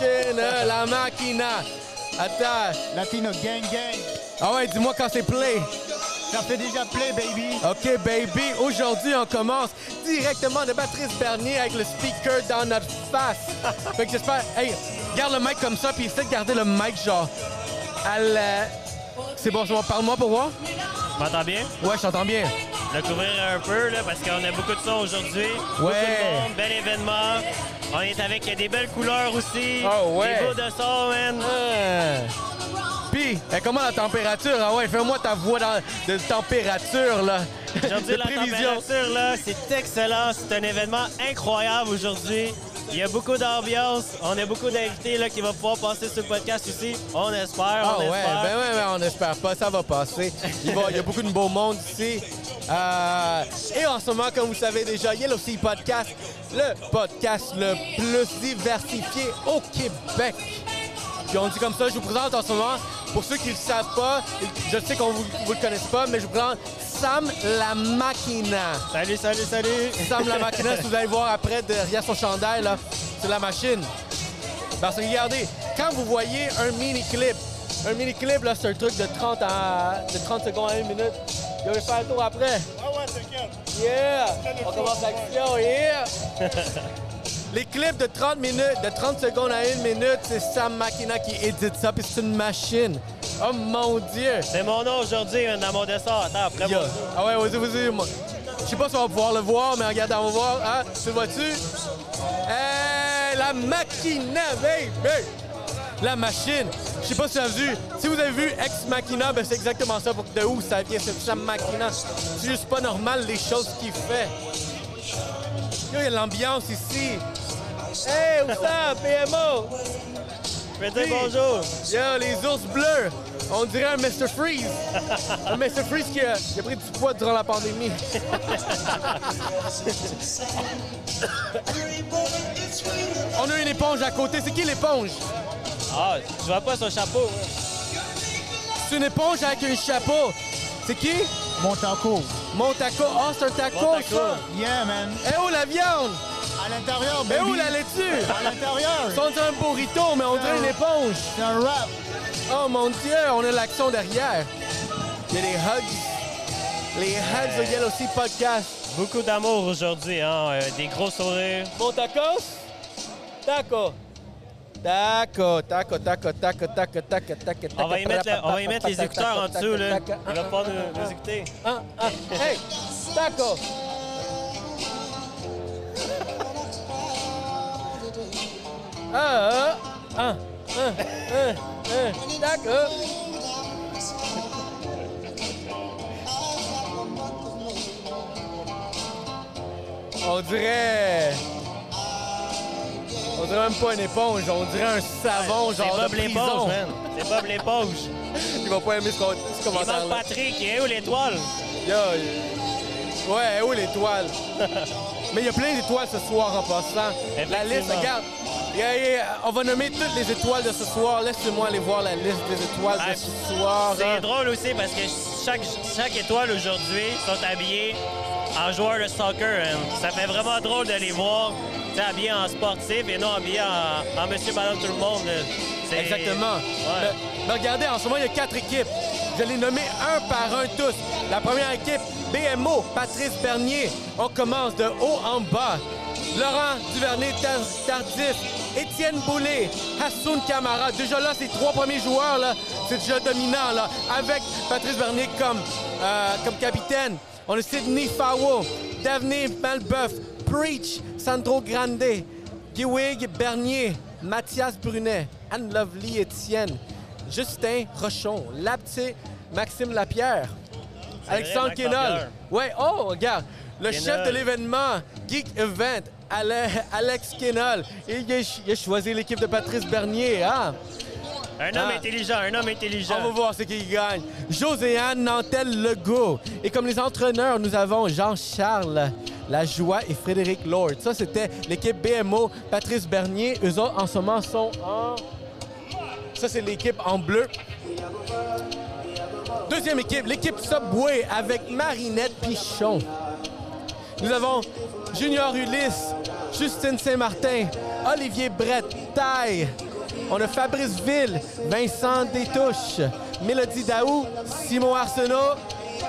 machine, euh, la machina. Attends. Latino gang gang. Ah ouais, dis-moi quand c'est play. Ça fait déjà play, baby. OK, baby. Aujourd'hui, on commence directement de Patrice Bernier avec le speaker dans notre face. fait que j'espère... Hey, garde le mic comme ça, puis essaie de garder le mic genre... À la... C'est bon. Parle-moi pour voir. M'entends bien? Ouais, je t'entends bien. Le couvrir un peu, là, parce qu'on a beaucoup de son aujourd'hui. Beaucoup Ouais. de monde, bel événement. On est avec des belles couleurs aussi. Oh, ouais. Des beaux de son, man. Puis, eh, comment la température? Ah ouais, fais-moi ta voix dans- de température, là. Aujourd'hui, De la prévision. température, là, c'est excellent. C'est un événement incroyable aujourd'hui. Il y a beaucoup d'ambiance. On a beaucoup d'invités là, qui vont pouvoir passer sur le podcast aussi. On espère, Ah on ouais, espère. ben ouais, ben on espère pas, ça va passer. Il, va- il y a beaucoup de beau monde ici. Euh, et en ce moment, comme vous savez déjà, Yellow Sea Podcast, le podcast le plus diversifié au Québec. Puis on dit comme ça, je vous présente en ce moment, pour ceux qui ne le savent pas, je sais qu'on vous, vous le connaissez pas, mais je vous présente Sam la Machina. Salut, salut, salut. Sam la Machina, si vous allez voir après derrière son chandail, là, c'est la machine. Parce que regardez, quand vous voyez un mini-clip, un mini-clip, là, c'est un truc de 30, à, de 30 secondes à 1 minute. Je vais faire le tour après. Ah ouais, t'inquiète. Yeah! On commence l'action, yeah! Les clips de 30 minutes, de 30 secondes à 1 minute, c'est Sam Makina qui édite ça, puis c'est une machine. Oh mon Dieu! C'est mon nom aujourd'hui dans mon dessin. Attends, après moi. Ah ouais, vas-y, vas-y. moi. Je sais pas si on va pouvoir le voir, mais regarde, on va voir. Ah, tu le vois-tu? Hey, la Machina, baby! La machine. Je sais pas si vous avez vu. Si vous avez vu Ex Machina, ben c'est exactement ça. Pour de où ça vient, c'est Sam Machina. C'est juste pas normal les choses qu'il fait. Yo, il y a l'ambiance ici. Hey, what's up, PMO? Je vais dire Oui. bonjour. Yo, les ours bleus. On dirait un Mr. Freeze. un Mr. Freeze qui a, qui a pris du poids durant la pandémie. On a une éponge à côté. C'est qui l'éponge? Ah, je vois pas son chapeau. hein. C'est une éponge avec un chapeau. C'est qui? Mon taco. Mon taco. Oh, c'est un taco, Mon taco. ça. Yeah, man. Eh où la viande? À l'intérieur, Eh baby. où la laitue? À l'intérieur. C'est on dirait un burrito, mais on dirait une éponge. C'est un rap. Oh mon Dieu, on a l'action derrière. Il y a des hugs. Les hugs de Yellow Sea Podcast. Beaucoup d'amour aujourd'hui, hein. euh, des gros sourires. Bon tacos? Taco. Taco, taco, taco, On va y mettre, le- on va y mettre les écouteurs en dessous, là. Il va pouvoir nous, nous écouter. Ah, ah, hey, taco. Ah, ah, ah, ah, taco. On dirait... On dirait même pas une éponge, on dirait un savon, C'est genre Bob de l'éponge, man. C'est Bob l'éponge. Il va pas aimer ce, com- ce Il commentaire-là. manque Patrick. Il est où l'étoile? Yo, il- ouais, où l'étoile? Mais il y a plein d'étoiles ce soir en passant. La liste, regarde. On va nommer toutes les étoiles de ce soir. Laissez-moi aller voir la liste des étoiles Ah, de ce soir. C'est drôle aussi parce que chaque, chaque étoile aujourd'hui sont habillées en joueurs de soccer. hein. Ça fait vraiment drôle de les voir habillés en sportif et non habillés en, en Monsieur Ballon tout le monde. Exactement. Ouais. Regardez, en ce moment, il y a quatre équipes. Je les nommé un par un tous. La première équipe, BMO, Patrice Bernier. On commence de haut en bas. Laurent Duvernay Tar- Tardif, Étienne Boulay, Hassoun Camara. Déjà là, ces trois premiers joueurs, là, c'est déjà dominant. Là, avec Patrice Bernier comme, euh, comme capitaine. On a Sidney Fawo, Daphné Malbeuf, Preach, Sandro Grande, Giwig Bernier, Mathias Brunet, Anne-Lovely Étienne, Justin Rochon, Lapti, Maxime Lapierre, Alexandre. Lapierre. Ouais, oh, regarde, le Kénol. chef de l'événement, Geek Event, Ale- Alex Kénol. Et il a, il a choisi l'équipe de Patrice Bernier, hein? Un homme intelligent, un homme intelligent. On va voir ce qui gagne. Joséanne Nantel Legault. Et comme les entraîneurs, nous avons Jean-Charles Lajoie et Frédéric Lord. Ça, c'était l'équipe BMO. Patrice Bernier, eux autres, en ce moment, sont en... Ça, c'est l'équipe en bleu. Deuxième équipe, l'équipe Subway avec Marinette Pichon. Nous avons Junior Ulysse, Justine Saint-Martin, Olivier Brett, Taille, On a Fabrice Ville, Vincent Détouche, Mélodie Daou, Simon Arsenault,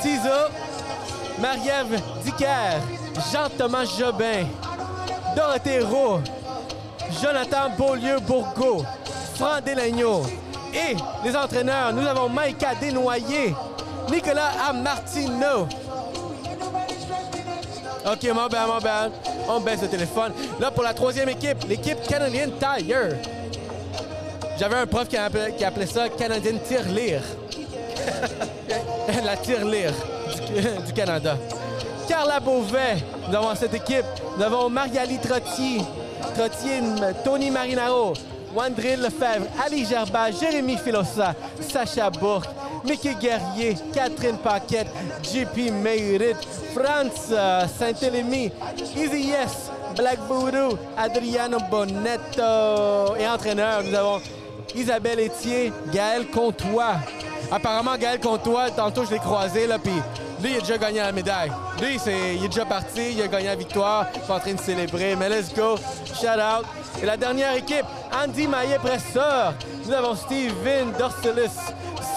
Tizo, Marie-Ève Dicker, Jean-Thomas Jobin, Dorothée Roux, Jonathan Beaulieu-Bourgault, Franck Delagneau. Et les entraîneurs, nous avons Maïka Desnoyers, Nicolas Amartino. OK, mon bad, mon bad. On baisse le téléphone. Là, pour la troisième équipe, l'équipe Canadian Tire. J'avais un prof qui appelait, qui appelait ça Canadian Tirelire. la tirelire du, du Canada. Carla Beauvais, nous avons cette équipe. Nous avons Mariali Trottier, Trottier, Tony Marinaro, Wandril Lefebvre, Ali Gerba, Jérémy Filosa, Sacha Bourque, Mickey Guerrier, Catherine Paquette, JP Meyrit, Franz euh, Saint-Élémy, Easy Yes, Black Voodoo, Adriano Bonetto. Et entraîneur, nous avons Isabelle Etier, Gaël Comtois. Apparemment, Gaël Comtois, tantôt je l'ai croisé, là, puis lui, il a déjà gagné la médaille. Lui, c'est, il est déjà parti, il a gagné la victoire, il est en train de célébrer. Mais let's go, shout out. Et la dernière équipe, Andy Maillet-Presseur. Nous avons Steven Dorcelis,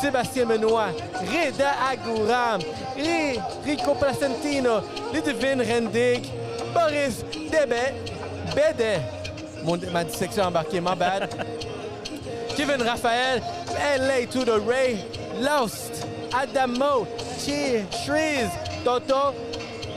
Sébastien Benoît, Reda Agouram, Ri- Rico Placentino, Ludivine Rendig, Boris Debet, Bédet. Mon, ma dissection embarquée, my bad. Kevin Raphaël, LA to the Ray, Lost, Adamo, Shreeze, Toto,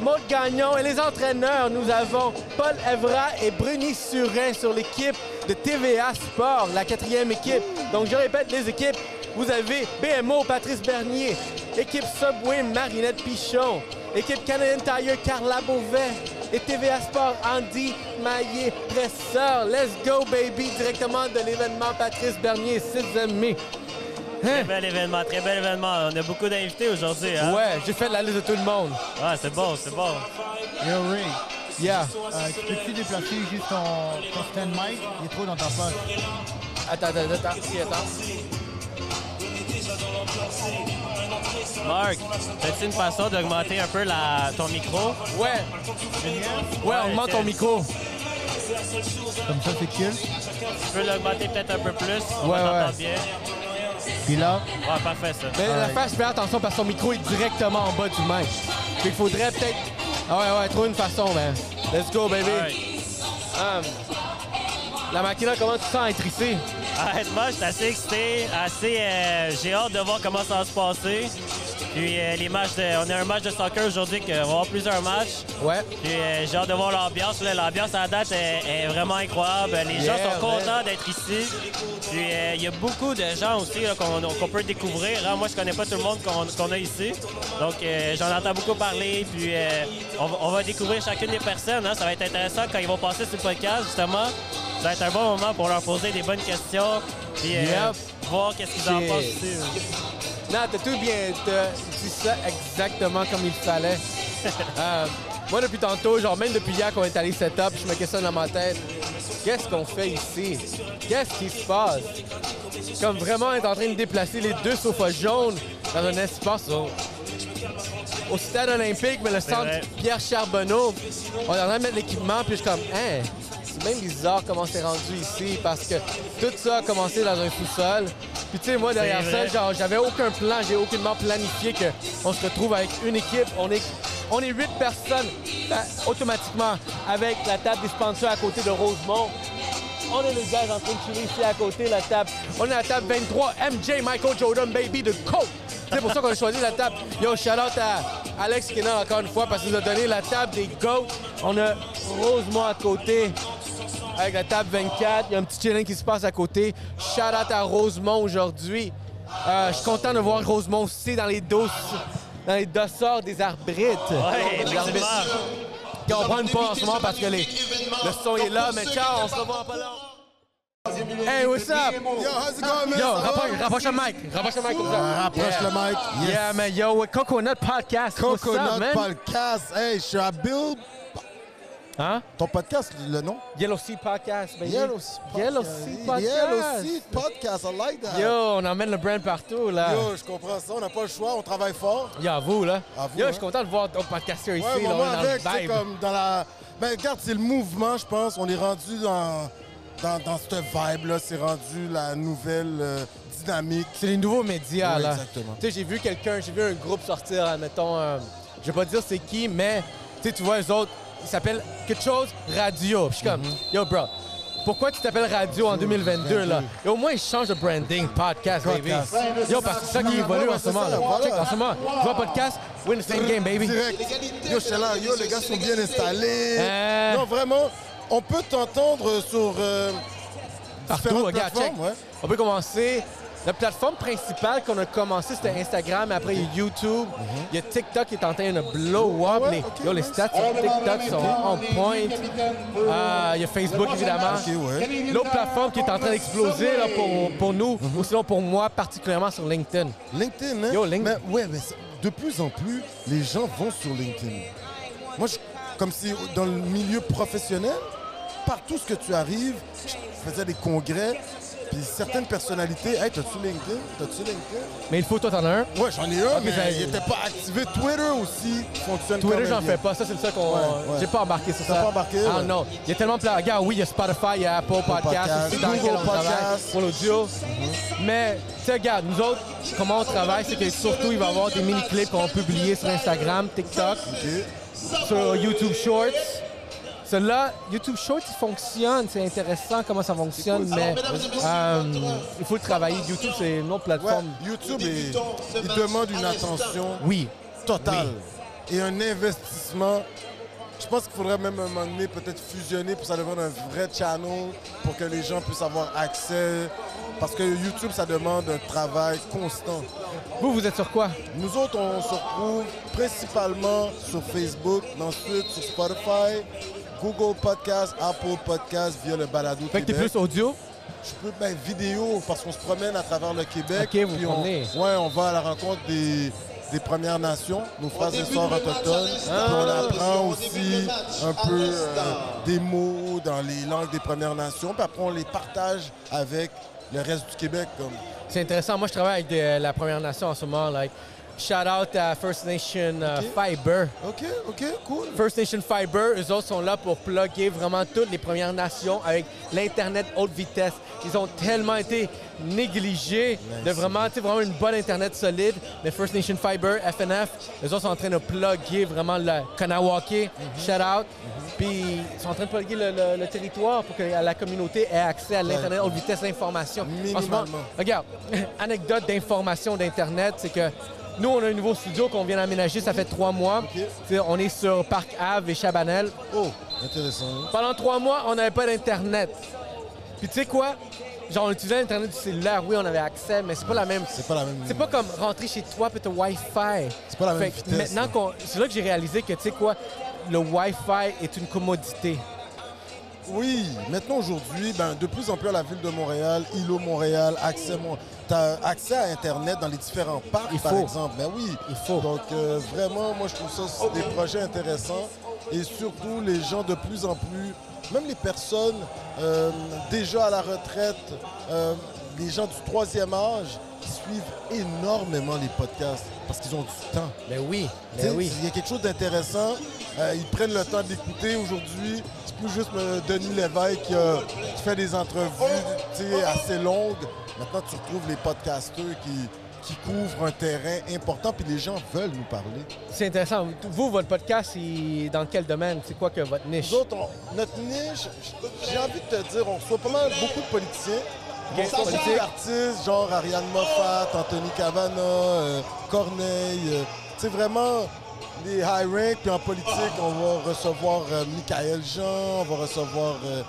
Maud Gagnon et les entraîneurs, nous avons Paul Evra et Bruni Surin sur l'équipe de TVA Sport, la quatrième équipe. Donc je répète les équipes, vous avez BMO Patrice Bernier, équipe Subway Marinette Pichon, équipe Canadian Tire Carla Beauvais et TVA Sport Andy Maillé Presseur. Let's go baby, directement de l'événement Patrice Bernier 6 mai. Très bel événement, très bel événement. On a beaucoup d'invités aujourd'hui. Hein? Ouais, j'ai fait la liste de tout le monde. Ouais, c'est bon, c'est bon. Yo, Ray, Yeah. euh, tu peux-tu déplacer juste ton, ton stand mic? Il est trop dans ta poche. Attends, attends, attends. Si, attends. Marc, as-tu une façon d'augmenter un peu la, ton micro? Ouais, ouais, augmente ton micro. Comme ça, c'est cool. Tu peux l'augmenter peut-être un peu plus? On Ouais, va ouais. bien. Puis là, Ouais, parfait ça. Mais la Ouais. face, fais attention parce que son micro est directement en bas du mic. Fait qu'il faudrait peut-être. Ah ouais, ouais, trouver une façon, man. Let's go, baby. Um, la machine, comment tu sens être ici? Honnêtement, je suis assez excité, assez. euh, J'ai hâte de voir comment ça va se passer. Puis euh, les matchs, de- on a un match de soccer aujourd'hui, qu'on va avoir plusieurs matchs. Ouais. Puis euh, j'ai hâte de voir l'ambiance. L'ambiance à la date est, est vraiment incroyable. Les gens sont contents d'être ici. Puis il y a beaucoup de gens aussi qu'on peut découvrir. hein. Moi, je connais pas tout le monde qu'on a ici. Donc j'en entends beaucoup parler. Puis on, va- on va découvrir chacune des personnes. hein. Ça va être intéressant quand ils vont passer sur le podcast, justement. Ça va être un bon moment pour leur poser des bonnes questions. Puis euh, Yep. voir qu'est-ce qu'ils en pensent aussi. Non, t'as tout bien. T'as dit ça exactement comme il fallait. Euh, moi, depuis tantôt, genre même depuis hier qu'on est allé set-up, je me questionne dans ma tête. Qu'est-ce qu'on fait ici? Qu'est-ce qui se passe? Comme vraiment être en train de déplacer les deux sofas jaunes dans un espace au, au stade olympique, mais le centre vrai. Pierre Charbonneau. On est en train de mettre l'équipement, puis je suis comme, hein, c'est même bizarre comment c'est rendu ici, parce que tout ça a commencé dans un sous-sol. Puis tu sais, moi, derrière ça, genre, j'avais aucun plan, j'ai aucunement planifié qu'on se retrouve avec une équipe. On est, on est huit personnes ben, automatiquement avec la table des sponsors à côté de Rosemont. On est les gars en train de chiller ici à côté, la table. On est à la table 23, MJ Michael Jordan Baby de Coke. C'est pour ça qu'on a choisi la table. Yo, shout out à Alex là encore une fois parce qu'il nous a donné la table des GOAT. On a Rosemont à côté avec la table 24. Il y a un petit chilling qui se passe à côté. Shout out à Rosemont aujourd'hui. Euh, je suis content de voir Rosemont aussi dans les dos, dans les dossards des arbitres. Ouais, Les arbitres. on prend pas en ce moment parce que les- le son est là, mais ciao, on se revoit en pas long. Hey, what's up? Yo, how's it going, man? Yo, rapproche, rapproche le mic. Rapproche le mic. Ah, Rapproche Yeah. le mic. Yes. Yeah, man, yo, Coconut Podcast. what's up, Coconut man? Podcast. Hey, je suis à Bill. Hein? Ton podcast, le nom? Yellow Sea Podcast, baby. Yellow Sea Yellow Podcast. Sea Podcast. Yellow Sea Podcast. I like that. Yo, on emmène le brand partout, là. Yo, je comprends ça. On n'a pas le choix. On travaille fort. Yo, à vous, là. À vous, Yo, hein. je suis content de voir ton podcasteur ici, là, moi, on est dans le comme dans la... Ben, regarde, c'est le mouvement, je pense. On est rendu dans... dans, dans cette vibe-là, c'est rendu la nouvelle euh, dynamique. C'est les nouveaux médias, là. exactement. Tu sais, j'ai vu quelqu'un, j'ai vu un groupe sortir, mettons, euh, je vais pas dire c'est qui, mais tu vois, les autres, ils s'appellent quelque chose radio. Puis je suis comme, Mm-hmm. yo, bro, pourquoi tu t'appelles radio en 2022, là? Et au moins, ils changent de branding, podcast, baby. Yo, parce que c'est ça qui évolue en ce moment. c'est là. Check, en ce moment, tu vois, podcast, win the same game, baby. Direct. Yo, j'étais là, yo, les gars sont bien installés. Euh. Non, vraiment, on peut t'entendre sur euh, Partout, regarde, check. ouais. On peut commencer. La plateforme principale qu'on a commencé, c'était Instagram. Après, il y a YouTube. Il y a TikTok qui est en train de blow up. Ouais, les, yo, stats sur TikTok sont on point. Euh, il y a Facebook, évidemment. Ouais. L'autre plateforme qui est en train d'exploser pour, pour nous, ou sinon pour moi, particulièrement sur LinkedIn. LinkedIn, hein? Yo, Link- Mais, ouais, mais de plus en plus, les gens vont sur LinkedIn. Moi, je- comme si dans le milieu professionnel, partout ce que tu arrives, je faisais des congrès, puis certaines personnalités, hey, t'as-tu LinkedIn? T'as-tu LinkedIn? Mais il faut, toi, t'en as un. Ouais, j'en ai un, Ok, mais ça- il n'était pas activé. Twitter aussi fonctionne Twitter, j'en fais pas. Ça, c'est le seul qu'on. Ouais, ouais. J'ai pas embarqué sur T'as ça. pas embarqué, Ah ouais. non. Il y a tellement de pla- Regarde, oui, il y a Spotify, il y a Apple Podcast, Podcast, aussi dans lequel Google on travaille Podcast. pour l'audio. Mais, tu sais, regarde, nous autres, comment on travaille, c'est que surtout, il va y avoir des mini-clips qu'on va publier sur Instagram, TikTok, Ok. sur YouTube Shorts. Celui-là, YouTube Shorts, il fonctionne. C'est intéressant comment ça fonctionne, mais euh, il faut le travailler. YouTube, c'est une autre Ouais, plateforme. YouTube, est- il demande une attention Oui. totale et un investissement. Je pense qu'il faudrait même un moment donné peut-être fusionner pour que ça devienne un vrai channel pour que les gens puissent avoir accès. Parce que YouTube, ça demande un travail constant. Vous, vous êtes sur quoi? Nous autres, on se retrouve principalement sur Facebook, mais ensuite sur Spotify, Google Podcast, Apple Podcast via le Balado Fait que t'es Québec. plus audio? Je peux ben, vidéo parce qu'on se promène à travers le Québec. Ok, vous puis on, ouais, on va à la rencontre des, des Premières Nations, nos frères et sœurs autochtones. Ah. On apprend aussi un peu euh, des mots dans les langues des Premières Nations. Puis après, on les partage avec le reste du Québec. Comme. C'est intéressant. Moi, je travaille avec de- la Première Nation en ce moment. Like, shout out à First Nation uh, Ok. Fiber. OK, OK, cool. First Nation Fiber, eux autres sont là pour plugger vraiment toutes les Premières Nations avec l'Internet haute vitesse. Ils ont tellement été négligés de vraiment, vraiment une bonne Internet solide. Mais First Nation Fiber, FNF, eux autres sont en train de plugger vraiment le Kanawake, shout out. Puis ils sont en train de plugger le, le- le territoire pour que la communauté ait accès à l'Internet haute vitesse d'information. En ce moment, Minimalement. Regarde, anecdote d'information d'Internet, c'est que nous, on a un nouveau studio qu'on vient d'aménager, ça fait trois mois. On est sur Parc Ave et Chabanel. Oh, intéressant. hein? Pendant trois mois, on n'avait pas d'Internet. Puis tu sais quoi? Genre, on utilisait l'Internet du cellulaire, oui, on avait accès, mais c'est pas la même. C'est pas la même. C'est pas comme rentrer chez toi et ton Wi-Fi. C'est pas la même Fait vitesse, Maintenant. C'est là que j'ai réalisé que, tu sais quoi, le Wi-Fi est une commodité. Oui, maintenant aujourd'hui, ben, de plus en plus à la ville de Montréal, îlot Montréal, accès Mon... as accès à Internet dans les différents parcs, Il par faut. exemple. Ben oui. Il faut. Donc euh, vraiment, moi je trouve ça des projets intéressants et surtout les gens de plus en plus, même les personnes euh, déjà à la retraite, euh, les gens du troisième âge suivent énormément les podcasts parce qu'ils ont du temps. Ben oui, ben oui. Il y a quelque chose d'intéressant. Euh, ils prennent le temps d'écouter aujourd'hui. C'est plus juste euh, Denis Lévesque qui, a- qui fait des entrevues assez longues. Maintenant, tu retrouves les podcasteurs qui, qui couvrent un terrain important, puis les gens veulent nous parler. C'est intéressant. Vous, votre podcast, dans quel domaine? C'est quoi que votre niche? Nous autres, on- notre niche, j'ai envie de te dire, on reçoit pas mal beaucoup de politiciens. Ok, On politique. d'artistes, genre Ariane Moffat, Anthony Cavana, euh, Corneille. euh, tu sais, vraiment, les high rank. Puis en politique, on va recevoir euh, Michael Jean, on va recevoir... euh,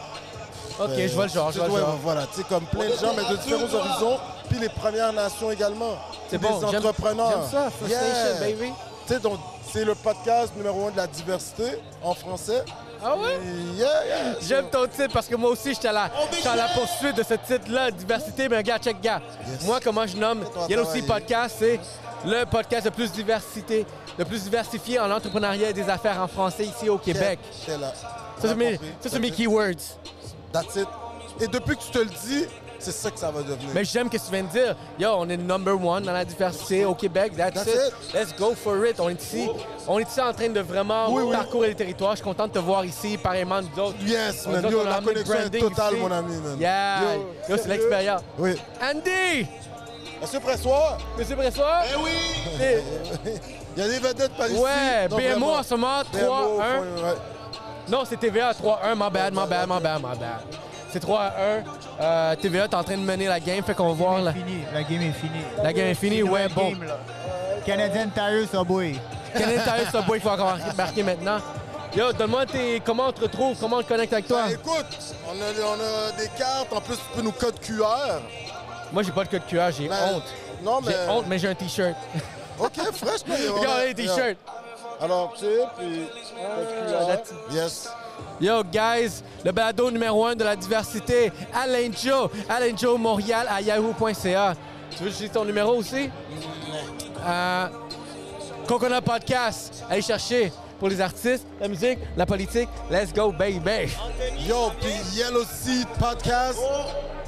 Ok, euh, je vois le genre, je vois le genre. Voilà, tu sais, comme plein de gens, mais de différents horizons. Puis les Premières Nations également. C'est Des bon, j'aime- entrepreneurs. J'aime ça, First Yeah. Nation, baby. Tu sais, donc, c'est le podcast numéro un de la diversité en français. Ah ouais? Yeah, yeah. J'aime ton titre parce que moi aussi, j'étais à la, j'étais à la poursuite de ce titre-là, diversité. Mais regarde, check, gars. Yes. Moi, comment je nomme Yellow Sea. Podcast, c'est le podcast de plus diversité, le plus diversifié en entrepreneuriat et des affaires en français ici au Québec. T'es là. Ça, c'est mes, ça, c'est keywords. That's it. Et depuis que tu te le dis, c'est ça que ça va devenir. Mais j'aime ce que tu viens de dire. Yo, on est number one dans la diversité au Québec. That's, That's it. it. Let's go for it. On est ici. On est ici en train de vraiment Oui, oui. parcourir les territoires. Je suis content de te voir ici, pareillement nous autres. Yes, man. Yo, la le connexion est totale, ici. mon ami, man. Yeah. Yo, c'est sérieux? l'expérience. Oui. Andy! Monsieur Pressoir? Monsieur Bressoir? Eh oui! Il y a des vedettes par ici. Ouais, Non, BMO vraiment. en ce moment, 3-1. BMO, ouais. Non, c'est TVA 3-1. My bad, my bad, my bad, my bad. C'est 3-1. Euh, TVA est en train de mener la game, fait qu'on va voir la, Fini. La game est finie. la game est finie. Ouais, bon. game. Canadian Tire Subway. Canadian Tire Subway, il faut encore marquer maintenant. Yo, donne-moi tes... comment on te retrouve, comment on te connecte avec toi? Ben, écoute, on a, on a des cartes. En plus, tu peux nous code QR. Moi, j'ai pas de code QR, j'ai Ben, honte. Non, mais. J'ai honte, mais j'ai un t-shirt. OK, mais. Regarde les t-shirts. Alors, tu sais, puis. Yes. Yo, guys, le balado numéro 1 de la diversité, Alain Joe. Alain Joe Montréal à yahoo.ca. Tu veux dise ton numéro aussi? Euh, Coconut Podcast. Allez chercher pour les artistes, la musique, la politique. Let's go, baby. Yo, puis Yellow Seed Podcast.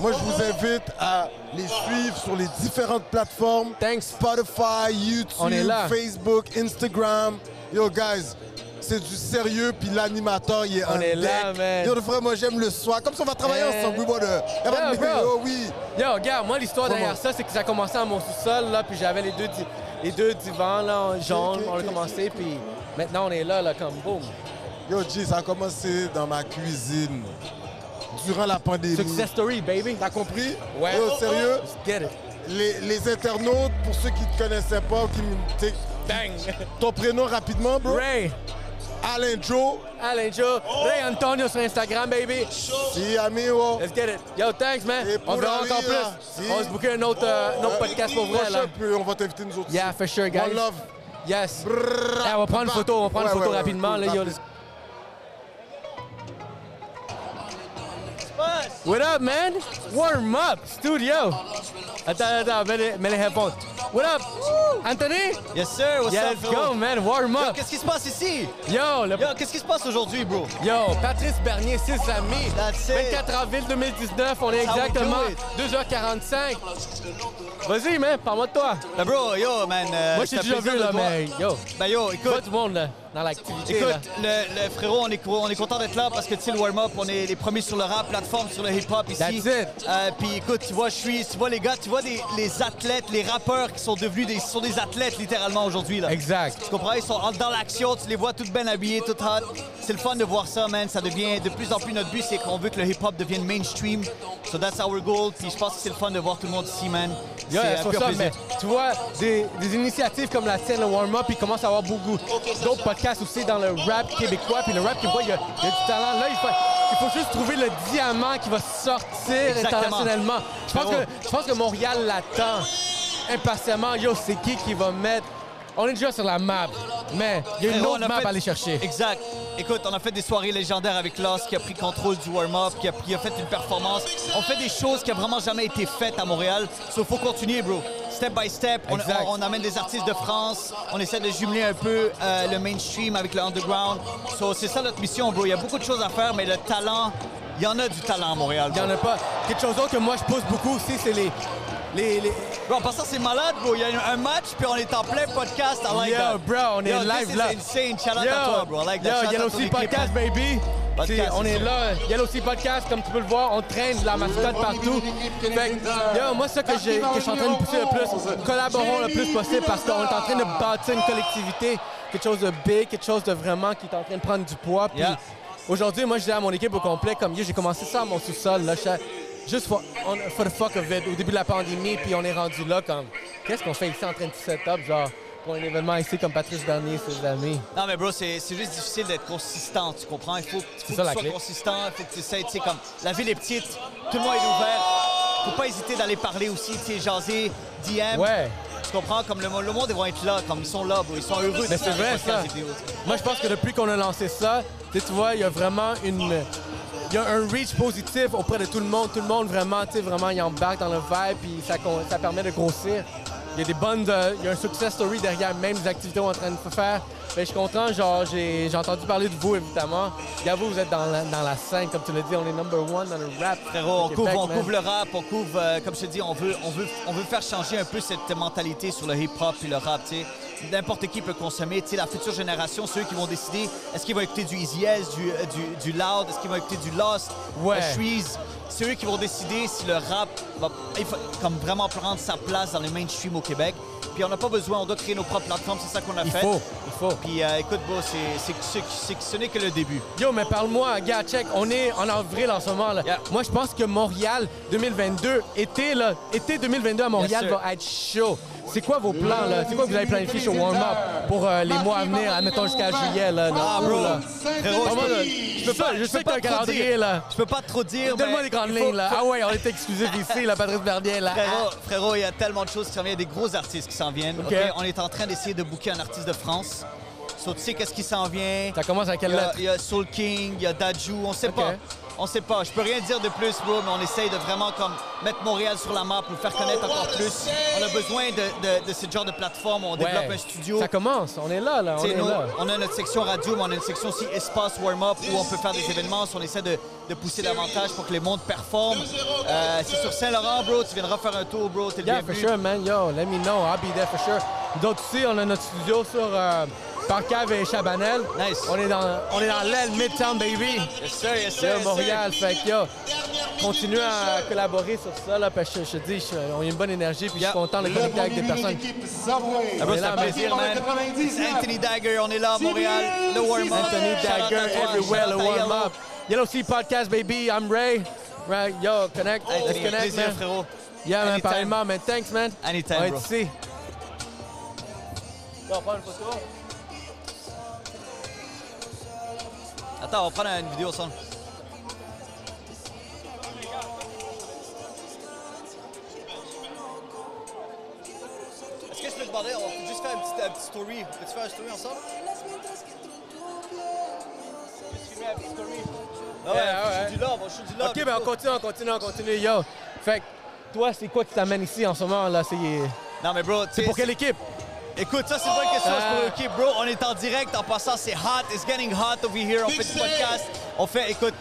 Moi, je vous invite à les suivre sur les différentes plateformes. Thanks. Spotify, YouTube. Facebook, Instagram. Yo, guys, c'est du sérieux, puis l'animateur, il est On en est là, man. Yo, de vrai, moi, j'aime le soir. Comme ça, on va travailler ensemble. Oui, bon, de... pas. Yo, oui. Yo, regarde, moi, l'histoire derrière ça, c'est que ça a commencé à mon sous-sol, là, puis j'avais les deux, di- les deux divans, là, jaunes, ok, on a commencé, puis maintenant, on est là, là, comme boum. Yo, G, ça a commencé dans ma cuisine durant la pandémie. Success story, baby. T'as compris? Ouais. Yo, sérieux? Let's get it. Les, les internautes, pour ceux qui te connaissaient pas, qui me... Bang. Ton prénom rapidement, bro? Ray. Alain Joe. Alain Joe. Ray Antonio sur Instagram, baby. Si, amigo. Let's get it. Yo, thanks, man. On verra encore plus. si. On va se booker un autre, euh, un autre podcast pour vrai, là. Puis on va t'inviter nous autres. Yeah, for sure, guys. One love. Yes. Brrr, Eh, on va prendre une photo, on va prendre Ouais, une photo ouais, ouais, rapidement, cool, là, yo. What up, man? Warm up, studio. Attends, attends, mets les, mets les headphones. What up? Anthony? Yes, sir. What's Yeah, up, let's go, man. Warm up. qu'est-ce qui se passe ici? Yo, le Yo, qu'est-ce qui se passe aujourd'hui, bro? Yo, Patrice Bernier, ses amis. That's it. 24 avril 2019, on est That's exactement do it. 2h45. Vas-y, man, parle-moi de toi. Bro, yo, man. euh, Moi, j'ai un déjà vu, là, mais yo, Ben, yo, pas écoute. du monde, là, dans l'activité. Écoute, le, le frérot, on est, on est content d'être là parce que tu sais, le warm-up, on est les premiers sur le rap, plateforme sur le hip-hop ici. That's it. Euh, Puis écoute, tu vois, je suis, tu vois les gars, tu vois les, les athlètes, les rappeurs qui sont devenus des, sont des athlètes littéralement aujourd'hui là. Exact. Tu comprends? Ils sont dans l'action, tu les vois toutes bien habillées, toutes hot. C'est le fun de voir ça, man. Ça devient de plus en plus notre but, c'est qu'on veut que le hip-hop devienne mainstream. So that's our goal. Puis je pense que c'est le fun de voir tout le monde ici, man. C'est pur ça, plaisir. mais tu vois, des, des initiatives comme la tienne, le warm-up, il commence à avoir beaucoup d'autres podcasts aussi dans le rap québécois. Puis le rap québécois, il y a, il y a du talent. Là, il faut, il faut juste trouver le diamant qui va sortir Exactement. internationalement. Je pense, que, je pense que Montréal l'attend impatiemment. Yo, c'est qui qui va mettre... On est déjà sur la map, mais il y a une Frérot, autre map fait- à aller chercher. Exact. Écoute, on a fait des soirées légendaires avec Lost qui a pris contrôle du warm-up, qui a, qui a fait une performance. On fait des choses qui n'ont vraiment jamais été faites à Montréal. Il faut continuer, bro. Step by step, on, Exact. on- on amène des artistes de France. On essaie de jumeler un peu euh, le mainstream avec le underground. So, c'est ça notre mission, bro. Il y a beaucoup de choses à faire, mais le talent, il y en a du talent à Montréal. Il y en a pas. Quelque chose d'autre que moi, je pousse beaucoup aussi, c'est les... les, les... Bro, en passant, c'est malade, bro. Il y a un match, puis on est en plein podcast. I like Yo, that. bro, on est Yo, live this là. insane. Shout out Yo, à toi, bro. I like that. Yo, Yellow Sea Podcast, baby. Podcast, C'est- on c'est est ça. là. Yellow Sea Podcast, comme tu peux le voir, on traîne la mascotte partout. Fait yo, moi, ça que, j'ai- que je suis en train de pousser le plus, collaborons le plus possible parce qu'on est en train de bâtir une collectivité, quelque chose de big, quelque chose de vraiment qui est en train de prendre du poids. Puis Yeah. Aujourd'hui, moi, je dis à mon équipe au complet, comme yo, j'ai commencé ça à mon sous-sol, là, juste for, on- for the fuck of it, au début de la pandémie, puis on est rendu là, comme, qu'est-ce qu'on fait ici en train de set up, genre, pour un événement ici comme Patrice Bernier, ses amis? Non, mais bro, c'est juste difficile d'être consistant, tu comprends? Il faut, faut que ça, la tu sois clé. consistant, il faut que tu essaies, tu sais, comme la ville est petite, tout le monde est ouvert. Faut pas hésiter d'aller parler aussi, tu sais, jaser, DM. Ouais. Tu comprends? Comme le, le monde, ils vont être là, comme ils sont là, bro, ils sont heureux. Mais de c'est vrai, ça. vidéo, tu sais. Moi, je pense que depuis qu'on a lancé ça, tu vois, il y a vraiment une. Il y a un reach positif auprès de tout le monde. Tout le monde, vraiment, tu sais, vraiment, il embarque dans le vibe, puis ça, permet de grossir. il y a des bonnes, euh, il y a un success story derrière même les activités qu'on est en train de faire. Que je suis content, genre, j'ai entendu parler de vous, évidemment. Gabo, vous êtes dans la, dans la scène, comme tu l'as dit, on est number one dans le rap. Frérot, on, couvre, on couvre le rap, on couvre, euh, comme je te dis, on veut, on, veut, on veut faire changer un peu cette mentalité sur le hip-hop et le rap, tu sais. N'importe qui peut consommer, tu sais, la future génération, ceux qui vont décider, est-ce qu'ils vont écouter du Easy S, du, euh, du, du Loud, est-ce qu'ils vont écouter du Lost, Ouais. Shreeze. C'est eux qui vont décider si le rap va il comme vraiment prendre sa place dans les mainstream au Québec. Puis on n'a pas besoin, on doit créer nos propres plateformes, c'est ça qu'on a Il fait. faut, il faut. Puis euh, écoute, bro, c'est, c'est, c'est- c'est- ce n'est que le début. Yo, mais parle-moi, gars, check, on est en avril en ce moment. Là. Yeah. Moi, je pense que Montréal 2022, été, là, été 2022 à Montréal va être chaud. C'est quoi vos plans, là? C'est quoi que vous avez planifié sur warm-up pour euh, les mois à venir, admettons jusqu'à juillet, là? Ah, bro, là? frérot, Comment, je là? peux, Je peux pas, je sais que t'as un trop calendrier, dire. là. Je peux pas trop dire. Donne-moi les grandes lignes, là. Ah ouais, on est exclusif ici, là, Patrice Bernier, là. Frérot, frérot, il y a tellement de choses qui s'en viennent, des gros artistes qui s'en viennent. On est en train d'essayer de booker un artiste de France. So, tu sais qu'est-ce qui s'en vient? Ça commence à quelle lettre? Il y a Soul King, il y a Daju, on sait pas. On sait pas. Je peux rien dire de plus, bro, mais on essaye de vraiment comme mettre Montréal sur la map, nous faire connaître encore plus. On a besoin de, de, de ce genre de plateforme. On développe Ouais. un studio. Ça commence, on est là, là, on Tu est nous, là. on a notre section radio, mais on a une section aussi espace warm-up où on peut faire des événements. Si on essaie de, de pousser davantage pour que les mondes performent. Euh, c'est sur Saint-Laurent, bro. Tu viendras faire un tour, bro. T'es le Yeah, for sure, man. Yo, let me know. I'll be there for sure. D'autres aussi, on a notre studio sur euh, Parcave et Chabanel. Nice. On est dans, on est dans l'aile Midtown, baby. Yes, sir, yes, sir, yes, Montréal. Fait que, yo, continue à collaborer sur ça, là, parce que je, je te dis, je- on a une bonne énergie, puis je suis content de connecter avec des personnes. Ah, bro, On est c'est là, un man. plaisir, man. Anthony Dagger, on est là à Montréal. Le warm-up. Anthony Dagger, everywhere, le warm-up. Yellow Sea Podcast, baby. I'm Ray. Right, yo, connect. Let's connect, plaisir, man. frérot. Yeah, man, pareillement, man. Thanks, man. Anytime, On bro. ici. Yo, on prend une photo. Attends, on va prendre une vidéo ensemble. Est-ce que je peux te demander, on peut juste faire une petite, une petite story. Peux-tu faire une story ensemble? Une petite story. Ah ouais, Yeah, ouais. shoot du love, on shoot du love. OK, ben on continue, on continue, on continue. Yo, fait que toi, c'est quoi qui t'amène ici en ce moment, là? C'est Non, mais bro, sais, pour quelle équipe? Écoute, ça c'est une bonne question. Ah. c'est pour- OK, bro, on est en direct. En passant, c'est hot. It's getting hot over here. On fait du podcast. On fait, écoute,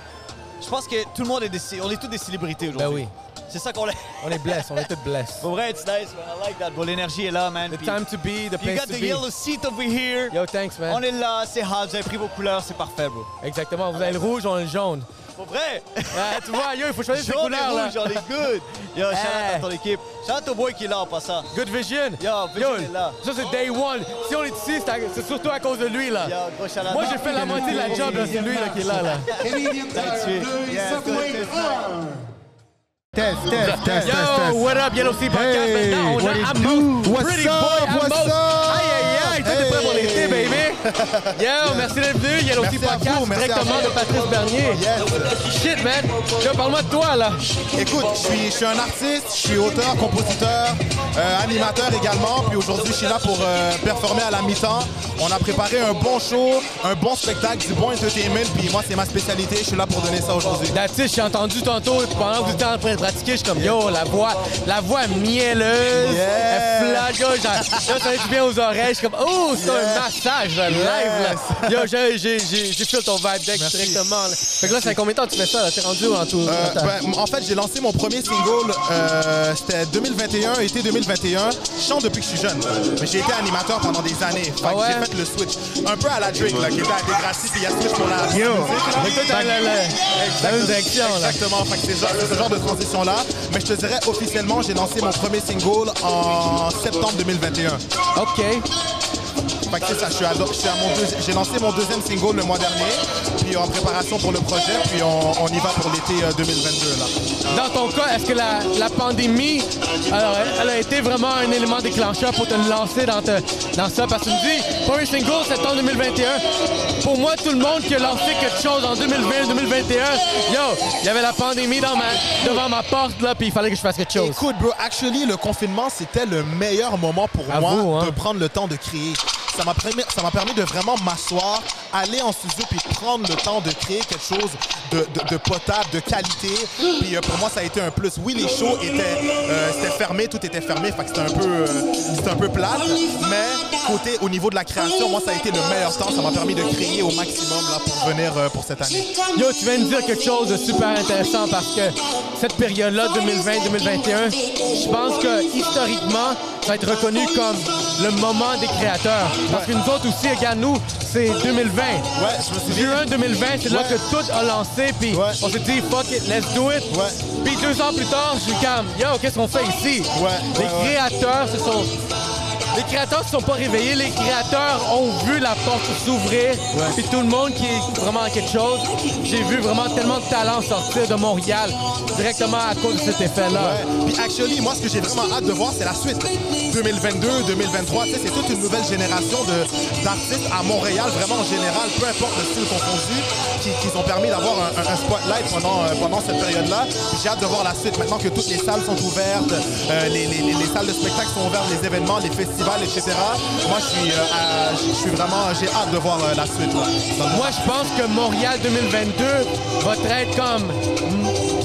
je pense que tout le monde est des, on est tous des célébrités aujourd'hui. Ben C'est ça qu'on est. On est blessés, on est tous blessés. Pour vrai, it's nice, man. I like that, bro. L'énergie est là, man. The Puis- time to be, the puis you place got to the be. yellow seat over here. Yo, thanks, man. On est là, c'est hot. Vous avez pris vos couleurs, c'est parfait, bro. Exactement, vous avez le rouge, on a le jaune. Pour vrai. Ah, tu vois, yo, il faut choisir ses couleurs, là. on est good. Yo, shout out à ton équipe. Shout out au boy qui est là en passant. Good vision. Yo, Vision est là. Ça, c'est day one. Si on est ici, c'est surtout à cause de lui, là. Yo, gros shout out. Moi, j'ai fait la moitié de la job, là. C'est lui, là, qui est là, là. Test, test, test, test, Yo, test. what up, Yellow Sea Podcast? Hey, Maintenant, on a? What's Pretty up? boy Amos. Aïe, aïe, aïe, tout est prêt baby. Yo, merci d'être venu. Yellow à Podcast, vous, directement de Patrice Bernier. Shit, man. Yo, parle-moi de toi, là. Écoute, je suis, je suis un artiste, je suis auteur, compositeur, euh, animateur également. Puis aujourd'hui, je suis là pour euh, performer à la mi-temps. On a préparé un bon show, un bon spectacle, du bon entertainment. Puis moi, c'est ma spécialité. Je suis là pour donner ça aujourd'hui. That's it, j'ai entendu tantôt, pendant que vous étiez en train de pratiquer, je suis comme, yo, la voix, la voix mielleuse, Yeah. elle flatte, là, ça fait bien aux oreilles, je suis comme, oh, c'est un massage, là, live, là. Yo, j'ai, j'ai, j'ai, fait ton vibe deck directement, là. Fait que là, c'est combien de temps que tu fais ça, là? T'es rendu en tout? Euh, ben, en fait, j'ai lancé mon premier single, euh, c'était 2021, été 2021. Je chante depuis que je suis jeune, mais j'ai été animateur pendant des années. Fait Ah ouais? j'ai fait le switch. Un peu à la Drake, là, qui était à Degrassi, puis il y a switch pour la Yo. t'as la, même direction, là. Exactement, fait que c'est ce genre de transition-là. Mais je te dirais officiellement, j'ai lancé mon premier single en septembre 2021. OK. Fait que c'est ça, je suis à, je suis à mon j'ai lancé mon deuxième single le mois dernier, puis en préparation pour le projet, puis on, on y va pour l'été euh, 2022 là. Dans ton cas, est-ce que la, la pandémie, alors, elle a été vraiment un élément déclencheur pour te lancer dans, te- dans ça? Parce que tu me dis, premier single, septembre 2021. Pour moi, tout le monde qui a lancé quelque chose en 2020, 2021, yo, il y avait la pandémie dans ma, devant ma porte, là, puis il fallait que je fasse quelque chose. Écoute, bro, actually, le confinement, c'était le meilleur moment pour moi hein. de prendre le temps de créer. Ça m'a permis, de vraiment m'asseoir, aller en studio puis prendre le temps de créer quelque chose de, de- potable, de qualité. Puis euh, pour moi, ça a été un plus. Oui, les shows étaient, euh, c'était fermé, tout était fermé, fait que c'était un peu, euh, c'était un peu plate. Mais côté, au niveau de la création, moi, ça a été le meilleur temps. Ça m'a permis de créer au maximum là pour venir euh, pour cette année. Yo, tu viens de dire quelque chose de super intéressant parce que cette période-là, 2020-2021, je pense que historiquement, ça va être reconnu comme le moment des créateurs. Parce que nous autres aussi, regarde, nous, c'est 2020. Ouais, je me souviens. Juin 2020, c'est là Ouais. que tout a lancé, puis Ouais. on s'est dit, fuck it, let's do it. Puis deux ans plus tard, je suis comme, yo, qu'est-ce qu'on fait ici? Les créateurs se sont. Les créateurs se sont pas réveillés, les créateurs ont vu la porte s'ouvrir. Puis tout le monde qui est vraiment à quelque chose, j'ai vu vraiment tellement de talent sortir de Montréal directement à cause de cet effet-là. Puis actually, moi, ce que j'ai vraiment hâte de voir, c'est la suite. 2022, 2023, tu sais, c'est toute une nouvelle génération d'artistes à Montréal, vraiment en général, peu importe le style confondu, qui, qui ont permis d'avoir un, un- un spotlight pendant, euh, pendant cette période-là. J'ai hâte de voir la suite. Maintenant que toutes les salles sont ouvertes, euh, les, les- les- les salles de spectacle sont ouvertes, les événements, les festivals, etc. Moi, je suis, euh, je suis vraiment, j'ai hâte de voir euh, la suite. là. Moi, je pense que Montréal 2022 va être comme,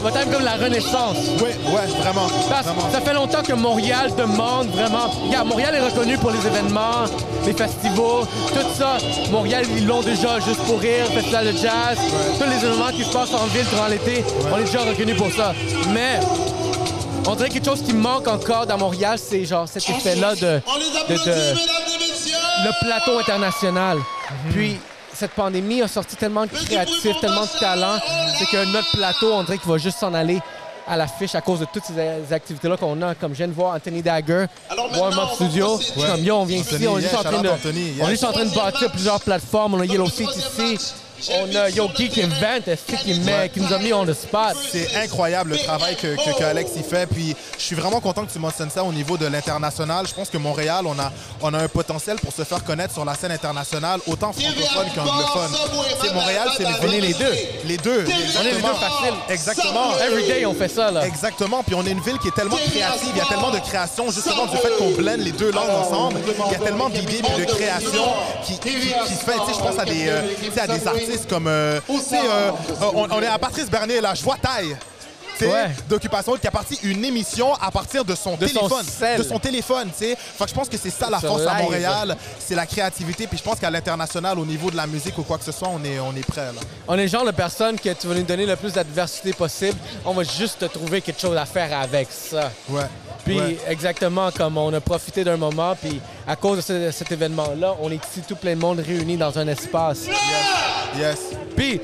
va être comme la renaissance. Ouais, ouais, vraiment. Parce vraiment. ça fait longtemps que Montréal demande vraiment. Montréal est reconnu pour les événements, les festivals, tout ça. Montréal, ils l'ont déjà juste pour rire, festival de jazz, tous les événements qui se passent en ville durant l'été, on est déjà reconnu pour ça. Mais on dirait quelque chose qui manque encore dans Montréal, c'est genre cet effet-là de, On les de- applaudit, de- mesdames et messieurs. le plateau international. Puis cette pandémie a sorti tellement de créatifs, tellement de talents, c'est que notre plateau, on dirait qu'il va juste s'en aller à l'affiche à cause de toutes ces activités-là qu'on a. Comme je viens de voir Anthony Dagger, Warm Up Studio. comme, yo, on vient ici, on est juste en train de, on est juste en train de bâtir plusieurs plateformes. On a Yellow Seat ici. On a Yo Geek Invent, est-ce qui, met- qui nous a mis on the spot? C'est incroyable le travail que, que- que Alex y fait. Puis je suis vraiment content que tu mentionnes ça au niveau de l'international. Je pense que Montréal, on a, on a un potentiel pour se faire connaître sur la scène internationale, autant francophone qu'anglophone. Sais, Montréal, c'est les, On est les deux. Les deux. On est les deux faciles. Exactement. Every day, on fait ça, là. Exactement. Puis on est une ville qui est tellement créative. Il y a tellement de création, justement, du fait qu'on blende les deux langues ensemble. Il y a tellement d'idées de création qui, qui, qui se fait. Tu sais, je pense à des, euh, tu sais, à des artistes comme. euh, tu sais, euh, on, on est à Patrice Bernier, là. Je vois taille. Ouais. d'occupation qui a parti une émission à partir de son De téléphone. de son téléphone, tu sais. Fait que je pense que c'est ça la force à. Montréal, c'est la créativité. Puis je pense qu'à l'international, au niveau de la musique ou quoi que ce soit, on est, on est prêt, là. On est le genre de personne que tu vas nous donner le plus d'adversité possible. On va juste te trouver quelque chose à faire avec ça. Ouais. Puis Ouais. exactement comme on a profité d'un moment, puis à cause de ce- cet événement-là, on est ici tout plein de monde réunis dans un espace. Yes. Puis,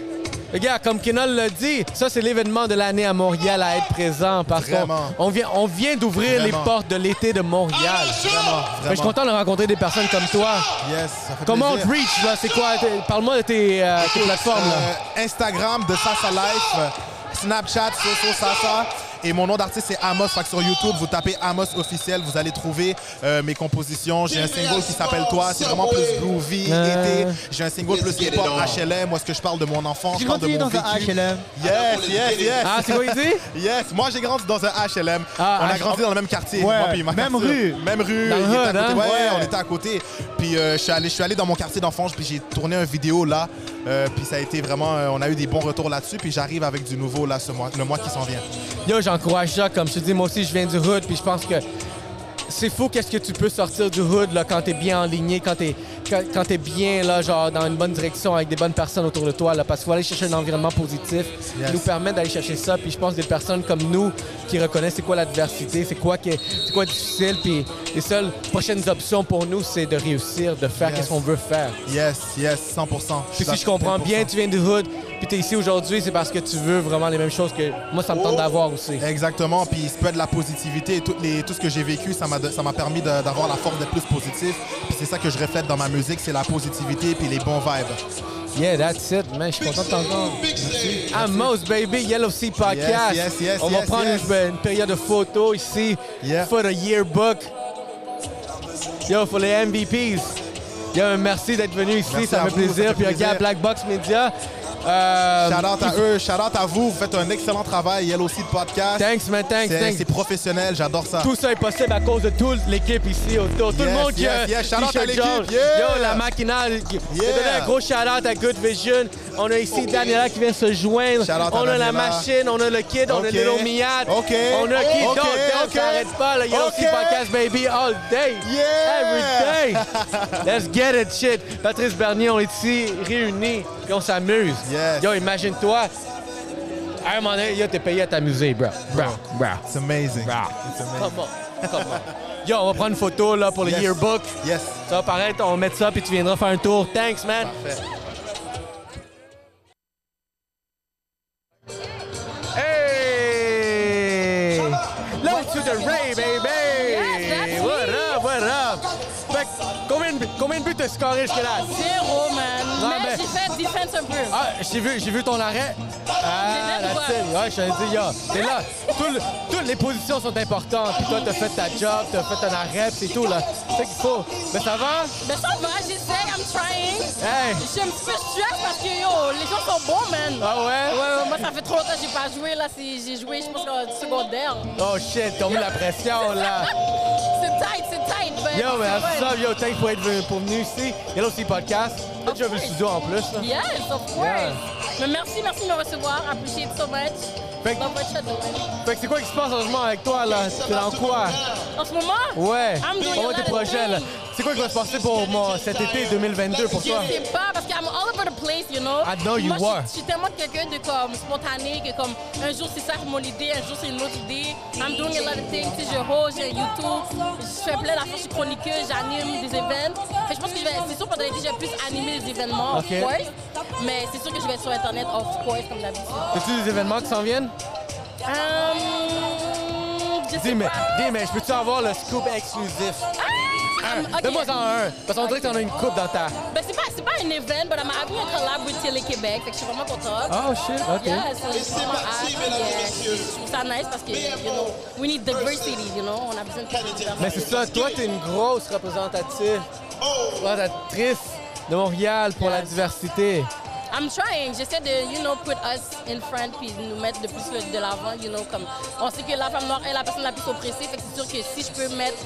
les gars, comme Kenol l'a dit, ça c'est l'événement de l'année à Montréal à être présent parce qu'on Vraiment. on vient, on vient d'ouvrir les portes de l'été de Montréal. Vraiment. Mais je suis content de rencontrer des personnes comme toi. Yes. ça fait Comment on te reach là? C'est quoi? Parle-moi de tes, euh, tes plateformes là. Euh, Instagram de Sasa Life, Snapchat, Soso Sasa. Et mon nom d'artiste, c'est Amos. Fait que sur YouTube, vous tapez Amos officiel, vous allez trouver euh, mes compositions. J'ai un single qui s'appelle Toi. C'est vraiment plus groovy, Euh. été. J'ai un single plus hip-hop, HLM. Moi, ce que je parle de mon enfance, je J'ai parle de grandi mon dans un vécu. HLM. Yes, yes, yes. Ah, c'est quoi il Yes, moi j'ai grandi dans un HLM. Ah, on a H- grandi dans le même quartier. Ouais, moi puis ma même quartier. rue. Même rue. Dans il était hood, à côté. hein? Ouais, Ouais. on était à côté. Puis euh, je suis allé, je suis allé dans mon quartier d'enfance, puis j'ai tourné une vidéo là. Euh, puis ça a été vraiment, euh, on a eu des bons retours là-dessus. Puis j'arrive avec du nouveau là ce mois, le mois qui s'en vient. Yo, j'encourage ça. Comme je dis, moi aussi, je viens du hood, puis je pense que c'est fou qu'est-ce que tu peux sortir du hood là, quand t'es bien enligné, quand t'es quand, quand t'es bien là, genre dans une bonne direction avec des bonnes personnes autour de toi, là, parce qu'il faut aller chercher un environnement positif Yes. qui nous permet d'aller chercher ça. Puis je pense des personnes comme nous qui reconnaissent c'est quoi l'adversité, c'est quoi qui est, c'est quoi difficile, puis les seules prochaines options pour nous, c'est de réussir, de faire Yes. qu'est-ce qu'on veut faire. Yes, yes, 100%. Puis si je comprends bien, tu viens du hood, puis t'es ici aujourd'hui, c'est parce que tu veux vraiment les mêmes choses que moi, ça me tente d'avoir aussi. Exactement, puis se peut de la positivité tout, les, tout ce que j'ai vécu, ça m'a ça m'a permis d'avoir la force d'être plus positif. Puis c'est ça que je reflète dans ma musique, c'est la positivité puis les bons vibes. Yeah, that's it, man. Je suis content de t'entendre. Amos, baby, Yellow Sea Podcast. Yes, yes, yes, On va yes, prendre yes. Une, une période de photos ici Yeah. for the yearbook. Yo, pour les MVPs. Yo, merci d'être venu ici, Merci ça me fait vous, ça plaisir. fait Puis plaisir. regarde Black Box Media. Euh, Shout out à eux, shout out à vous. Vous faites un excellent travail. Yellow Seed Podcast. Thanks, man, thanks, thanks. c'est professionnel, j'adore ça. Tout ça est possible à cause de toute l'équipe ici autour. Tout le Yes, monde qui a yes, yes. Shout out à l'équipe, yeah. Yo, la maquinale. Je vais Yeah. donner un gros shout-out à Good Vision. On a ici Daniela qui vient se joindre. On a la machine, on a le kid, on a. Little Miat. Ok. On a qui d'autre? Damn, ok. Ça arrête pas, le Yellow Ok. Sea Podcast, baby, all day. Yeah. Every day. Let's get it, shit. Patrice Bernier, on est ici réunis et on s'amuse. Yes. Yo, imagine-toi. À un moment donné, yo, t'es payé à t'amuser, bro. Bro, bro. It's amazing. Bro. It's amazing. Come on, come on. Yo, on va prendre une photo là, pour le Yes. yearbook. Yes. Ça va paraître, on va mettre ça, puis tu viendras faire un tour. Thanks, man. Parfait. Low to the Ray, baby! what up, what up? Fait combien de buts t'as scoré jusque-là? Zéro, man. Non, mais mais- j'ai fait defense un peu. Ah, j'ai vu, j'ai vu ton arrêt. Ah, that's quoi? it. Ouais, je te dis, yo, t'es là. Tout le- toutes les positions sont importantes. Puis toi, t'as fait ta job, t'as fait un arrêt, c'est tout, là. C'est ça qu'il faut. Mais ça va? Mais ça va, j'essaie, I'm trying. Hey! Je suis un petit peu stress parce que, yo, les gens sont bons, man. Ah ouais? Ouais, ouais, moi, ça fait trop longtemps que j'ai pas joué, là. J'ai joué, je pense, au secondaire. Oh shit, t'as mis la pression, là. C'est tight, c'est tight. Ben, Yo, mais up, yo, thanks pour être venu, pour ici. Il y a aussi podcast. Tu as vu le studio en plus, là. Yes, of course. Yeah. Mais merci, merci de me recevoir. Appreciate so much. Fait que-. Fait que c'est quoi qui se passe en ce moment avec toi, là? T'es dans quoi? En ce moment? Ouais. I'm doing On a lot tes of projets, là. C'est quoi qui va se passer pour mon, cet été 2022 pour Je toi? sais pas, parce que I'm all over the place, you know. I know you Moi, je suis- are. Je suis tellement quelqu'un de comme spontané que comme un jour c'est ça mon idée, un jour c'est une autre idée. I'm doing a lot of things. Je host, j'ai YouTube, je fais plein d'affaires, je suis chroniqueuse, j'anime des événements. Fait je pense que je vais, c'est sûr pendant l'été, je vais plus animer les événements, Ok. of course. Mais c'est sûr que je vais être sur Internet, of course, comme d'habitude. As-tu des événements qui s'en viennent? Um, je sais Dis, mais, pas. dis, mais je peux-tu avoir le scoop exclusif? Ah! Un. Ok. Donne-moi en un. Parce qu'on dirait que t'en as une coupe dans ta. Ben, c'est pas, c'est pas un event, mais I'm having a collab with Télé-Québec. Fait que je suis vraiment contente. Oh shit, ok. Yeah, so je suis vraiment hâte, puis, euh, je trouve ça nice parce que, you know, we need diversity, you know, on a besoin de diversité. Mais c'est ça, toi, t'es une grosse représentative, représentatrice de Montréal pour la diversité. I'm trying, j'essaie de, you know, put us in front puis nous mettre de plus de l'avant, you know, comme on sait que la femme noire est la personne la plus oppressée, fait que c'est sûr que si je peux mettre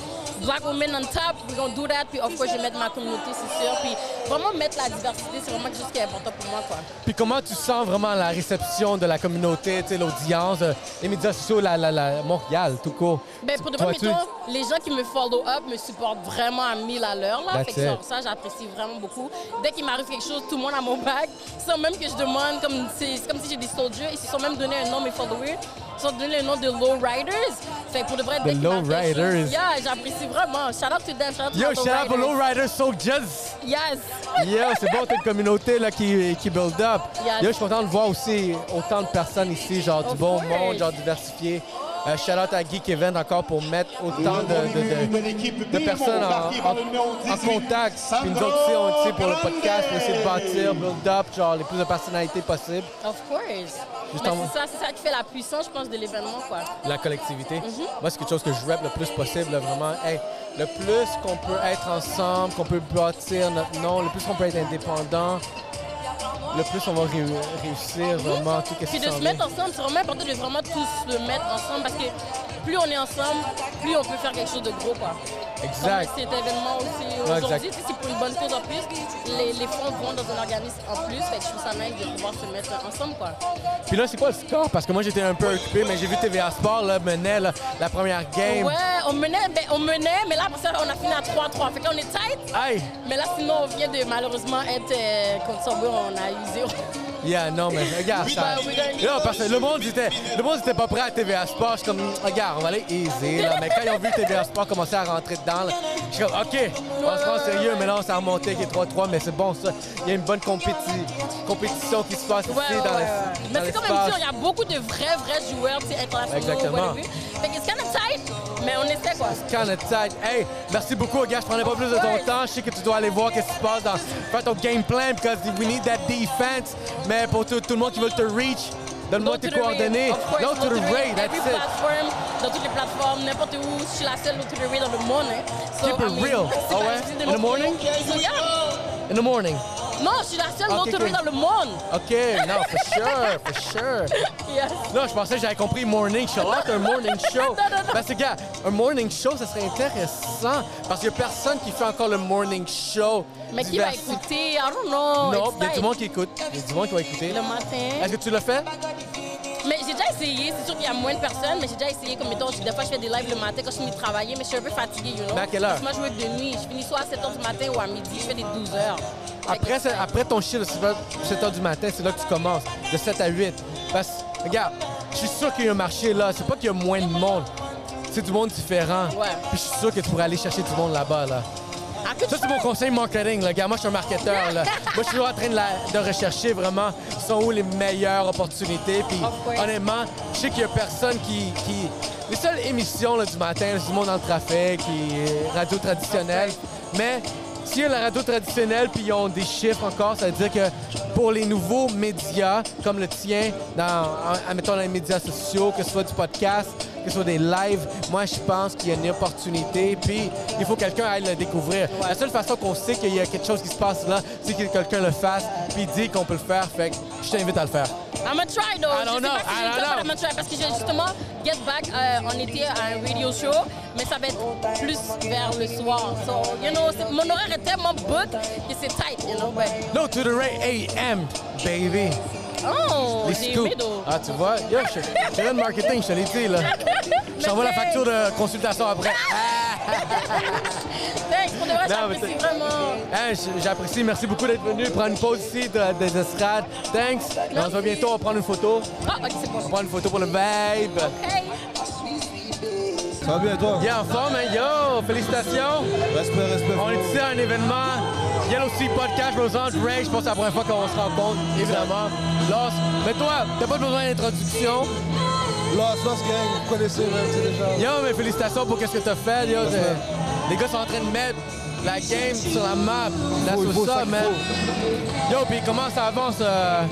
black women on top, we're gonna do that, puis of course je vais mettre ma communauté, c'est sûr, puis vraiment mettre la diversité, c'est vraiment quelque chose qui est important pour moi, quoi. Puis comment tu sens vraiment la réception de la communauté, tu sais, l'audience, euh, les médias sociaux, la, la, la- Montréal, tout court? Ben, pour de vrai, mettons, les gens qui me follow up me supportent vraiment à 1000 à l'heure. là. That's Fait que genre, ça, j'apprécie vraiment beaucoup. Dès qu'il m'arrive quelque chose, tout le monde a mon bac. Sans même que je demande, comme c'est comme si j'ai des soldiers. Ils se sont même donné un nom, mes followers. Ils se sont donné le nom de Low Riders. Fait pour de vrai, dès Low Riders. Yeah, j'apprécie vraiment. Shout out to them, shout out to Yo, my shout out pour Low Riders. Riders So Jazz! Yes. Yo, c'est bon, t'as une communauté là, qui, qui build up. Yes. Yo, je suis content de voir aussi autant de personnes ici, genre du bon monde, genre diversifié. Euh, shout out à Geek Event encore pour mettre autant de, de- de- de personnes en, en- en contact. Puis nous autres aussi, on est ici pour le podcast, pour essayer de bâtir, build up, genre les plus de personnalités possibles. Of course. Juste Mais en- c'est ça, qui fait la puissance, je pense, de l'événement, quoi. la collectivité. Mhm. Moi, c'est quelque chose que je rap le plus possible, là, vraiment. Hey, le plus qu'on peut être ensemble, qu'on peut bâtir notre nom, le plus qu'on peut être indépendant, le plus on va ré- réussir vraiment tout ce Puis qui de s'en se mettre ensemble, c'est vraiment important de vraiment tous se mettre ensemble parce que plus on est ensemble, plus on peut faire quelque chose de gros, quoi. Exact. Comme cet événement aussi aujourd'hui, sais, c'est pour une bonne cause en plus. Les, les fonds vont dans un organisme en plus, fait que je trouve ça nice de pouvoir se mettre ensemble, quoi. Puis là, c'est quoi le score? Parce que moi, j'étais un peu occupé, mais j'ai vu TVA Sport là, mener là, la première game. Ouais, on menait, ben, on menait, mais là, après ça, on a fini à 3-3. Fait que là, on est tight, Aïe! mais là, sinon, on vient de malheureusement être euh, contre Sombre, on a eu zéro. Yeah, non, mais regarde ça. Là, parce que le monde était, le monde était pas prêt à TVA Sport. Je suis comme, regarde, on va aller easy, là. Mais quand ils ont vu TVA Sport commencer à rentrer dedans, là, je suis comme, OK, on se prend au sérieux, mais là, on s'est remonté qui est 3-3, mais c'est bon, ça. Il y a une bonne compéti- compétition qui se passe Ouais, ici ouais, dans ouais, dans Mais c'est quand même dur, il y a beaucoup de vrais, vrais joueurs tu sais, internationaux. Exactement. Fait que kind of mais on essaie, quoi. Quand le tight. Hey, merci beaucoup, gars. Je prenais pas plus de ton temps. Je sais que tu dois aller voir qu'est-ce qui se passe dans faire ton game plan because we need that defense. Mais pour tout, tout le monde qui veut te reach, donne-moi tes coordonnées. raid, of course, Go to the raid, that's it. platform, dans toutes les plateformes, n'importe où. Je suis la seule go to the raid le monde. hein. So, Keep it I mean, real. Oh ouais? In the morning? So, yeah. In the morning. Non, je suis la seule Ok, non tourée ok. dans le monde. OK, non, for sure, for sure. Yes. Non, je pensais que j'avais compris morning show. Ah, un morning show. Non, non, non. Parce que, gars, un morning show, ça serait intéressant. Parce qu'il n'y a personne qui fait encore le morning show. Mais qui va écouter? I don't know. Non, il y a du monde qui écoute. Il y a du monde qui va écouter. Le matin. Est-ce que tu l'as fait? Mais j'ai déjà essayé. C'est sûr qu'il y a moins de personnes, mais j'ai déjà essayé. Comme mettons, des fois, je fais des lives le matin quand je finis de travailler, mais je suis un peu fatiguée, you know. Mais à quelle heure? Parce que Moi, je joue de nuit. Je finis soit à 7 h du matin ou à midi. Je fais des 12 heures. Après, c'est- après ton chiffre de 7 h du matin, c'est là que tu commences, de 7 à 8. Parce que, regarde, je suis sûr qu'il y a un marché là. C'est pas qu'il y a moins de monde. C'est du monde différent. Ouais. Puis je suis sûr que tu pourrais aller chercher du monde là-bas. Là. Ça, c'est mon conseil marketing. Là. Regarde, moi, je suis un marketeur. Là. moi, je suis toujours en train de, la- de rechercher vraiment sont où les meilleures opportunités. Puis, honnêtement, je sais qu'il y a personne qui. qui... Les seules émissions là, du matin, c'est du monde dans le trafic, qui est radio traditionnelle. Mais s'il y a la radio traditionnelle puis ils ont des chiffres encore, ça veut dire que pour les nouveaux médias comme le tien, dans, en- admettons dans les médias sociaux, que ce soit du podcast, que ce soit des lives, moi je pense qu'il y a une opportunité puis il faut que quelqu'un aille le découvrir. La seule façon qu'on sait qu'il y a quelque chose qui se passe là, c'est que quelqu'un le fasse puis dit qu'on peut le faire. Fait que je t'invite à le faire. I'm gonna try though. I don't je sais know, pas si I don't know. I'm gonna try parce que j'ai justement Get Back, euh, on était à un radio show, mais ça va être plus vers le soir. So, you know, mon horaire est tellement book que c'est tight, you know. But, No to the Ray AM, baby. Oh, Les scoops. Ah, tu vois? Yo, je je fais le marketing, je te l'ai dit, là. Je t'envoie la facture de consultation après. Thanks, pour de vrai, j'apprécie vraiment. Hein, J'apprécie. Merci beaucoup d'être venu prendre une pause ici de- des estrades. Thanks. On se voit bientôt. On va prendre une photo. Ah, ok, c'est On prendre une photo pour le vibe. Hey. Ça va bien, toi? Il est en forme, hein? Yo! Félicitations! Respect, respect. On est ici à un événement. Yellow Sea Podcast, Los Angeles Ray. Je pense que c'est la première fois qu'on se rencontre, évidemment. Los, mais toi, t'as pas besoin d'introduction. Lost, Lost Gang, vous connaissez même, c'est déjà. Yo, mais félicitations pour qu'est-ce que t'as fait. Yo, les gars sont en train de mettre la game sur la map. Faut what's ça man. Yo, puis comment ça avance euh,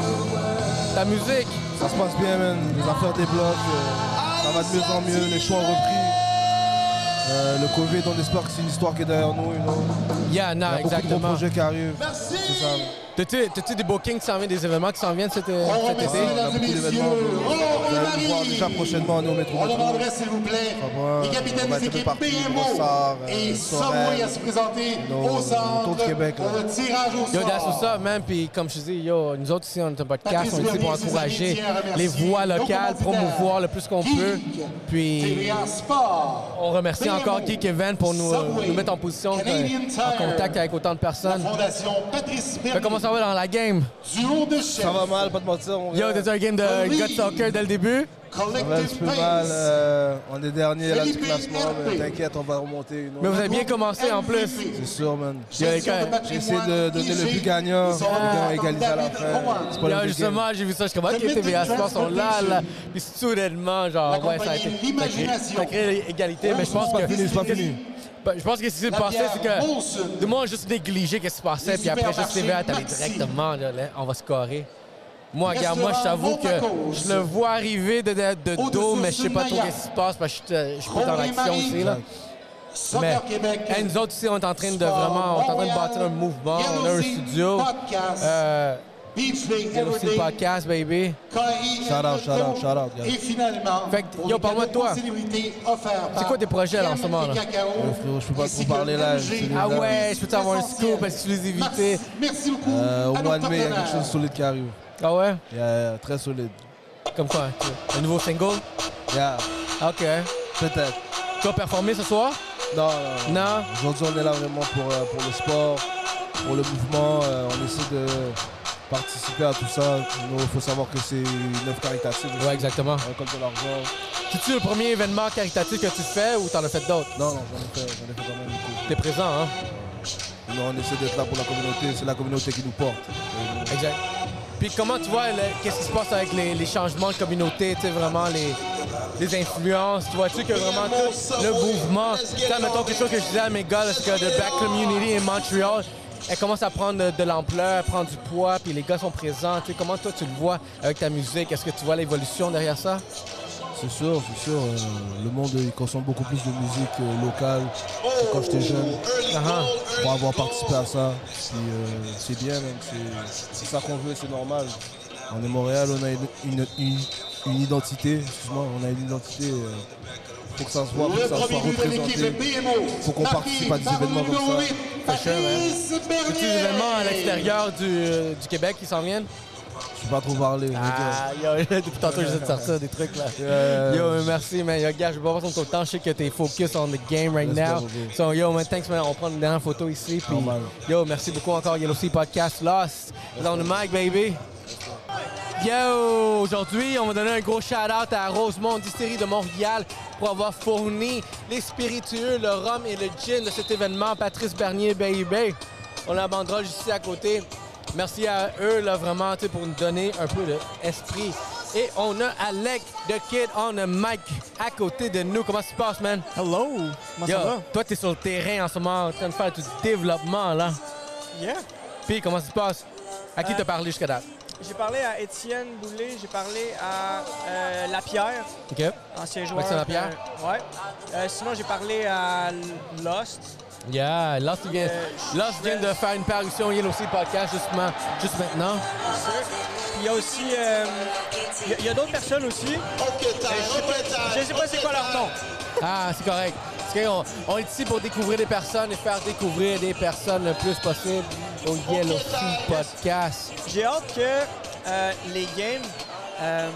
ta musique? Ça se passe bien, man. Les affaires débloquent. euh, ça va de mieux en mieux. Les choix ont repris. Euh, le Covid, on espère que c'est une histoire qui est derrière nous. You know. Yeah, Il y a beaucoup de projets qui arrivent. Ça. T'as-tu des bookings qui s'en viennent, des événements qui s'en viennent cet, euh, cet été? On a beaucoup d'événements. Vous allez nous voir déjà prochainement, nous, au métro. On demanderait, s'il vous plaît, les on capitaines des équipes BMO euh, et Subway à se présenter au centre pour le tirage au Yo, sort. that's what's up, man. Puis comme je dis, yo, nous autres ici, on est un podcast, Patrice on est ici pour encourager les voix locales, promouvoir le plus qu'on peut. Puis TVA Sport, on remercie encore Geek Event pour nous, Subway, nous mettre en position, euh, en contact avec autant de la personnes. Fondation Patrice Ça va dans la game? duo de chefs, Ça va mal, pas de mentir. On Yo, t'as un game de gut soccer dès le début? Ça va un petit peu mal. Euh, on est dernier là du classement, mais t'inquiète, on va remonter. you know. Mais vous avez bien commencé en plus. C'est sûr, man. Les gestion gars, de patrimoine J'essaie de donner le but gagnant. Les représentants égalisé à la fin. C'est pas Yo, le justement, j'ai vu ça, je suis comme, ok, The TVA Sports sont là, là. Puis soudainement, genre, ouais, ça a été. Ça a créé- l'égalité, mais je pense C'est pas que. fini, c'est pas fini. Ben, Je pense que ce qui s'est passé, c'est que a juste négligé ce qui se passait, Les puis après, juste t'allais Maxi. directement, là, là, on va scorer. Moi, regarde, moi, je t'avoue que je le vois arriver de, de, dos, mais je sais pas trop ce qui se passe parce que je suis- pas dans l'action aussi, là. Mais hey, nous autres ici, on est en train de vraiment, on est en train de bâtir un mouvement, on a un studio. Podcast, Euh, Beach Day il y a aussi le Everyday, podcast, baby. Shout out, shout out, shout out. Et finalement, Fait que, yo, parle-moi de toi. C'est quoi tes projets, là, en ce moment, là? Frérot, je peux pas trop parler, là, Ah ouais, je peux t'avoir un scoop, exclusivité. Merci beaucoup. Euh, Au mois de mai, il y a quelque chose de solide qui arrive. Ah ouais? Yeah, très solide. Comme quoi? Un nouveau single? Yeah, OK. peut-être. Tu vas performer ce soir? Non, non. Non? Aujourd'hui, on est là vraiment pour, euh, pour le sport, pour le mouvement. euh, on essaie de participer à tout ça. Il faut savoir que c'est une œuvre caritative. aussi. Ouais, exactement. On récolte de l'argent. C'est-tu le premier événement caritatif que tu fais ou t'en as fait d'autres? Non, non, j'en ai fait, j'en ai fait quand même beaucoup. T'es présent, hein? Non, on essaie d'être là pour la communauté. C'est la communauté qui nous porte. Exact. Puis comment tu vois, qu'est-ce qui se passe avec les, les changements de communauté, tu sais, vraiment les, les influences? Tu vois-tu que vraiment tout le mouvement, tu sais, mettons quelque chose que je disais à mes gars, c'est que The Black Community in Montreal, elle commence à prendre de, l'ampleur, à prendre du poids, puis les gars sont présents. Tu sais, comment toi tu le vois avec ta musique? Est-ce que tu vois l'évolution derrière ça? C'est sûr, c'est sûr. euh, le monde il consomme beaucoup plus de musique euh, locale que quand j'étais jeune. Uh-huh. Pour avoir participé à ça, euh, c'est bien même. c'est- C'est ça qu'on veut, c'est normal. On est Montréal, on a une, une- une- une identité. Excuse-moi, on a une identité. Il faut que ça se voit, faut que ça soit représenté. Faut qu'on participe à des événements comme ça. C'est man. C'est des événements à l'extérieur du, euh, du Québec qui s'en viennent? Je peux pas trop parler. Ah, yo, depuis tantôt, j'essaie de sortir des trucs là. Yo, merci, man. Yo, gars, je vais pas passer ton temps. Je sais que t'es focus on the game right Let's now. go. So, yo, man, thanks, man. On prend une dernière photo ici. Puis, yo, merci beaucoup encore. Yellow Sea Podcast Lost. On the mic, baby. Yo, aujourd'hui, on va donner un gros shout-out à Rosemont Distillerie de Montréal pour avoir fourni les spiritueux, le rhum et le gin de cet événement. Patrice Bernier, baby. On a la banderole juste ici à côté. Merci à eux, là, vraiment, pour nous donner un peu d'esprit. Et on a Alec, the kid, on the mic, à côté de nous. Comment ça se passe, man? Hello! Comment Yo, ça va? toi, t'es sur le terrain en ce moment, en train de faire du développement, là. Yeah! Puis, comment ça se passe? À qui Euh, t'as parlé jusqu'à date? J'ai parlé à Étienne Boulay, j'ai parlé à euh, Lapierre, OK? ancien joueur. Maxime Lapierre? de- ouais. Euh, sinon, j'ai parlé à Lost. Yeah, Lost vient, Euh, Lost vient de faire une parution Yellow Sea Podcast, justement, juste maintenant. il y a aussi. euh, il y a- d'autres personnes aussi. Je sais pas c'est quoi leur nom. Ah, c'est correct. On est ici pour découvrir des personnes et faire découvrir des personnes le plus possible au Yellow Sea Podcast. J'ai hâte que euh, les games euh,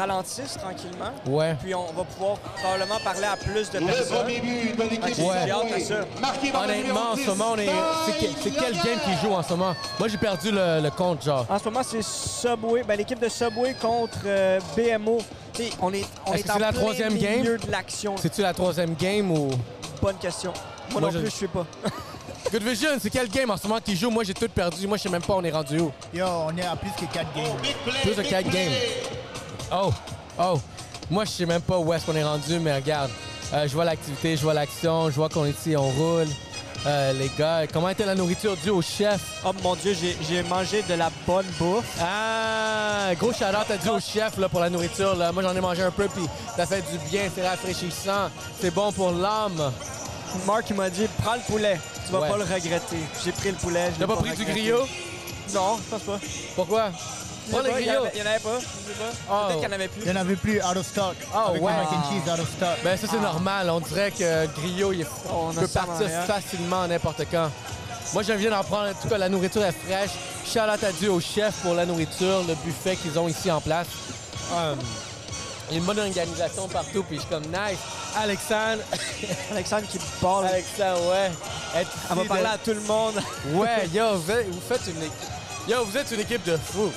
ralentissent tranquillement. Ouais. Puis on va pouvoir probablement parler à plus de Le personnes. premier but de l'équipe Ok, Ouais. Honnêtement, en ce moment, on est. C'est que- c'est quel game qui joue en ce moment? Moi, j'ai perdu le, le compte, genre. En ce moment, c'est Subway. Ben, l'équipe de Subway contre euh, BMO. T'sais, on est, on en c'est la plein troisième milieu game? de l'action. C'est-tu la troisième game ou? Bonne question. Moi, Moi, non je- plus, je sais pas. Good Vision, c'est quel game en ce moment qui joue? Moi, j'ai tout perdu. Moi, je sais même pas on est rendu où. Yo, on est à plus que 4 games. Plus de 4 games. Oh, oh. Moi, je sais même pas où est-ce qu'on est rendu, mais regarde. Euh, je vois l'activité, je vois l'action, je vois qu'on est ici, on roule. Euh, les gars, comment était la nourriture due au chef? Oh mon Dieu, j'ai mangé de la bonne bouffe. Ah, gros shout-out à dit au chef là, pour la nourriture. Là. Moi, j'en ai mangé un peu, puis ça fait du bien, c'est rafraîchissant. C'est bon pour l'âme. Marc il m'a dit prends le poulet, tu vas Ouais. pas le regretter. J'ai pris le poulet. T'as l'ai pas pris du griot? Non, je pense pas. Pourquoi? Prends pas, il y en avait- en pas. Je sais pas. Oh. Peut-être qu'il y en avait plus. Il n'y en avait plus out of stock. Oh, Avec ouais. le mac and cheese out of stock. Ben ça, c'est normal. On dirait que griot, il Oh, on a peut partir facilement n'importe quand. Moi, je viens d'en prendre. En tout cas, la nourriture est fraîche. Shout-out à Dieu au chef pour la nourriture, le buffet qu'ils ont ici en place. Um, il y a une bonne organisation partout, puis je suis comme nice. Alexandre, Alexandre qui parle. Alexandre, ouais. Elle va parler de- à tout le monde. Ouais, yo, vous faites une équipe. Yo, vous êtes une équipe de fous.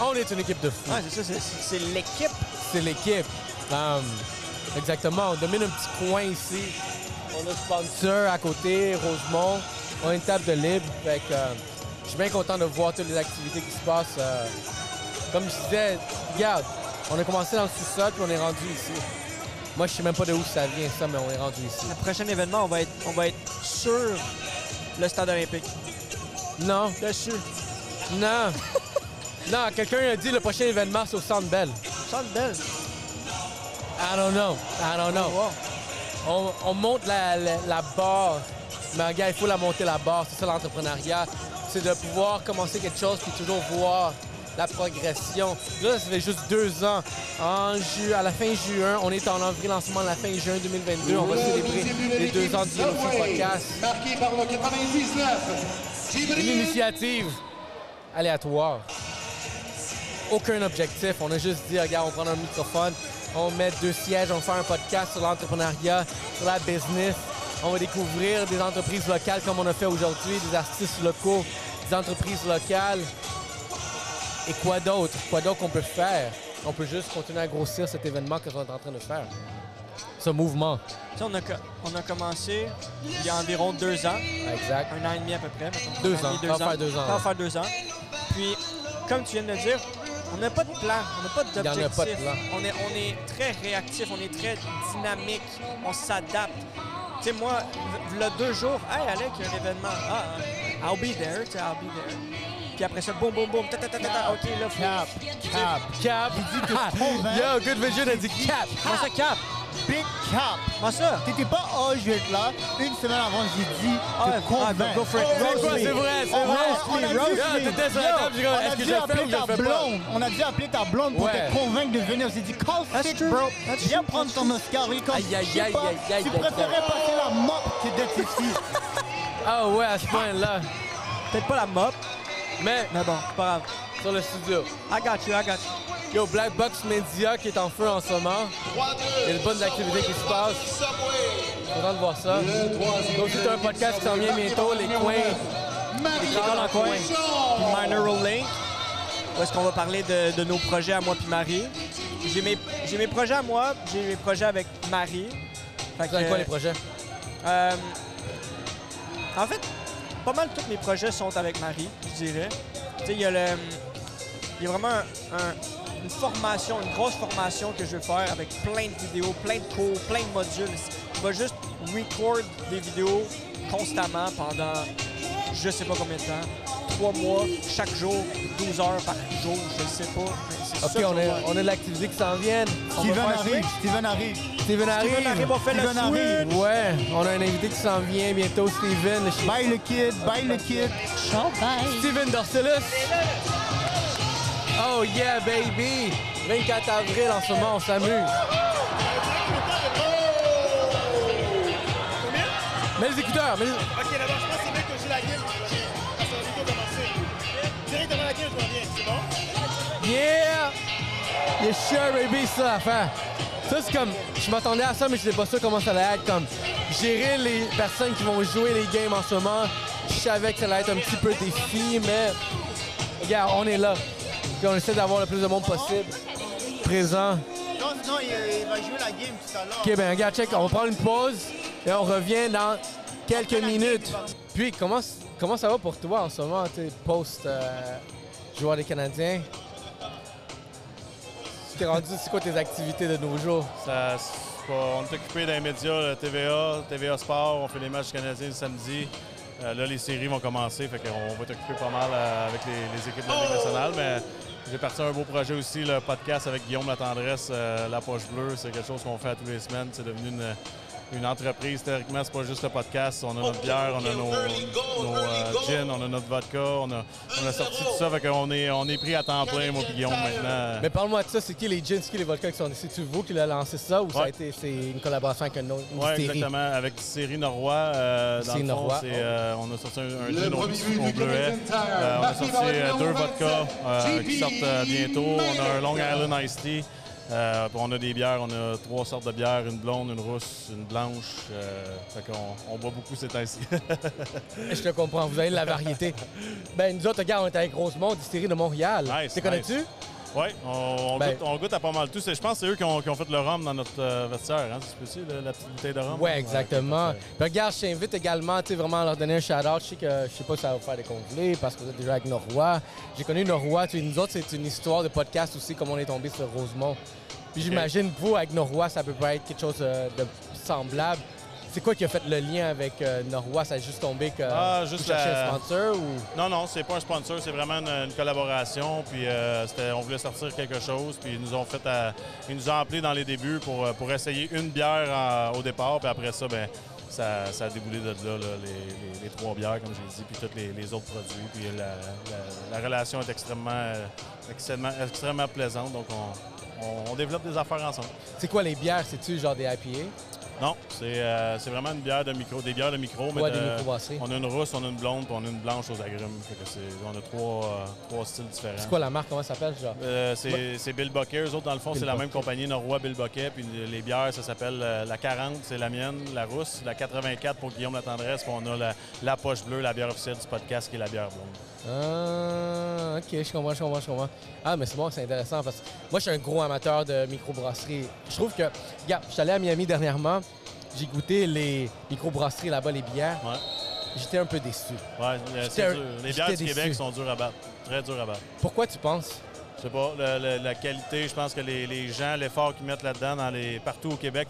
On est une équipe de fous. Ouais, c'est ça, c'est- l'équipe. C'est l'équipe. Um, exactement. On domine un petit coin ici. On a sponsor à côté, Rosemont. On a une table de libre. Fait que, euh, je suis bien content de voir toutes les activités qui se passent. euh. comme je disais, regarde, on a commencé dans le sous-sol puis on est rendu ici. Moi, je sais même pas de où ça vient, ça, mais on est rendu ici. Le prochain événement, on va être, on va être sur le stade olympique. Non, Dessus. non. non, quelqu'un a dit le prochain événement, c'est au Centre Bell. Centre Bell? I don't know. I don't know. Wow. On, on monte la, la, la barre. Mais regarde, il faut la monter la barre. C'est ça l'entrepreneuriat. C'est de pouvoir commencer quelque chose puis toujours voir la progression. Là, ça fait juste deux ans. En ju à la fin juin, on est en avril en ce moment, à la fin juin 2022. On va Le célébrer les deux ans du. Podcast. Marqué par le 99. Une initiative aléatoire. Aucun objectif. On a juste dit, regarde, on prend un microphone, on met deux sièges, on fait un podcast sur l'entrepreneuriat, sur la business. On va découvrir des entreprises locales comme on a fait aujourd'hui, des artistes locaux, des entreprises locales. Et quoi d'autre? Quoi d'autre qu'on peut faire? On peut juste continuer à grossir cet événement que qu'on est en train de faire. Ce mouvement. Tu sais, on, a, co- on a commencé il y a environ deux ans, Exact. un an et demi à peu près. Deux ans. deux ans, ouais. faire deux ans. Puis, comme tu viens de le dire, on n'a pas de plan, on n'a pas Il d'objectif. On est, on est très réactif, on est très dynamique, on s'adapte. Tu sais, moi, il y a deux jours, hey Alec, il y a un événement. Ah, I'll be there, tu sais, I'll be there. Puis après ça, boum, boum, boum, ta, ta, ta, ta, ta. OK, là, faut... Cap, cap. Cap. Yo, Good Vision a dit cap. Comment ça, cap? Big cap. Comment ça? T'étais pas, oh, je vais être là. Une semaine avant, j'ai dit, Ah, te ah, convaincre. go for it. C'est quoi, Roast c'est me. vrai, c'est On vrai. dû- t'étais sur la table, j'ai on a est-ce que dû je le fais ou appeler je ta fais pas? blonde. On a dû appeler ta blonde pour te convaincre de venir. S'est dit, call sick, bro. Viens prendre ton Oscar. Oui, comme, Aïe, aïe, aïe, aïe, aïe, Tu préférais passer la mop que d'être ici. Ah ouais, à ce point-là. Peut-être pas la mop, Mais mais bon, pas grave. sur le studio. I got you, I got you. Yo, Black Box Media qui est en feu en ce moment. Il y a une bonne activité qui se passe. Content de voir ça. Donc, c'est un podcast qui s'en vient bientôt, les coins. Les École en coin. Puis Minor Link, où est-ce qu'on va parler de, de nos projets à moi puis Marie? J'ai mes, j'ai mes projets à moi, j'ai mes projets avec Marie. Fait que, quoi les projets? euh, en fait, pas mal tous mes projets sont avec Marie, je dirais. Il y a le... Y a vraiment un- un- une formation, une grosse formation que je veux faire avec plein de vidéos, plein de cours, plein de modules. Je vais juste record des vidéos constamment pendant je sais pas combien de temps. Trois mois, chaque jour, 12 heures par jour, je sais pas. Ok, on a, faire. on a de l'activité qui s'en vient. Steven arrive. Steven arrive. Steven arrive. Steven arrive, on fait le Steven arrive. switch. Ouais, on a un invité qui s'en vient bientôt, Steven. Bye le kid, bye le kid. Steven Dorcelus. Oh yeah, baby! 24 avril en ce moment, on s'amuse. Mets les écouteurs, mets les... Ok, d'abord, je pense que c'est bien que j'ai la game. Parce qu'on commencer. Directement la game, je reviens. C'est bon? Yeah! Yeah, sure, baby, ça, la fin. Ça, c'est comme... Je m'attendais à ça, mais je sais pas sûr comment ça allait être. Comme gérer les personnes qui vont jouer les games en ce moment. Je savais que ça allait être un petit peu défi, mais... Regarde, on est là. Puis on essaie d'avoir le plus de monde possible présent. Non, sinon, il, va jouer la game tout à l'heure. OK, ben regarde, check, on va prendre une pause et on revient dans quelques minutes. Puis, comment, comment ça va pour toi en ce moment, tu post-joueur des Canadiens? T'es rendu, c'est quoi tes activités de nos jours? On est occupé dans les TVA, TVA Sport, on fait les matchs canadiens le samedi. Euh, là, les séries vont commencer, fait qu'on va être occupé pas mal euh, avec les, équipes de la nationale. Mais j'ai parti un beau projet aussi, le podcast avec Guillaume Latendresse, euh, La Poche Bleue. C'est quelque chose qu'on fait à tous les semaines. C'est devenu une, une entreprise. Théoriquement, c'est pas juste le podcast. On a notre bière, on a nos, nos euh, gins, on a notre vodka. On a, on a sorti tout ça, fait qu'on est, on est pris à temps plein, moi Guillaume, maintenant. Mais parle-moi de ça, c'est qui les gins, c'est qui les vodkas qui sont C'est-tu vous qui l'avez lancé ça ou ça a été c'est une collaboration avec une, autre- Oui, exactement. Avec Distillerie Norrois. euh, dans le fond, Norrois. c'est, euh, on a sorti un, un gin au, bleuet. Euh, on a sorti euh, deux 27, vodkas euh, qui sortent euh, bientôt. On a un Long Island Iced Tea. Euh, on a des bières. On a trois sortes de bières. Une blonde, une rousse, une blanche. Euh, fait qu'on on boit beaucoup ces temps-ci. Je te comprends, vous avez de la variété. ben, nous autres, regarde, on est avec Rosemont, distillerie de Montréal. Nice, Tu connais-tu? nice. Oui, on, on Ben- goûte, on goûte à pas mal tout. Je pense que c'est eux qui ont, qui ont fait le rhum dans notre euh, vestiaire. Hein? Tu peux-tu, la, la petite bouteille de rhum? Oui, Ouais, exactement. ok, Puis regarde, je t'invite également tu vraiment à leur donner un shout-out. Je sais que je sais pas si ça va vous faire des conflits parce que vous êtes déjà avec Norrois. J'ai connu Norrois. Tu nous autres, c'est une histoire de podcast aussi, comme on est tombé sur Rosemont. Puis j'imagine, vous, avec Norrois, ça peut pas être quelque chose euh, de semblable. C'est quoi qui a fait le lien avec euh, Norrois? Ça a juste tombé que Ah, vous juste cherchez la- un sponsor ou... Non, non, c'est pas un sponsor, c'est vraiment une, une collaboration. Puis euh, on voulait sortir quelque chose, puis ils nous ont fait, à- ils nous ont appelés dans les débuts pour, euh, pour essayer une bière au départ, puis après ça, ben ça, a déboulé de là, les, trois bières, comme j'ai dit, puis tous les, autres produits. Puis la, la- la relation est extrêmement, euh, extrêmement, extrêmement plaisante, donc on, on- on développe des affaires ensemble. C'est quoi les bières? C'est-tu genre des IPA? Non, c'est euh, c'est vraiment une bière de micro, des bières de micro, mais Ouais, des de- microbrasseries. on a une rousse, on a une blonde, puis on a une blanche aux agrumes. Fait que c'est- on a trois, euh, trois styles différents. C'est quoi la marque? Comment ça s'appelle? Euh, c'est Bill Bucket. Eux autres, dans le fond, c'est la même compagnie, Norrois Bill Bucket. Puis les bières, ça s'appelle euh, la 40, c'est la mienne, la rousse. La 84 pour Guillaume La Tendresse. Puis on a la, la poche bleue, la bière officielle du podcast, qui est la bière blonde. Ah, ok, je comprends, je comprends, je comprends. Ah, mais c'est bon, c'est intéressant parce que moi, je suis un gros amateur de microbrasserie. Je trouve que, regarde, je suis allé à Miami dernièrement, j'ai goûté les microbrasseries là-bas, les bières. Ouais. J'étais un peu déçu. Ouais, euh, c'est dur. Les bières du déçu. Québec sont dures à battre. Très dures à battre. Pourquoi tu penses? Je sais pas, la qualité, je pense que les, les gens, l'effort qu'ils mettent là-dedans dans les, partout au Québec,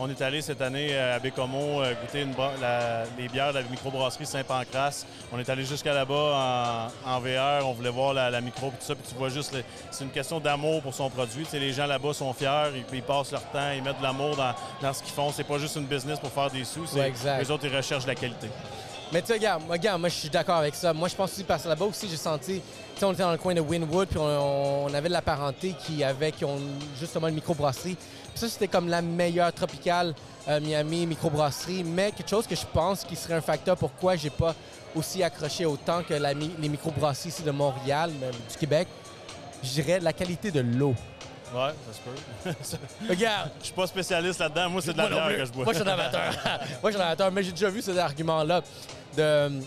on est allé cette année euh, à Bécomo euh, goûter une bra- la- les bières de la microbrasserie Saint-Pancras. On est allé jusqu'à là-bas en, en VR, on voulait voir la, micro et tout ça, puis tu vois juste, c'est une question d'amour pour son produit. Les gens là-bas sont fiers, ils, ils passent leur temps, ils mettent de l'amour dans, dans ce qu'ils font. C'est pas juste une business pour faire des sous, Ouais, les autres, ils recherchent la qualité. Mais tu sais, regarde, moi, regarde, moi je suis d'accord avec ça. Moi je pense aussi parce que là-bas aussi j'ai senti, on était dans le coin de Winwood, puis on, on avait de la parenté qui avait qui ont justement une microbrasserie. Puis ça c'était comme la meilleure tropicale euh, Miami microbrasserie, mais quelque chose que je pense qui serait un facteur pourquoi j'ai pas aussi accroché autant que la les microbrasseries ici de Montréal, même du Québec, je dirais la qualité de l'eau. Ouais, ça se peut. Regarde. Je suis pas spécialiste là-dedans. Moi, c'est de la bière que je bois. Moi, je suis un amateur. Moi, je suis un amateur. Mais j'ai déjà vu cet argument-là de,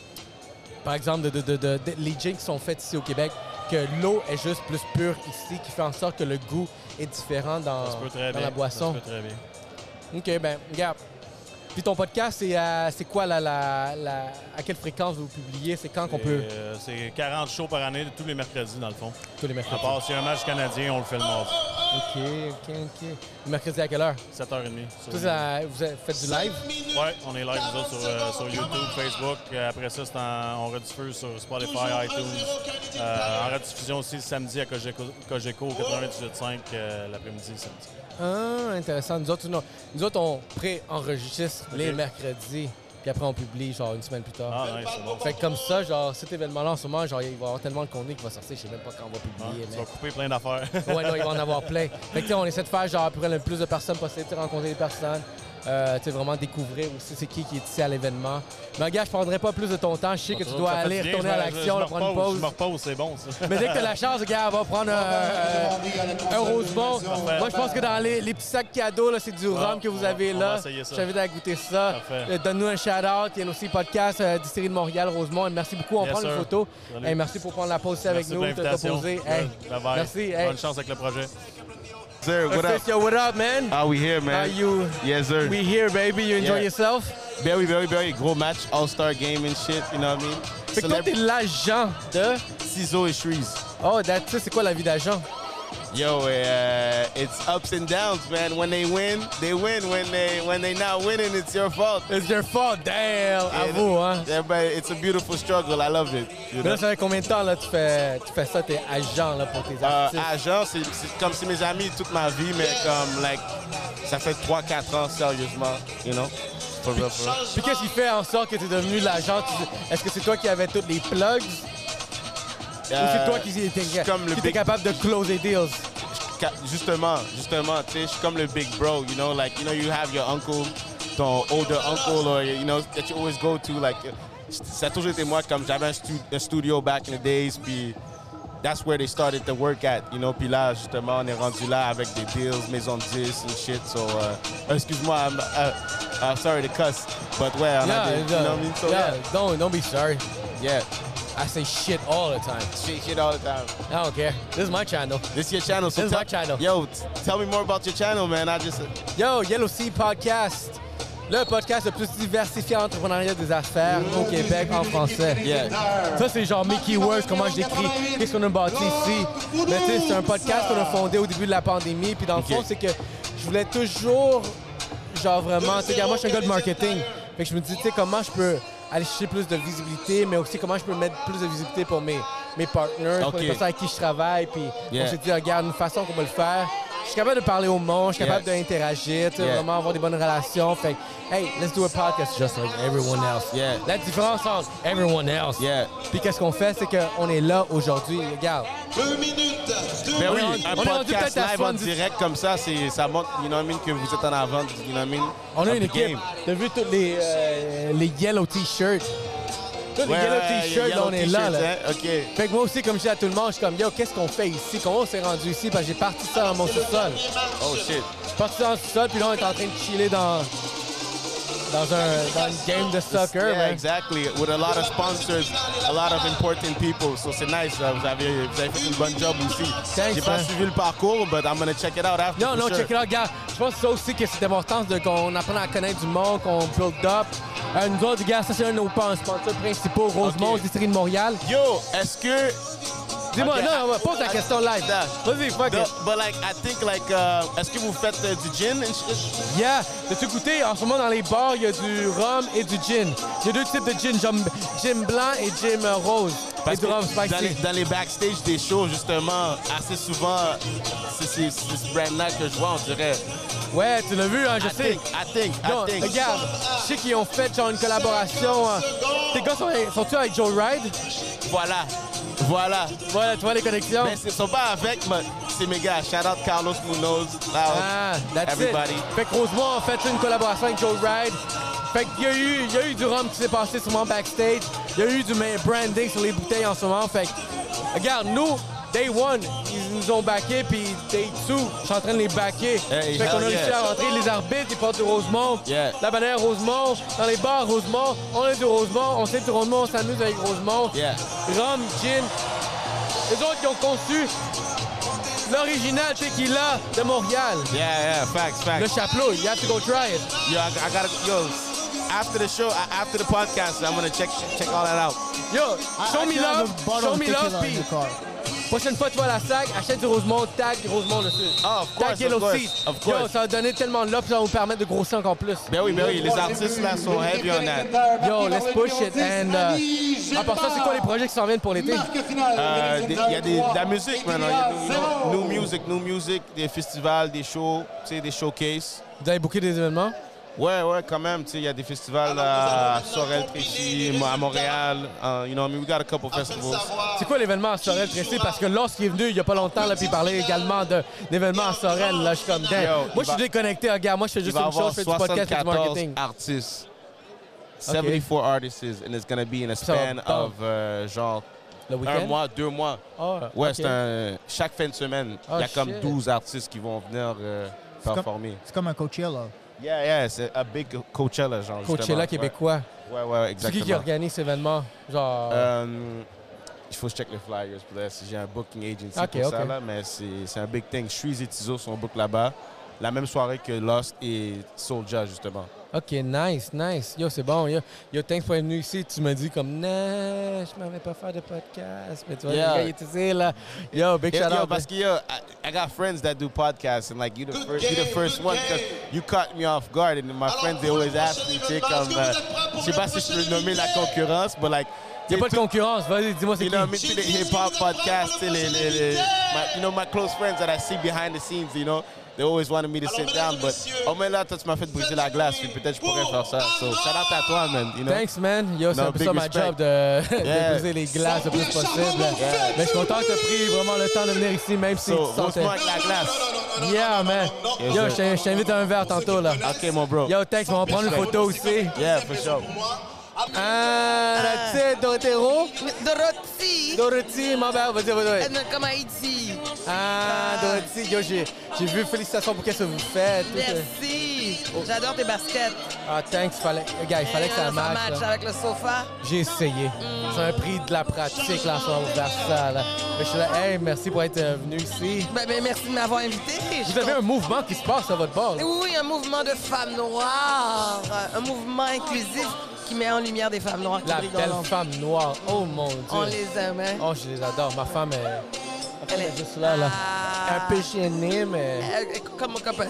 par exemple, de, de- de- de- de- les gins qui sont faits ici au Québec, que l'eau est juste plus pure ici, qui fait en sorte que le goût est différent dans, bien. la boisson. Ça se peut très bien. OK, ben, regarde. Puis ton podcast, c'est à- c'est quoi la, la- la- à quelle fréquence vous publiez? C'est quand qu'on peut? euh, c'est 40 shows par année, tous les mercredis, dans le fond. Tous les mercredis. À part y a un match canadien, on le fait le mardi. OK, OK, OK. Le mercredi à quelle heure? 7h30. sur- Ça, ça- vous faites du live? Ouais, on est live, nous autres, sur, euh, sur YouTube, Facebook. Euh, Après ça, c'est en- on rediffuse sur Spotify, iTunes. Euh, en rediffusion aussi le samedi à Cogeco, Cogeco au 98.5 euh, l'après-midi, samedi. Ah, intéressant. Nous autres, non. Nous autres, on pré-enregistre les mercredis, puis après, on publie genre une semaine plus tard. Ah, bon. Fait que comme ça, genre, cet événement-là, en ce moment, genre, il va y avoir tellement de contenu qui va sortir, je sais même pas quand on va Ah, publier. tu mais- vas couper plein d'affaires. ouais, là, il va en avoir plein. Fait que, tu on essaie de faire, genre, à peu près le plus de personnes possible, tu rencontrer des personnes. Euh, vraiment découvrir aussi c'est qui qui est ici à l'événement. Mais regarde, je prendrai pas plus de ton temps. Je sais que tu dois aller bien, retourner à l'action, prendre une pause. Je me repose, c'est bon, ça. Mais dès que tu as la chance, regarde, on va prendre un, euh, un Rosemont. Moi, je pense que dans les, les petits sacs cadeaux, c'est du Ah, rhum que vous avez on là. Je t'invite à goûter ça. Euh, Donne-nous un shout-out. Il y a aussi podcast euh, Distillerie de Montréal, Rosemont. Et merci beaucoup. On Yes, prend une photo. Hey, merci pour prendre la pause ici avec nous, merci. Bonne chance avec le projet. Sir, what up? Yo, what up, man? How we here, man? How you? Yes, sir. We here, baby. You enjoy Yeah. yourself? Very, very, very gros match, All-Star game and shit, you know what I mean? Fait que toi, t'es l'agent de... Ciseaux et Shreeze. Oh, that's. C'est quoi la vie d'agent? Yo, uh, it's ups and downs, man. When they win, they win. When they when they not winning, it's your fault. It's your fault. Damn, à vous, hein? Yeah, but it's a beautiful struggle. I love it. you Mais know? là, ça fait combien de temps là, tu, fais, tu fais ça, t'es agent là, pour tes Euh, artistes? agent, c'est comme c'est mes amis toute ma vie, mais comme, like, ça fait 3-4 ans, sérieusement, you know? For real, for real. Puis qu'est-ce qui fait en sorte que tu es devenu l'agent? Est-ce que c'est toi qui avais tous les plugs? C'est toi qui étais comme le qui big- capable de closer deals? Ca- Justement, justement, tu sais, je suis comme le big bro, you know, like, you know, you have your uncle, ton older uncle, or, you know, that you always go to, like, ça a toujours été moi, comme j'avais un, stu- un studio back in the days, puis that's where they started to work at, you know, puis là, justement, on est rendu là avec des deals, maison de 10 and shit, so, uh, excuse-moi, I'm, uh, sorry to cuss, but ouais, on a Yeah, des, you know what I mean, so yeah, yeah, Don't, don't be sorry. yeah, I say shit all the time. shit, shit all the time. I don't care. This is my channel. This is your channel, so This is my channel. yo, tell me more about your channel, man, I just... Yo, Yellow Sea Podcast. Le podcast le plus diversifié en entrepreneuriat des affaires au Québec en français. Yeah. Ça, c'est genre Mickey Words, comment je l'écris, qu'est-ce qu'on a bâti ici. Mais tu sais, c'est un podcast qu'on a fondé au début de la pandémie. Puis dans le fond, c'est que je voulais toujours, genre vraiment, tu sais, moi, je suis un gars de marketing. Fait que je me dis, tu sais, comment je peux aller chercher plus de visibilité, mais aussi comment je peux mettre plus de visibilité pour mes, mes partners, pour les personnes avec qui je travaille. Puis Yeah. on s'est dit, regarde, une façon qu'on va le faire. Je suis capable de parler au monde, je suis capable Yeah. d'interagir, Yeah. vraiment avoir des bonnes relations. Fait que, hey, let's do a podcast just like everyone else. Yeah. La différence entre everyone else. Yeah. Puis qu'est-ce qu'on fait, c'est qu'on est là aujourd'hui. Regarde. Ben On oui, est rendu- un on podcast live en 70. direct comme ça, c'est, ça montre, you know what I mean, que vous êtes en avant, you know what I mean? On a une équipe. game. T'as vu tous les, euh, les yellow t-shirts? Les là, yellow on est là. là. hein? OK. Fait que moi aussi, comme je dis à tout le monde, je suis comme, yo, qu'est-ce qu'on fait ici? Comment on s'est rendu ici? Parce que j'ai parti ça dans mon sous-sol. Oh shit. Je suis parti dans le sous-sol, puis là, on est en train de chiller dans, dans, un, dans une game de soccer. Yeah, man. exactly. With a lot of sponsors, a lot of important people. So c'est nice. uh, Vous avez, vous avez fait une bonne job aussi. J'ai pas suivi le parcours, but I'm gonna check it out after. Non, non, sure. check it out, regarde. Je pense que ça aussi que c'est important de qu'on apprenne à connaître du monde, qu'on build up. Euh, nous autres, gars, ça c'est un de nos sponsors principaux, Rosemont, Ok. Distillerie de Montréal. Yo, est-ce que Dis-moi, non, pose la question live. Vas-y, fuck it. But like, I think like, uh, est-ce que vous faites euh, du gin and shit? Yeah, t'as-tu goûté? En ce moment, dans les bars, il y a du rhum et du gin? Il y a deux types de gin, gin, blanc et gin euh, rose. Parce et du rhum dans les, spicy. dans les backstage des shows, justement, assez souvent, c'est ce brand-là que je vois, on dirait. Ouais, tu l'as vu, hein, je I sais. think, I think, I think. regarde, je sais qu'ils ont fait genre une collaboration. hein. Tes gars sont, sont-tu avec Joe Ride? Voilà, voilà. Voilà, tu vois les connexions? Mais ils sont pas avec, mais c'est mes gars. Shout out Carlos Munoz, Ah, that's everybody. it. Fait que Rosemont a fait une collaboration avec Joe Ride. Fait qu'il y a eu, il y a eu du rhum qui s'est passé sûrement backstage. Il y a eu du branding sur les bouteilles en ce moment. Fait que, regarde, nous, Day One, ils nous ont backés, puis Day Two, je suis en train de les backer. Hey, fait qu'on a réussi yeah. à rentrer les arbitres, ils portent du Rosemont. Yeah. La bannière Rosemont, dans les bars Rosemont, on est du Rosemont, on sait du Rosemont, on s'amuse avec Rosemont. Yeah. Rhum, gin. Les autres qui ont conçu l'original tequila de Montréal. Yeah, yeah, facts, facts. Le chapelot, you have to go try it. Yo, I, I gotta, yo, after the show, after the podcast, I'm gonna check check all that out. Yo, show me actually have love, show me love, car. Prochaine fois tu vas à la SAG, achète du Rosemont, tag Rosemont dessus. Oh, of Tag course, Yellow of course, Seed. of Yo, course. ça va donner tellement de love, ça va vous permettre de grossir encore plus. Ben oui, ben oui, les artistes là sont heavy on that. Yo, let's push it. And, uh, en passant, c'est quoi les projets qui s'en viennent pour l'été? Euh, Il y a des, de la musique maintenant. Il y a des- new music, new music, des festivals, des shows, tu sais, des showcases. Vous avez booké des événements? Ouais, ouais, quand même. Tu sais, il y a des festivals à Sorel, Tracy, à Montréal. Uh, you know, I mean, we got a couple festivals. C'est quoi l'événement à Sorel? Parce que lorsqu'il est venu il y a pas longtemps, là, puis il parlait également de- d'événements à Sorel, là, je suis comme, damn. Moi, je suis déconnecté, regarde. Moi, je fais juste une chose, je fais du podcast et du 74 marketing. artistes. 74 artists, and it's gonna be in a span of euh, genre Le un mois, deux mois. Ah, Ouais, ok. c'est un. Chaque fin de semaine, il y a Oh, comme shit. 12 artistes qui vont venir euh, performer. C'est comme un Coachella. Yeah, yeah, c'est un big Coachella, genre. Coachella justement. québécois. Ouais, ouais, ouais C'est exactement. qui qui organise cet événement? Genre? Euh, il faut que je check les flyers pour j'ai un booking agency Ok, pour ça, ok. là, mais c'est un big thing. Shreeze et Tizo sont book là-bas. La même soirée que Lost et Soulja, justement. OK, nice, nice. Yo, c'est bon. Yo, yo thanks pour être venu ici. Tu m'as dit comme, non, je m'en vais pas faire de podcast. Mais tu vois, Yeah. le gars, là. Yo, big Yo, shout yo, out. parce que yo, I, I got friends that do podcasts, and like you the first, you the first one because you caught me off guard, and my friends they always ask me, tu sais, comme, euh, je sais pas si je peux nommer la concurrence, but like. Il n'y a pas de concurrence. Vas-y, dis-moi c'est You know, me qui. to the hip hop podcast, les, les, les, my, you know, my close friends that I see behind the scenes, you know, they always wanted me to sit down, but oh mais là, toi, tu m'as fait briser la glace, puis peut-être je pourrais faire ça. So, shout out à toi, man, you know. Thanks, man. Yo, c'est No, un peu big ça ma respect. job de, de Yeah. briser les glaces le plus possible. Mais je suis content que tu as pris vraiment le temps de venir ici, même si So, tu sentais. avec la glace. Yeah, man. Yes, Yo, je t'in- je t'invite à un verre tantôt, là. OK, mon bro. Yo, thanks. On va prendre une photo aussi. Yeah, for sure. Ah, that's it, Dorotero. Dorothy. Dorothy, ma belle, vas-y, vas-y. Elle comme Haïti. Ah, Dorothy, yo, j'ai vu, félicitations pour ce que vous faites. Merci. J'adore tes baskets. Ah, thanks, fallait, gars, il fallait que ça marche. match là. avec le sofa. J'ai essayé. C'est un prix de la pratique, là, faire ça, là. Mais je suis là, hey, merci pour être euh, venu ici. Ben, ben, merci de m'avoir invité. Je Vous avez un mouvement qui se passe à votre bord, là. Oui, un mouvement de femmes noires. Un mouvement inclusif qui met en lumière des femmes noires qui La belle femme noire. Oh mon Dieu. On les aime, hein? Oh, je les adore. Ma femme est. Elle est juste là, là. Ah. Un peu gênée, mais. Comme mon copain.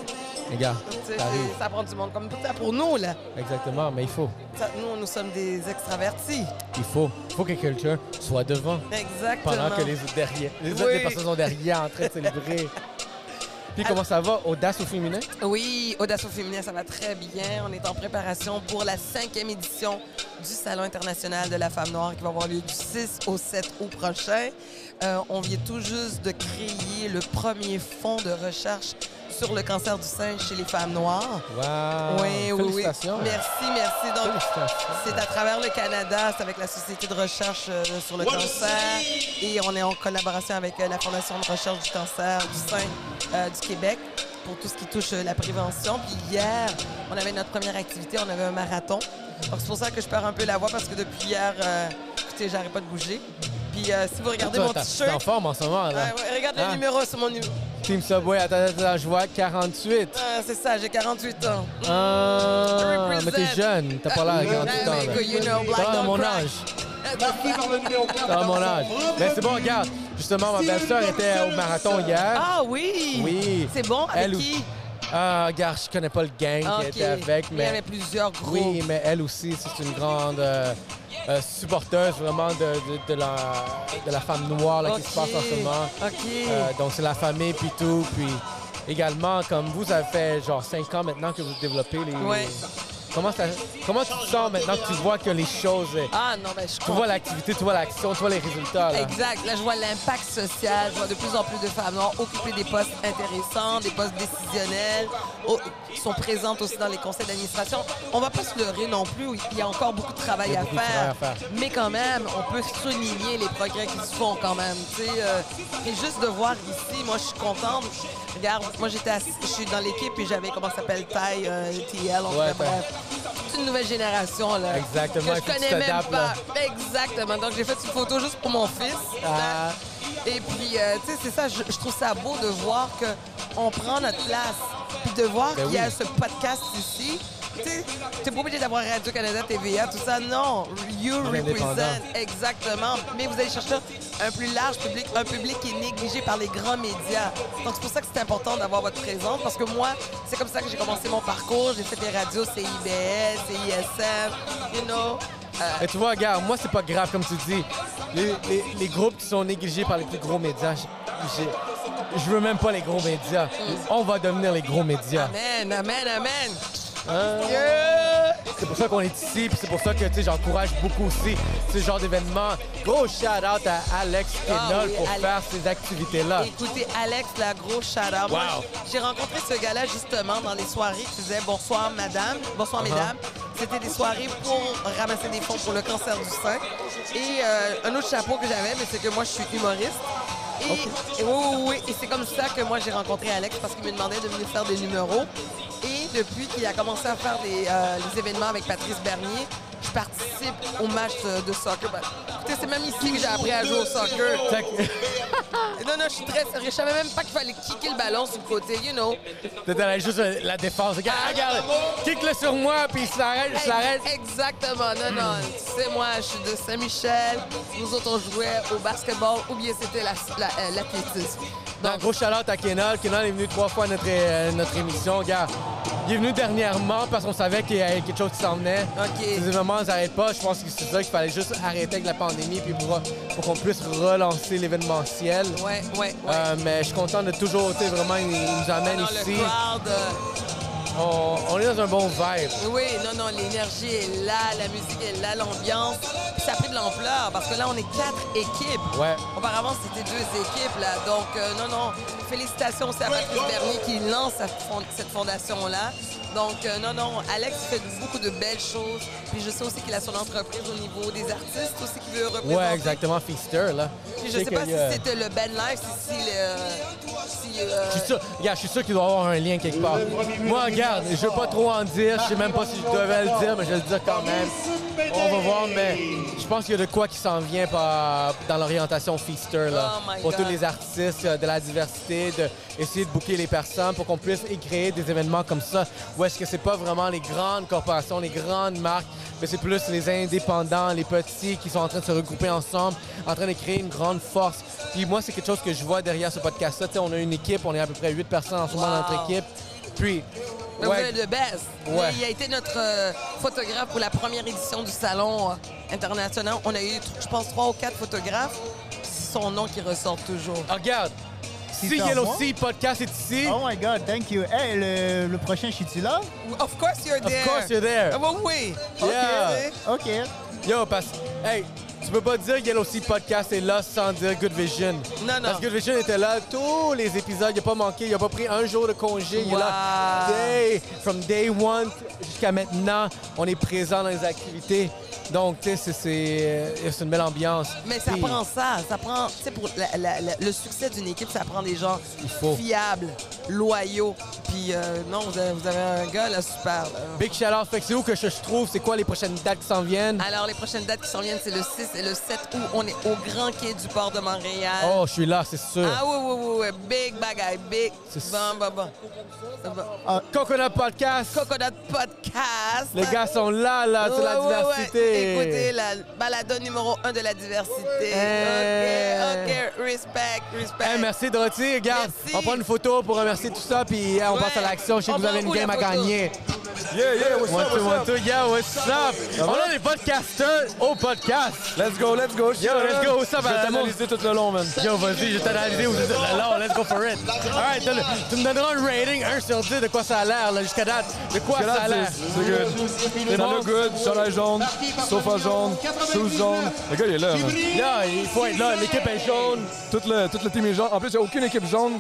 Regarde, Tu sais, ça prend du monde comme ça pour nous, là. Exactement, mais il faut. Ça- nous, nous sommes des extravertis. Il faut. Il faut que quelqu'un soit devant. Exactement. Pendant que les autres derrière. Les autres les personnes sont derrière en train de célébrer. Puis comment ça va? Audace au féminin? Oui, Audace au féminin, ça va très bien. On est en préparation pour la cinquième édition du Salon international de la femme noire qui va avoir lieu du 6 au 7 août prochain. Euh, on vient tout juste de créer le premier fonds de recherche sur le cancer du sein chez les femmes noires. Wow! oui, oui, oui. Merci, merci. Donc, c'est à travers le Canada, c'est avec la Société de recherche euh, sur le cancer et on est en collaboration avec euh, la Fondation de recherche du cancer du sein euh, du Québec pour tout ce qui touche euh, la prévention. Puis hier, on avait notre première activité, on avait un marathon. C'est pour ça que je perds un peu la voix parce que depuis hier, euh, écoutez, j'arrête pas de bouger. Puis euh, si vous regardez mon t'as- T'es en t-shirt, forme en ce moment, là. Ouais, ouais, regarde le Hein? numéro sur mon numéro. Team Subway, attends, attends, je vois 48. Ah, c'est ça, j'ai 48 ans. Ah, mais t'es jeune, t'as pas l'air à 48 ans. là. you know, T'as mon crack. âge. T'as mon âge. Mais c'est bon, regarde. Justement, ma belle-sœur était au marathon hier. Ah oui! Oui. C'est bon, avec Elle qui? Ah, regarde, je connais pas le gang qui était avec, Il y mais... avait plusieurs groupes. Oui, mais elle aussi, c'est une grande euh, euh, supporteuse vraiment de, de- de la, de la femme noire là, qui se passe en ce moment. Euh, donc, c'est la famille, puis tout. Puis également, comme vous, ça fait genre 5 ans maintenant que vous développez les... Ouais. Comment, ça, comment tu te sens maintenant que tu vois que les choses... euh, Ah non, ben je Tu vois l'activité, tu vois l'action, tu vois les résultats. Là? Exact. Là, je vois l'impact social. Je vois de plus en plus de femmes noires occuper des postes intéressants, des postes décisionnels, au- qui sont présentes aussi dans les conseils d'administration. On va pas se leurrer non plus. Il y a encore beaucoup de travail, à, beaucoup de faire, travail à faire. Mais quand même, on peut souligner les progrès qui se font quand même. Tu sais, euh, et juste de voir ici, moi, je suis contente. Regarde, moi, j'étais assis- je suis dans l'équipe et j'avais, comment ça s'appelle, Ty, euh, TL, Ouais, cas, Ty. bref. C'est une nouvelle génération, là. Exactement, Que je connais même pas. Exactement. Donc, j'ai fait une photo juste pour mon fils. Ah. Et puis, euh, tu sais, c'est ça, je, je trouve ça beau de voir qu'on prend notre place. Puis de voir Ben qu'il y a oui. ce podcast ici. T'es pas obligé d'avoir Radio-Canada, TVA, tout ça. Non, you represent. Exactement. Mais vous allez chercher un plus large public, un public qui est négligé par les grands médias. Donc, c'est pour ça que c'est important d'avoir votre présence. Parce que moi, c'est comme ça que j'ai commencé mon parcours. J'ai fait des radios CIBS, CISM, you know. Euh, Et tu vois, regarde, moi, c'est pas grave, comme tu dis. Les, les- les groupes qui sont négligés par les plus gros médias, je veux même pas les gros médias. On va devenir les gros médias. Amen, amen, amen. Hein? C'est pour ça qu'on est ici, puis c'est pour ça que j'encourage beaucoup aussi ce genre d'événements. Gros shout-out à Alex Ah Kenol oui, pour Alex. faire ces activités-là. Écoutez, Alex, la gros shout-out. Wow. J'ai rencontré ce gars-là justement dans les soirées qui faisaient Bonsoir Madame, Bonsoir Uh-huh. Mesdames. C'était des soirées pour ramasser des fonds pour le cancer du sein. Et euh, un autre chapeau que j'avais, mais c'est que moi, je suis humoriste. Et, et oui, oui, oui. Et c'est comme ça que moi, j'ai rencontré Alex parce qu'il me demandait de venir faire des numéros. Et depuis qu'il a commencé à faire des, euh, les événements avec Patrice Bernier, je participe au match euh, de soccer. Écoutez, c'est même ici que j'ai appris à jouer au soccer. non, non, je suis très sérieux. Je savais même pas qu'il fallait kicker le ballon sur le côté, you know. Allé juste euh, la défense. Regarde, regarde, kick-le sur moi, puis il s'arrête, il s'arrête. Exactement. Non, non. Tu sais, moi, je suis de Saint-Michel. Nous autres, on jouait au basketball ou bien c'était la- la- euh, l'athlétisme. Donc, gros shout-out à. Kenol est venu trois fois à notre, euh, notre émission. Regarde, il est venu dernièrement parce qu'on savait qu'il y avait quelque chose qui s'en venait. Ces événements n'arrêtent pas. Je pense que c'est ça qu'il fallait juste arrêter avec la pandémie puis pour, pour qu'on puisse relancer l'événementiel. Ouais, ouais, ouais. Euh, mais je suis content de toujours, tu vraiment, il nous amène ici. le crowd, euh, On, on est dans un bon vibe. Oui, non, non, l'énergie est là, la musique est là, l'ambiance. Ça a pris de l'ampleur parce que là, on est quatre équipes. Ouais. Auparavant, c'était deux équipes, là. Donc, euh, non, non, félicitations aussi à Patrice Bernier qui lance cette fondation-là. Donc, euh, non, non, Alex fait beaucoup de belles choses. Puis je sais aussi qu'il a son entreprise au niveau des artistes aussi qu'il veut représenter. Ouais, exactement, Feaster, là. Puis je sais pas si euh, c'était le Ben Life, si, si, le- si, euh, Je suis sûr, regarde, je suis sûr qu'il doit y avoir un lien quelque part. Moi, regarde, je veux pas trop en dire. Je sais même pas si je devais le dire, mais je vais le dire quand même. On va voir, mais je pense qu'il y a de quoi qui s'en vient par- dans l'orientation Feaster, là. Oh pour tous God. les artistes, de la diversité, de essayer de booker les personnes pour qu'on puisse y créer des événements comme ça. Où est-ce que c'est pas vraiment les grandes corporations, les grandes marques, mais c'est plus les indépendants, les petits qui sont en train de se regrouper ensemble, en train de créer une grande force. Puis moi, c'est quelque chose que je vois derrière ce podcast-là. On a une équipe, on est à peu près 8 personnes en ce moment dans notre équipe. Puis, vous ouais, le best. Ouais. Il a été notre euh, photographe pour la première édition du Salon euh, international. On a eu, je pense, trois ou quatre photographes. C'est son nom qui ressort toujours. Ah, regarde, à Yellow? Sea Podcast est ici, Oh my God, thank you. Hey, le, le prochain, je suis-tu là? Of course you're there. of course you're there. Ah, bah oui. Yeah. OK. Yo, parce hey, tu peux pas dire Yellow Sea Podcast est là sans dire Good Vision. Non, non. Parce que Good Vision était là tous les épisodes, il a pas manqué, il a pas pris un jour de congé, il est là day, from day one jusqu'à maintenant, on est présent dans les activités. Donc, tu sais, c'est- une belle ambiance. Mais ça Puis, prend ça. Ça prend, tu sais, pour la- la- la- le succès d'une équipe, ça prend des gens Il faut. fiables. loyaux. Puis euh, non, vous avez, vous avez un gars là super. là. Big shout out. Fait que c'est où que je, je trouve? C'est quoi les prochaines dates qui s'en viennent? Alors, les prochaines dates qui s'en viennent, c'est le 6 et le 7 août. On est au Grand Quai du Port de Montréal. Oh, je suis là, c'est sûr. Ah oui, oui, oui, oui. Big bagaille, big. Bon, bon, bon. Ah, Coconut Podcast. Coconut Podcast. Les gars sont là, là, c'est la Ouais, ouais. Écoutez, la balado numéro 1 de la diversité. OK, OK. Respect, respect. Hey, merci Dorothy. Regarde, Merci. on prend une photo pour remercier tout ça, puis on Ouais. passe à l'action. Je sais que vous avez une game à gagner. Yeah, yeah, what's up, what's up? Yeah, what's up? On a des podcasters au podcast. Let's go, let's go. Yo, let's go. What's up, Je vais t'analyser tout le long, man. Yo, vas-y, je analysé. Non, let's go for it. All right, tu me donneras un rating 1 sur 10 de quoi ça a l'air, là, jusqu'à date. De quoi ça a l'air? c'est- good. C'est bon? good, chandail jaune, sofa jaune, shoes jaune. Le gars, il est là, man. Là, il faut être là. L'équipe est jaune. Toute le, toute le team est jaune. En plus, il n'y a aucune équipe jaune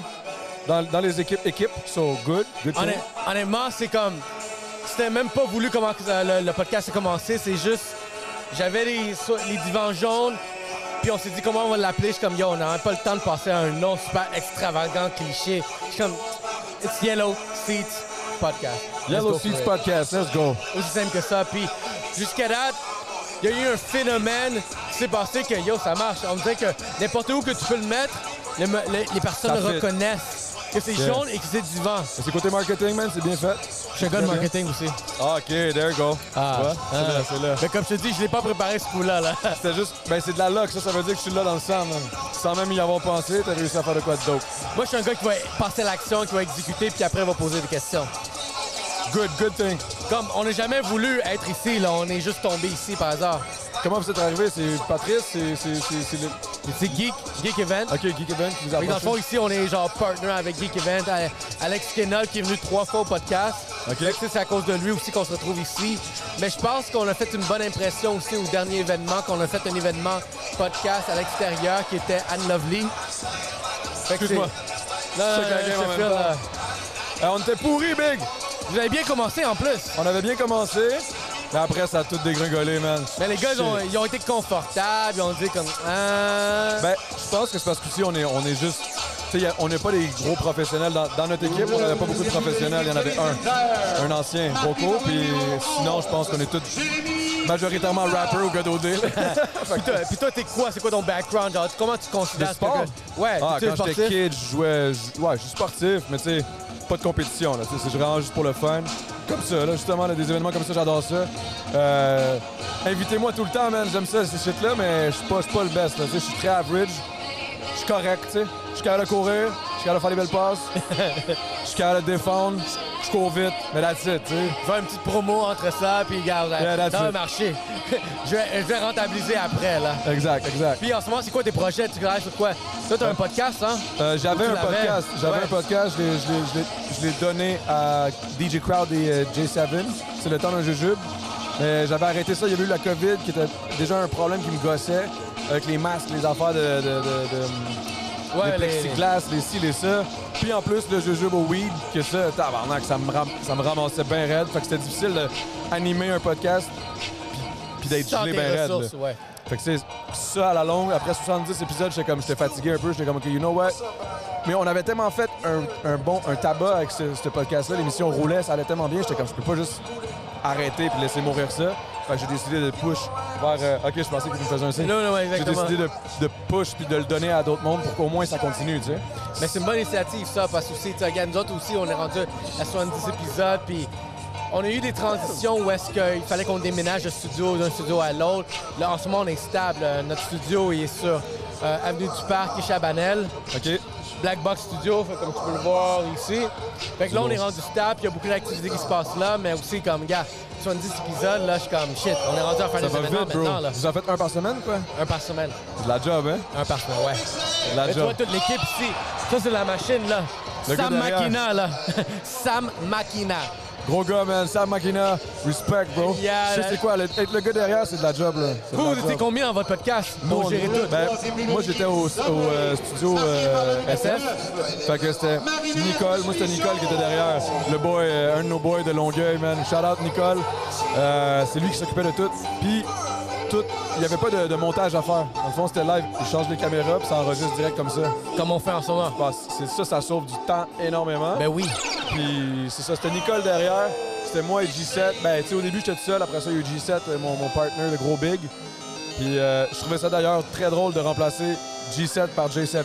dans, dans les équipes équipes. So, good. Good honnêtement, c'est comme. C'était même pas voulu comment le, le podcast a commencé. C'est juste. J'avais les, les divans jaunes. Puis on s'est dit comment on va l'appeler. Je suis comme, yo, on n'a même pas le temps de passer à un nom super extravagant, cliché. Je suis comme, it's Yellow Seats Podcast. Yellow Seats. Podcast, let's go. Aussi simple que ça. Puis jusqu'à date, il y a eu un phénomène qui s'est passé que, yo, ça marche. On dirait que n'importe où que tu peux le mettre, le- le- les personnes Ça reconnaissent que c'est jaune et que c'est du vent. C'est côté marketing, man, c'est bien fait. Je suis un gars de marketing aussi. Ah, OK, there you go. Ah, vois? C'est ah. là, c'est là. Mais comme je te dis, je l'ai pas préparé ce coup-là. Là. C'était juste, ben c'est de la luck, ça, ça veut dire que je suis là dans le sang, man. Sans même y avoir pensé, t'as réussi à faire de quoi de dope. Moi, je suis un gars qui va passer l'action, qui va exécuter, puis après, va poser des questions. Good, good thing. Comme on n'a jamais voulu être ici, là, on est juste tombé ici par hasard. Comment vous êtes arrivé? C'est Patrice? C'est c'est- c'est- c'est le... C'est Geek, Geek Event. OK, Geek Event qui vous a dans le fond, ici, on est genre partner avec Geek Event. Ale- Alex Kennel qui est venu trois fois au podcast. OK. C'est à cause de lui aussi qu'on se retrouve ici. Mais je pense qu'on a fait une bonne impression aussi au dernier événement, qu'on a fait un événement podcast à l'extérieur qui était Anne Lovely. Excuse-moi. Non, non, Euh, on était pourris, Big! Vous avez bien commencé en plus. On avait bien commencé, mais après, ça a tout dégringolé, man. Mais les gars, ils ont, Shit. ils ont été confortables, ils ont dit comme. Ah. Ben, je pense que c'est parce qu'ici, on est, on est juste. Tu sais, on n'est pas des gros professionnels. Dans, dans notre équipe, on n'avait pas beaucoup de professionnels. Il y en avait un. Un ancien, Boko. Puis sinon, je pense qu'on est tous majoritairement rappers ou gars d'OD. puis toi, t'es quoi? C'est quoi ton background? Genre, comment tu considères ce sport? que- Ouais, Ah, quand j'étais kid, je jouais. Ouais, je suis sportif, mais tu sais, pas de compétition. là, C'est vraiment juste pour le fun. Comme ça, là, justement, des événements comme ça, j'adore ça. Euh, Invitez-moi tout le temps, man. J'aime ça, ces shit-là, mais je suis pas, pas le best. Je suis très average. Je suis correct, tu sais. Je suis capable de courir. Je suis capable de faire des belles passes. Je suis capable de défendre. Je cours vite. Mais it, tu sais. Vais une petite promo entre ça, puis regarde, Yeah, ça va marcher. je, vais, je vais rentabiliser après, là. Exact, exact. Puis en ce moment, c'est quoi tes projets? Tu travailles sur quoi? Toi, t'as un podcast, hein? Euh, J'avais un podcast. J'avais Ouais. un podcast. L'ai- je l'ai donné à DJ Crowd et euh, J7. C'est le temps d'un jujube. Mais j'avais arrêté ça. Il y avait eu la COVID qui était déjà un problème qui me gossait avec les masques, les affaires de. de, de- de- Ouais, les plexiglas, les ci, les ça. Puis en plus, le jujube au weed, que ça, tabarnak, ça me, ram- ça me ramassait bien raide. Fait que c'était difficile d'animer un podcast puis- puis d'être gelé bien raide. ouais. Fait que c'est ça à la longue. Après 70 épisodes, j'étais comme j'étais fatigué un peu. J'étais comme OK, you know what? Mais on avait tellement fait un, un bon un tabac avec ce, ce podcast-là. L'émission roulait, ça allait tellement bien. J'étais comme je peux pas juste arrêter puis laisser mourir ça. Fait que j'ai décidé de push vers. euh, OK, je pensais que tu me faisais un signe. Non, non, J'ai décidé de, de push puis de le donner à d'autres mondes pour qu'au moins ça continue, tu sais. Mais c'est une bonne initiative, ça, parce que aussi, regarde, nous autres aussi, on est rendu à 70 épisodes, puis on a eu des transitions où est-ce qu'il fallait qu'on déménage de studio d'un studio à l'autre. Là, en ce moment, on est stable. Euh, Notre studio, il est sur euh, Avenue du Parc et Chabanel. OK. Black Box Studio, fait comme tu peux le voir ici. Fait que là, on est rendu stable, il y a beaucoup d'activités qui se passent là, mais aussi comme, gars, 70 épisodes, là, je suis comme, shit, on est rendu à faire des événements vite, bro. maintenant, là. Vous en faites un par semaine, quoi? Un par semaine. C'est de la job, hein? Un par semaine, ouais. C'est de la Mais job. vois, toute l'équipe ici, ça, c'est la machine, là. Le Sam. Makina, là. Sam Makina. Gros gars, man. Sam Makina. Respect, bro. Yeah, je sais c'est quoi. le- être le gars derrière, c'est de la job, là. Vous, vous étiez combien dans votre podcast? Pour gérer tout? ben, moi, j'étais au, au, euh, studio euh, SF. Fait que c'était Nicole. Moi, c'était Nicole qui était derrière. Le boy, euh, un de nos boys de Longueuil, man. Shout out, Nicole. C'est lui qui s'occupait de tout. Puis, tout. Il n'y avait pas de, de montage à faire. Dans le fond, c'était live. Ils changent les caméras, puis ça enregistre direct comme ça. Comme on fait en ce moment. Bah, c'est ça, ça sauve du temps énormément. Ben oui. Puis c'est ça, c'était Nicole derrière. C'était moi et G7. Ben, tu sais, au début, j'étais tout seul. Après ça, il y a eu G7, euh, mon, mon partner, le gros big. Puis euh, je trouvais ça d'ailleurs très drôle de remplacer G7 par J7.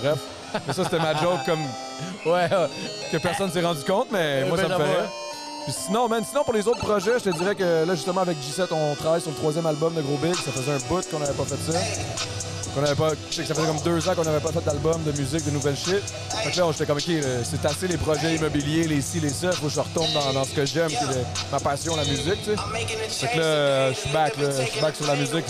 Bref. Mais ça, c'était ma joke comme. Ouais, Que personne s'est rendu compte, mais moi, ça me ben, fait. Sinon, sinon pour les autres projets, je te dirais que là, justement, avec G7, on travaille sur le troisième album de Gros Big. Ça faisait un bout qu'on n'avait pas fait ça. Qu'on avait pas. Je sais que ça faisait comme deux ans qu'on n'avait pas fait d'album, de musique, de nouvelles shit. Fait que là, j'étais comme, OK, c'est assez les projets immobiliers, les ci, les ça. Faut que je retourne dans, dans ce que j'aime, qui est ma passion, la musique, tu sais. Fait que là, je suis back, là. Je suis back sur la musique.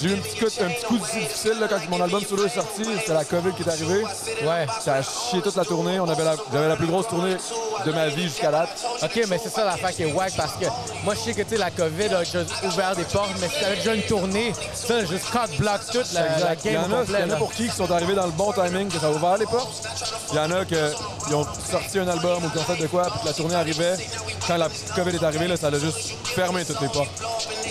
J'ai eu un petit coup, un petit coup difficile là, quand mon album solo est sorti. C'était la COVID qui est arrivée. Ouais. Ça a chié toute la tournée. On avait la, j'avais la plus grosse tournée de ma vie jusqu'à date. OK, mais c'est ça l'affaire qui est wack parce que moi, je sais que tu sais, la COVID a ouvert des portes, mais si t'avais déjà une tournée, ça, juste cut block toute la Exact. Il y en a, complet. il y en a là. pour qui qui sont arrivés dans le bon timing, que ça a ouvert les portes. Il y en a qui ont sorti un album ou qui ont fait de quoi, puis que la tournée arrivait. Quand la COVID est arrivée, là, ça a juste fermé toutes les portes.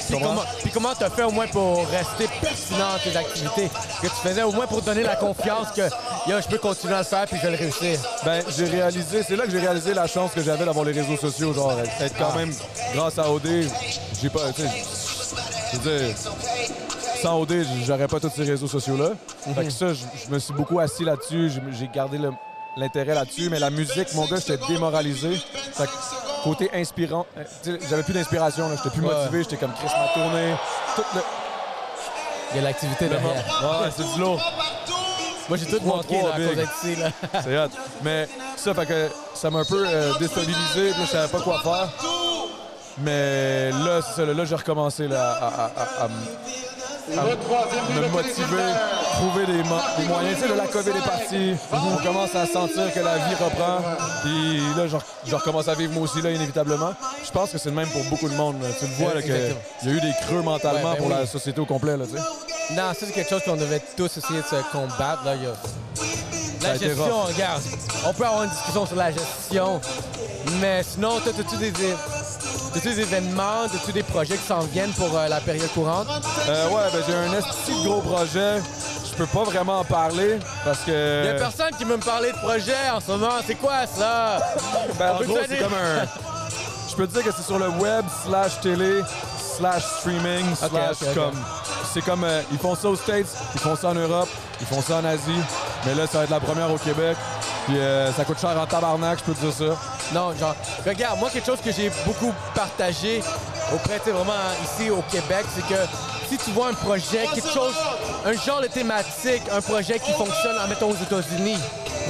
Tu Puis comment comment t'as fait au moins pour rester pertinent dans tes activités? Que tu faisais au moins pour donner la confiance que yo, je peux continuer à le faire puis je vais le réussir. Ben, j'ai réalisé, c'est là que j'ai réalisé la chance que j'avais d'avoir les réseaux sociaux, genre être quand Ah. même grâce à OD, j'ai pas, tu sais, je veux dire, sans OD, j'aurais pas tous ces réseaux sociaux-là. Fait que ça, je, me suis beaucoup assis là-dessus, j'ai gardé l'intérêt là-dessus, mais la musique, mon gars, j'étais démoralisé. Fait que côté inspirant, euh, j'avais plus d'inspiration, j'étais plus Ouais. motivé, j'étais comme Chris m'a tourné. Tout le... Il y a l'activité derrière. Ouais, c'est du lourd. Moi, j'ai tout manqué là, à cause. Là. C'est hot. Mais ça, fait que ça m'a un peu euh, déstabilisé. puis Là, je savais pas quoi faire. Mais là, c'est ça. Là, j'ai recommencé là, à, à- me motiver, trouver des, mo- des moyens. Tu sais, la COVID est partie. On commence à sentir que la vie reprend. Puis là, je, re- je recommence à vivre moi aussi, là, inévitablement. Je pense que c'est le même pour beaucoup de monde. là. Tu le vois, qu'il y a eu des creux mentalement Ouais, ben pour la société au complet. Là, tu sais. Non, ça, c'est quelque chose qu'on devait tous essayer de se combattre. Là. La gestion, regarde, on peut avoir une discussion sur la gestion, mais sinon, toi, as-tu des, é- as-tu des événements, as-tu des projets qui s'en viennent pour euh, la période courante? Euh, ouais, ben, j'ai un esti de gros projet. Je peux pas vraiment en parler parce que. Il y a personne qui veut me parler de projet en ce moment. C'est quoi ça? Ben, en gros, c'est comme un. Je peux te dire que c'est sur le web, slash télé, slash streaming, slash comme. C'est comme. euh, ils font ça aux States, ils font ça en Europe, ils font ça en Asie. Mais là, ça va être la première au Québec. Puis euh, ça coûte cher en tabarnak, je peux te dire ça. Non, genre, regarde, moi, quelque chose que j'ai beaucoup partagé auprès, tu sais, vraiment ici au Québec, c'est que si tu vois un projet, quelque chose, un genre de thématique, un projet qui fonctionne, mettons, aux États-Unis,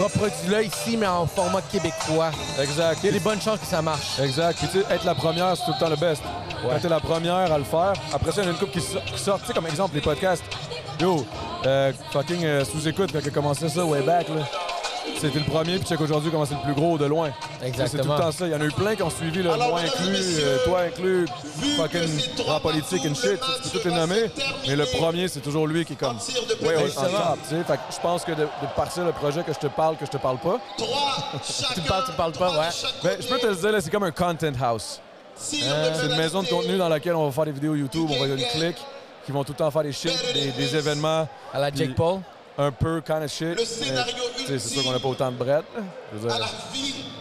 reproduis-le ici, mais en format québécois. Exact. Il y a des bonnes chances que ça marche. Exact. Puis tu sais, être la première, c'est tout le temps le best. Quand t'es la première à le faire, après ça, il y en a une couple qui, so- qui sort. Tu sais, comme exemple, les podcasts. Yo, euh, fucking euh, sous-écoute, quand a commencé ça, way back, là. C'était le premier, puis check aujourd'hui comment c'est le plus gros de loin. Exactement. C'est tout le temps ça. Il y en a eu plein qui ont suivi, là, moi inclus, euh, toi inclus, fucking en politique and shit. Tu peux tout les nommer. Mais le premier, c'est toujours lui qui est comme. Sais. Fait que je pense que de, de partir le projet que je te parle, que je te parle pas. tu parles, tu parles pas, ouais. Ben, je peux te le dire, là, c'est comme un content house. Euh, c'est une maison de contenu dans laquelle on va faire des vidéos YouTube, on va y avoir une clique, qui vont tout le temps faire des shit, des, des événements. À la Jake Paul? Un peu kind of shit. tu sais, C'est sûr qu'on n'a pas autant de dire.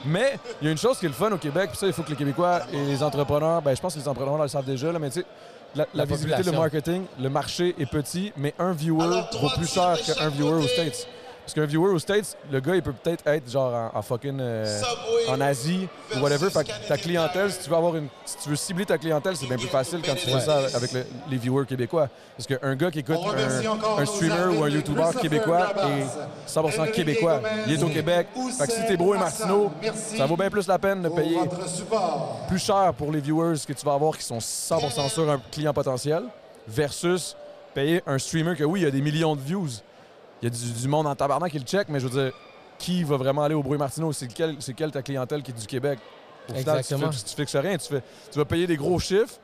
Mais il y a une chose qui est le fun au Québec, puis ça, il faut que les Québécois et les entrepreneurs, ben, je pense que les entrepreneurs le savent déjà, là, mais tu sais, la, la La visibilité, le marketing, le marché est petit, mais un viewer vaut plus cher qu'un viewer aux States. Parce qu'un viewer aux States, le gars, il peut peut-être être genre en, en fucking euh, en Asie ou whatever. Fait que ta clientèle, si tu veux avoir une, si tu veux cibler ta clientèle, c'est bien plus facile quand tu fais ça avec le- les viewers québécois. Parce qu'un gars qui écoute un, un streamer ou un YouTuber québécois est 100% Enrique québécois. Il est au Québec. Fait que si t'es Bro et Martineau, ça vaut bien plus la peine de payer plus cher pour les viewers que tu vas avoir qui sont 100% sûrs un client potentiel versus payer un streamer que oui, il a des millions de views. Il y a du, du monde en tabarnak qui le check, mais je veux dire, qui va vraiment aller au Bruit Martineau? C'est quelle, quelle ta clientèle qui est du Québec? Au final, tu, Exactement. fais- tu fixes rien. Tu, fais, tu vas payer des gros chiffres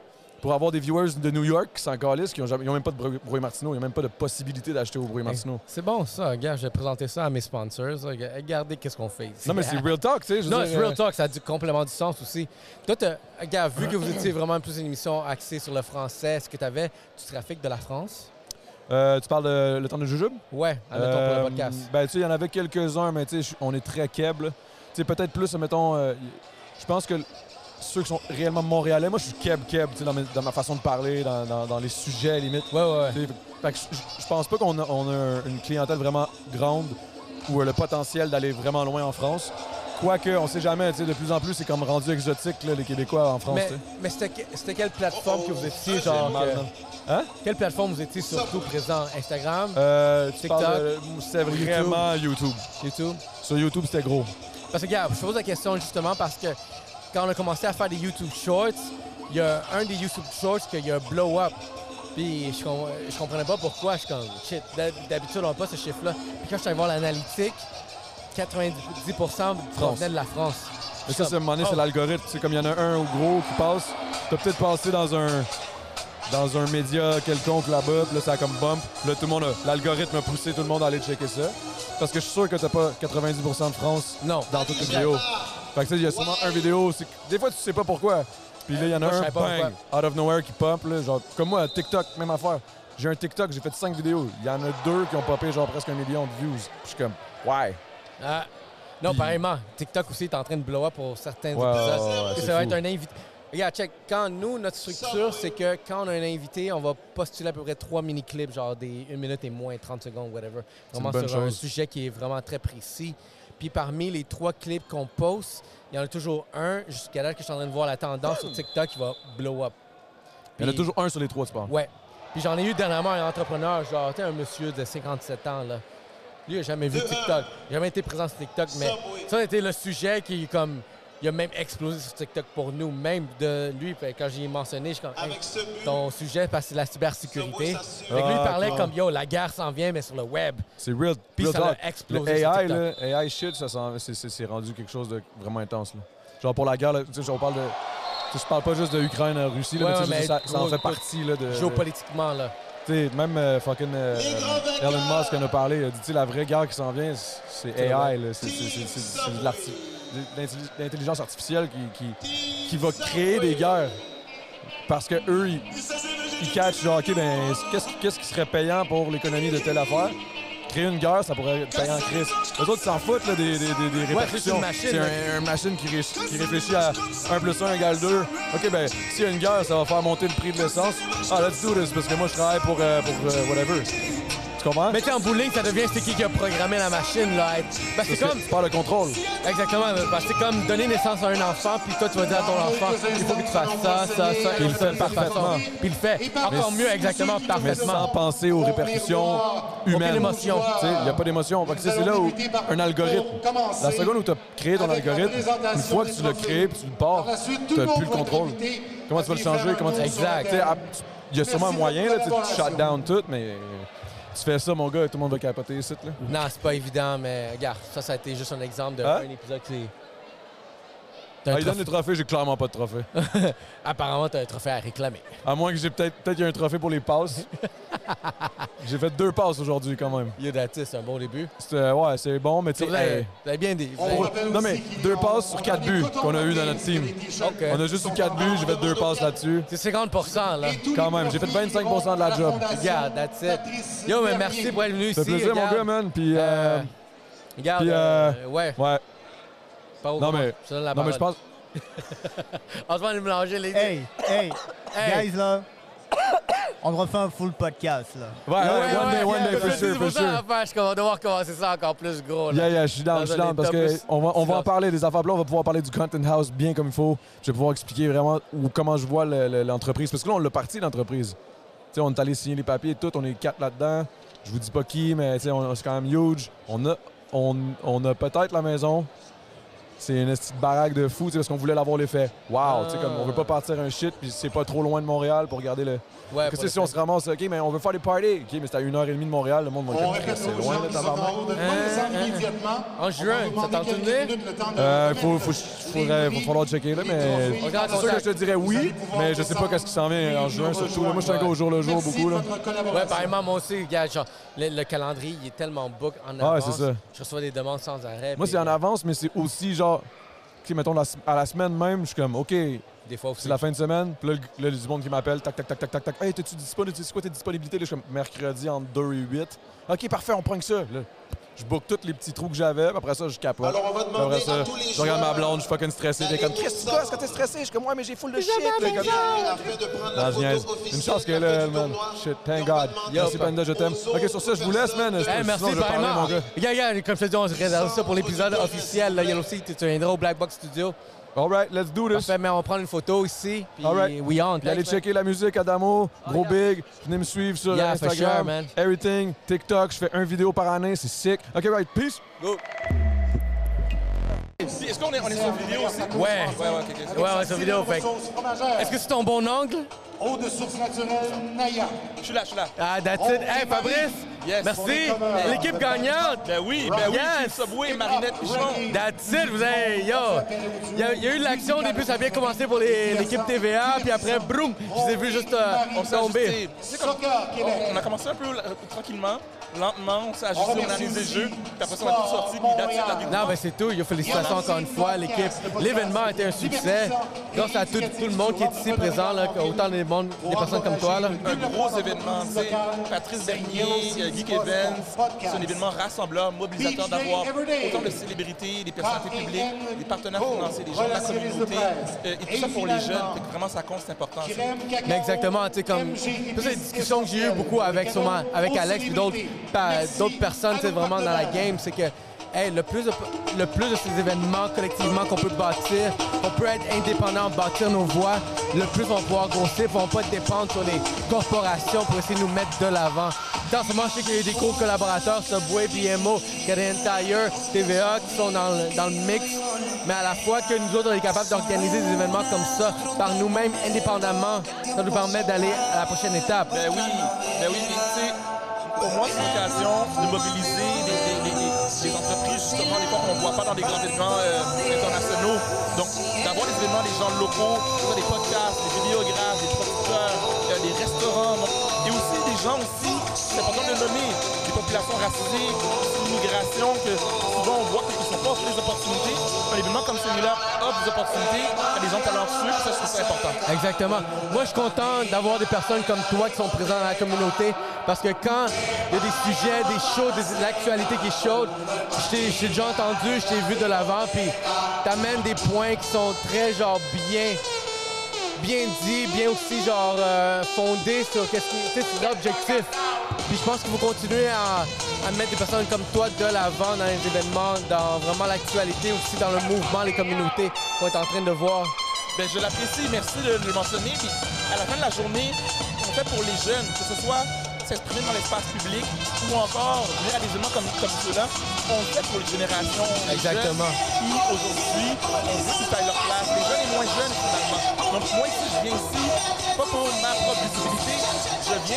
pour avoir des viewers de New York qui s'en calissent, qui n'ont même pas de Brouille Martineau. Il n'y a même pas de possibilité d'acheter au Brouille Martineau. C'est bon, ça. Regarde, je vais présenter ça à mes sponsors. Rega- Regardez qu'est-ce qu'on fait ici. Non, mais c'est real talk, tu sais. Non, c'est real euh, talk. Ça a du complément du sens aussi. Toi, regarde, vu que vous étiez vraiment plus une émission axée sur le français, est-ce que tu avais du trafic de la France? Euh, tu parles de Le Temps de Jujube? Ouais, admettons pour le podcast. Ben, tu sais, il y en avait quelques-uns, mais tu sais, on est très keb. là. Tu sais, peut-être plus, mettons, euh, je pense que ceux qui sont réellement montréalais, moi, je suis keb-keb, tu sais, dans, dans ma façon de parler, dans, dans- dans les sujets, limite. Ouais, ouais, ouais. Fait que je pense pas qu'on a, on a une clientèle vraiment grande ou euh, le potentiel d'aller vraiment loin en France. Quoique, on sait jamais, tu sais, de plus en plus, c'est comme rendu exotique, là, les Québécois en France. Mais, c'était que- c'était quelle plateforme que vous étiez, genre... Hein? Quelle plateforme vous étiez surtout présent? Instagram? Euh, tu TikTok? de- C'était vraiment YouTube. YouTube? Sur YouTube, c'était gros. Parce que, regarde, je pose la question justement parce que quand on a commencé à faire des YouTube Shorts, il y a un des YouTube Shorts qu'il y a blow up. Puis je, com- je comprenais pas pourquoi. Je suis comme, shit, d'hab- d'habitude, on n'a pas ce chiffre-là. Puis quand je suis allé voir l'analytique, 90 provenaient de la France. Mais ça, c'est un moment donné, Oh. c'est l'algorithme. C'est comme il y en a un au gros qui passe. T'as peut-être passé dans un dans un média quelconque là-bas, puis là, ça a comme bump. Puis là, tout le monde L'algorithme a poussé tout le monde à aller checker ça. Parce que je suis sûr que t'as pas 90% de France non. dans toutes les vidéos. Fait que sais, il y a sûrement un vidéo. Des fois, tu sais pas pourquoi. Puis là, il y en a Moi, un, bang, out of nowhere qui pop. Là, genre, comme moi, TikTok, même affaire. J'ai un TikTok, j'ai fait 5 vidéos. Il y en a deux qui ont popé genre presque un million de views. Puis je suis comme, ouais. Ah. Non, pareillement. TikTok aussi est en train de blow up pour certains Ouais, épisodes. ouais, ça va fou. être un invité. Regarde, check. Quand nous, notre structure, c'est que quand on a un invité, on va postuler à peu près trois mini-clips, genre des 1 minute et moins, 30 secondes, whatever. Vraiment sur un sujet qui est vraiment très précis. Puis parmi les trois clips qu'on poste, il y en a toujours un, jusqu'à là que je suis en train de voir la tendance sur TikTok, qui va blow up. Il y en a toujours un sur les trois, tu parles. Ouais. Puis j'en ai eu dernièrement un entrepreneur, genre, tu sais, un monsieur de 57 ans, là. Lui, il n'a jamais vu TikTok. Il n'a jamais été présent sur TikTok, mais ça a été le sujet qui, comme, il a même explosé sur TikTok pour nous, même de lui. Quand j'y ai mentionné, je suis comme, Hey, ton sujet, parce que c'est la cybersécurité. Fait que lui, il Ah, parlait comme, yo, la guerre s'en vient, mais sur le web. C'est real. Puis real ça a explosé Le sur AI, TikTok. là, AI shit, ça s'en- c'est- rendu quelque chose de vraiment intense. Là. Genre pour la guerre, là, tu sais, on parle de. Je parle pas juste de Ukraine, euh, Russie, là, Ouais, mais ça, ça en fait partie là, de. Géopolitiquement, là. Tu sais, même euh, fucking euh, Elon Musk en a parlé. Il a dit, tu sais, la vraie guerre qui s'en vient, c'est- AI. C'est de l'arti- de l'intelli- l'intelligence artificielle qui, qui, qui va créer des guerres. Parce que eux, ils, ils catchent, genre, OK, ben, qu'est-ce qui- qu'est-ce qui serait payant pour l'économie de telle affaire? Créer une guerre, ça pourrait être payant en crise. Les autres, ils s'en foutent là, des, des, des, des c'est répercussions. une machine, un, une machine qui, ré- qui réfléchit à 1 plus 1 égale 2. OK, ben, s'il y a une guerre, ça va faire monter le prix de l'essence. Ah, let's do this, parce que moi, je travaille pour, euh, pour euh, whatever. Tu comprends? Mais tu sais, en bowling, ça devient c'est qui qui a programmé la machine, là. Ben, c'est Parce que comme. Tu parles de contrôle. Exactement. Parce que c'est comme donner naissance à un enfant, puis toi, tu vas dire à ton enfant, il faut que tu fasses ça, ça, ça, Puis et il le fait parfaitement. Puis il le fait. Encore Mais- mieux, exactement, Mais parfaitement. sans penser aux répercussions humaines. Émotion. Tu sais, Il n'y a pas d'émotion. C'est là où un algorithme. La seconde où tu as créé ton algorithme, une fois que tu l'as créé puis tu le pars, tu n'as plus le contrôle. Comment tu vas le changer? Comment tu... Exact. Tu sais, à- Il y a sûrement un moyen, là, tu sais, tu shut down tout, mais tu fais ça, mon gars, tout le monde va capoter ici. Là. Non, c'est pas évident, mais regarde, ça, ça a été juste un exemple d'un Hein? épisode qui est. Ah, il donne des trophées, j'ai clairement pas de trophée. Apparemment, t'as un trophée à réclamer. À moins que j'ai peut-être peut-être qu'il y a un trophée pour les passes. j'ai fait deux passes aujourd'hui quand même. Yo, that's it, c'est un bon début. C'était- ouais, c'est bon, mais tu sais. Vous avez, hey, vous avez bien vous avez- non mais deux passes sur quatre buts qu'on a eu dans notre team. OK. On a juste eu quatre buts, j'ai fait deux passes là-dessus. C'est 50% là. Quand même, j'ai fait 25% de la job. Regarde, that's it. Yo, mais merci pour être venu ici. Ça fait plaisir, mon regarde. gars, man. Puis, euh, Regarde, puis, euh, euh, ouais. ouais. Pas au Non, mais, Je la non, mais je pense. Mélanger les Hey, hey, Hey. guys, là, on refait un full podcast, là. Ouais, ouais, one day, one day, for C'est sure, pour for ça, sure. l'affaire, je vais devoir commencer ça encore plus gros. Là. Yeah, yeah, je suis down, Dans je suis down, parce état que plus on va, on va en parler des affaires. Puis là, on va pouvoir parler du content house bien comme il faut. Je vais pouvoir expliquer vraiment où- comment je vois le- le- l'entreprise. Parce que là, on l'a parti, l'entreprise. Tu sais, on est allé signer les papiers et tout. On est quatre là-dedans. Je vous dis pas qui, mais tu sais, on- c'est quand même huge. On a, on, on a peut-être la maison. C'est une petite baraque de fou, parce qu'on voulait l'avoir l'effet. Wow, tu sais, Ah. comme on veut pas partir un shit, puis c'est pas trop loin de Montréal pour regarder le. Ouais, que pour c'est si on se ramasse, ok, mais on veut faire des parties. Ok, mais c'est à une heure et demie de Montréal, le monde va On dire c'est loin, là, tabarnak. Hein, immédiatement. En juin, ça tente de venir? Euh, faut, faut, faudrait, falloir checker là, mais c'est sûr que je te dirais oui, mais je sais pas qu'est-ce qui s'en vient en juin surtout. Moi, je suis un gars au jour le jour beaucoup là. Ouais, pareillement, moi aussi, regarde, genre, le, le calendrier, il est tellement book en Ah, ouais, avance. c'est ça. Je reçois des demandes sans arrêt. Moi, c'est en avance, mais c'est aussi genre, mettons à la semaine même, je suis comme, ok, Des fois aussi. c'est la fin de semaine, puis là, le- là, du monde qui m'appelle, tac, tac, tac, tac, tac, tac. Hey, t'es-tu disponible? C'est quoi tes disponibilités? Là, je suis comme mercredi entre 2 et 8. Ok, parfait, on prend que ça. Là, je book tous les petits trous que j'avais, puis après ça, je capote. Alors, on va demander après ça, à tous les je regarde ma blonde, je suis fucking stressé. Est comme, Chris, tu gosses quand t'es stressé? Je suis comme, ouais, mais j'ai full de shit. là, comme- la photo Une chance qu'elle est là, man. Shit, thank God. Merci, Panda, je t'aime. Ok, sur ça, je vous laisse, man. Merci, vraiment. mon gars. Regarde, comme je te dis, on se réserve ça pour l'épisode officiel. Yellow Sea, tu viendras au Black Box Studio? All right, let's do this. Parfait, mais on prend une photo ici, puis All right. we on. Allez checker la musique Adamo, gros big. Venez me suivre sur Yeah, for Instagram, sure, man. everything, TikTok. Je fais un vidéo par année, c'est sick. Ok, right, peace. Go. Est-ce qu'on est, on est sur vidéo aussi? Ouais. Ouais, ouais, ok, ok. Ouais, ouais, sur vidéo. Fait. Est-ce que c'est ton bon angle? Eau de source naturelle, Naya. Je suis là, je suis là. Ah, that's it. Hey, Fabrice! Yes. Merci! L'équipe gagnante! Ben oui, ben oui, Yes! Subway, Marinette Pichon. That's it, vous avez, yo! Il y, a, il y a eu de l'action au début, ça a bien commencé pour l'équipe TVA, puis après, broum, je les ai vus juste euh, tomber. on a commencé un peu euh, tranquillement, lentement, on s'est ajusté, on a analysé le jeu, puis après ça, on a tout sorti, puis la victoire. Non, ben c'est tout. Yo, félicitations encore une fois, l'équipe. L'événement a été un succès. Grâce à tout, tout le monde qui est ici présent, là, autant des, monde- des personnes comme toi. Là. Un gros événement, tu sais, Patrice Bernier, euh, Geek Evans, c'est un événement rassembleur, mobilisateur d'avoir autant de célébrités, des personnalités publiques, des partenaires financiers, des gens de la communauté, euh, et tout ça pour les jeunes, vraiment ça compte, c'est important. ça. Mais exactement, tu sais, comme. Toutes les discussions que j'ai eues beaucoup avec, sûrement, avec Alex et d'autres d'autres personnes, sais, vraiment dans la game, c'est que. hey, le, plus de, le plus de ces événements collectivement qu'on peut bâtir, on peut être indépendant, bâtir nos voix, le plus on va pouvoir grossir, on va pas dépendre sur les corporations pour essayer de nous mettre de l'avant. En ce moment, je sais qu'il y a eu des gros collaborateurs, Subway, BMO, Canadian Tire, TVA, qui sont dans le, dans le mix. Mais à la fois que nous autres, on est capable d'organiser des événements comme ça par nous-mêmes, indépendamment, ça nous permet d'aller à la prochaine étape. Ben oui, ben oui, puis tu sais, pour moi, c'est l'occasion de mobiliser des, entreprises, justement, des fois qu'on ne voit pas dans des grands événements euh, internationaux. Donc, d'avoir des événements des gens locaux, des podcasts, des vidéographes, des producteurs, euh, des restaurants, et aussi des gens aussi, c'est important de nommer, des populations racisées, l'immigration, que souvent on voit qu'ils sont pas offrés des opportunités. Un événement comme celui-là offre des opportunités à des gens talentueux, ça, je trouve ça important. Exactement. Moi, je suis content d'avoir des personnes comme toi qui sont présentes dans la communauté parce que quand il y a des sujets, des shows, des- de l'actualité qui est chaude, je t'ai déjà entendu, je t'ai vu de l'avant, puis t'amènes des points qui sont très, genre, bien bien dit, bien aussi genre euh, fondé sur sur l'objectif. Puis je pense qu'il faut continuer à, à mettre des personnes comme toi de l'avant dans les événements, dans vraiment l'actualité, aussi dans le mouvement, les communautés qu'on est en train de voir. Ben, je l'apprécie, merci de, de le mentionner. Puis à la fin de la journée, on fait pour les jeunes, que ce soit s'exprimer dans l'espace public ou encore venir à des événements comme, comme ceux-là. On fait pour les générations Exactement. jeunes qui, aujourd'hui, on veut qu'ils aillent leur place. Les jeunes et moins jeunes, finalement. Donc moi, ici, je viens ici, pas pour ma propre visibilité,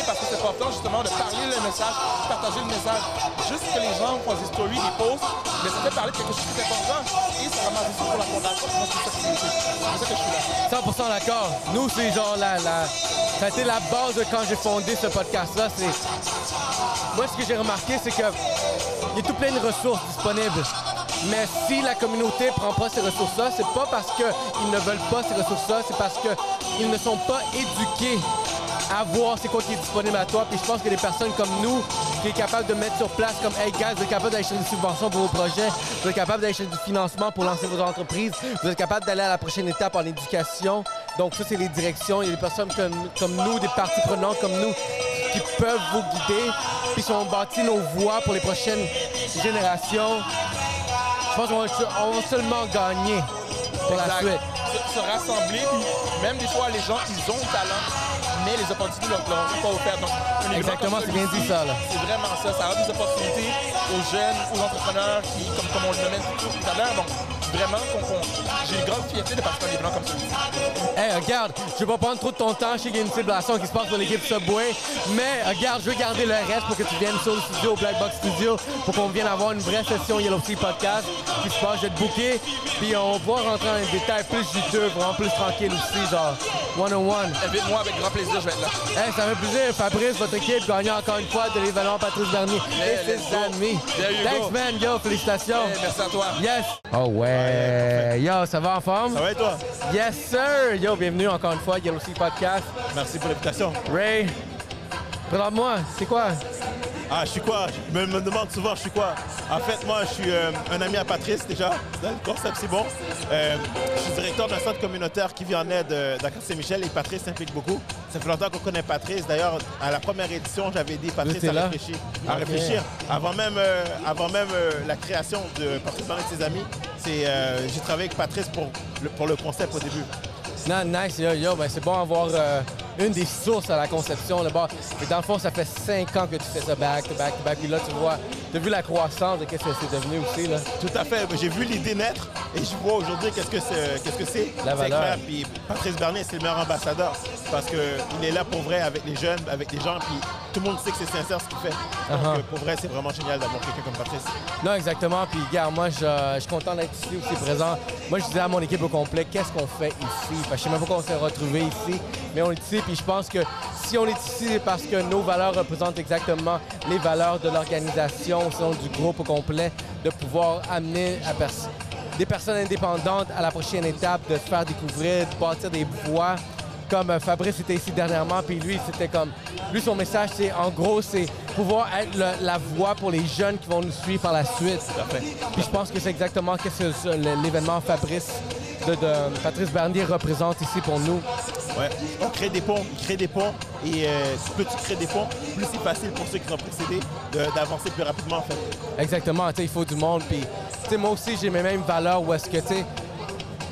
parce que c'est important, justement, de parler le message, partager le message. Juste que les gens font des stories, des posts, mais ça fait parler de quelque chose qui est important et ça ramasse pour la fondation. C'est pour ça que je suis là. 100% d'accord. Nous, c'est genre la, la... Ça a été la base de quand j'ai fondé ce podcast-là. C'est... Moi, ce que j'ai remarqué, c'est que il y a tout plein de ressources disponibles. Mais si la communauté prend pas ces ressources-là, c'est pas parce qu'ils ne veulent pas ces ressources-là, c'est parce qu'ils ne sont pas éduqués à voir c'est quoi qui est disponible à toi. Puis je pense que des personnes comme nous, qui est capable de mettre sur place comme Hey guys, vous êtes capable d'aller chercher des subventions pour vos projets, vous êtes capable d'aller chercher du financement pour lancer vos entreprises, vous êtes capable d'aller à la prochaine étape en éducation. Donc ça, c'est les directions. Il y a des personnes comme, comme nous, des parties prenantes comme nous, qui peuvent vous guider, puis qui ont bâti nos voies pour les prochaines générations. Je pense qu'on va, seulement gagner pour la suite. Se, se rassembler, puis même des fois, les gens, ils ont le talent, mais les opportunités ne leur sont pas offertes. Donc, Exactement, c'est bien dit, ça, là. C'est vraiment ça. Ça offre des opportunités aux jeunes, aux entrepreneurs, qui, comme, comme on le nommait tout à l'heure. Vraiment qu'on- qu'on- j'ai une grande fierté de participer à des événements comme ça. Hey, regarde, je vais pas prendre trop de ton temps. Je sais qu'il y a une célébration qui se passe pour l'équipe Subway. Mais regarde, je veux garder le reste pour que tu viennes sur le studio, au Black Box Studio, pour qu'on vienne avoir une vraie session Yellow Sea Podcast qui se passe. Je vais te booker. Puis on va rentrer dans les détails plus juteux, vraiment plus tranquille aussi, genre one-on-one. Invite-moi avec grand plaisir, je vais être là. Hey, ça fait plaisir. Fabrice, votre équipe, gagnant encore une fois de l'événement Patrice Bernier. Hey, Et ses amis. Thanks, go. man. Yo, félicitations. Hey, merci à toi. Yes. Oh ouais. Yo, ça va en forme? Ça va et toi? Yes, sir. Yo, bienvenue encore une fois, Yellow Sea Podcast. Merci pour l'invitation. Ray, présente-moi, c'est quoi? Ah, je suis quoi? Je me, me demande souvent, je suis quoi? En fait, moi, je suis euh, un ami à Patrice déjà. Le concept, c'est bon. Euh, je suis directeur d'un centre communautaire qui vit en aide euh, dans Saint-Michel et Patrice s'implique beaucoup. Ça fait longtemps qu'on connaît Patrice. D'ailleurs, à la première édition, j'avais dit Patrice à réfléchir. À réfléchir. Avant même, avant même la création de Patrice Barnet et ses amis, j'ai travaillé avec Patrice pour le, pour le concept au début. Non, nice, yo, yo, ben c'est bon avoir euh, une des sources à la conception là-bas. Mais dans le fond, ça fait cinq ans que tu fais ça back back back. Puis là, tu vois, tu as vu la croissance de qu'est-ce que c'est devenu aussi, là? Tout à fait. J'ai vu l'idée naître et je vois aujourd'hui qu'est-ce que c'est. Qu'est-ce que c'est. La valeur. Puis Patrice Bernier, c'est le meilleur ambassadeur parce qu'il est là pour vrai avec les jeunes, avec les gens. Puis tout le monde sait que c'est sincère ce qu'il fait. Donc Uh-huh. euh, pour vrai, c'est vraiment génial d'avoir quelqu'un comme Patrice. Non, exactement. Puis, gars, moi, je, je suis content d'être ici aussi présent. Moi, je disais à mon équipe au complet, qu'est-ce qu'on fait ici? Parce que je sais même pas comment on s'est retrouvés ici, mais on est ici. Puis, je pense que si on est ici, c'est parce que nos valeurs représentent exactement les valeurs de l'organisation, sinon du groupe au complet, de pouvoir amener à pers- des personnes indépendantes à la prochaine étape, de se faire découvrir, de bâtir des voies comme euh, Fabrice était ici dernièrement, puis lui, c'était comme... Lui, son message, c'est, en gros, c'est pouvoir être le- la voix pour les jeunes qui vont nous suivre par la suite. Puis je pense que c'est exactement ce que l'événement Fabrice de, de Patrice Bernier représente ici pour nous. Ouais. On crée des ponts, il crée des ponts et euh, plus tu crées des ponts, plus c'est facile pour ceux qui ont précédé de- d'avancer plus rapidement en fait. Exactement, tu sais, il faut du monde. Puis, tu sais, moi aussi, j'ai mes mêmes valeurs où est-ce que, tu sais,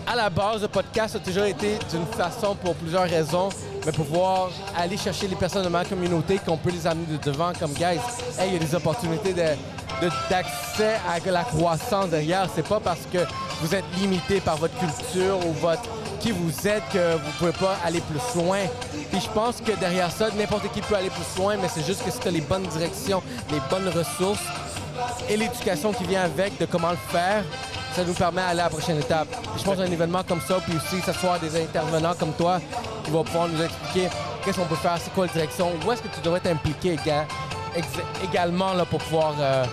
à la base, le podcast a toujours été d'une façon pour plusieurs raisons, mais pouvoir aller chercher les personnes de ma communauté qu'on peut les amener de devant comme guys. Hey, il y a des opportunités de- de- d'accès à la croissance derrière. C'est pas parce que vous êtes limité par votre culture ou votre qui vous êtes que vous pouvez pas aller plus loin. Puis je pense que derrière ça, n'importe qui peut aller plus loin, mais c'est juste que si tu as les bonnes directions, les bonnes ressources, et l'éducation qui vient avec de comment le faire, ça nous permet d'aller à la prochaine étape. Je pense qu'un événement comme ça, puis aussi s'asseoir des intervenants comme toi qui vont pouvoir nous expliquer qu'est-ce qu'on peut faire, c'est quoi la direction, où est-ce que tu devrais t'impliquer également là, pour pouvoir euh,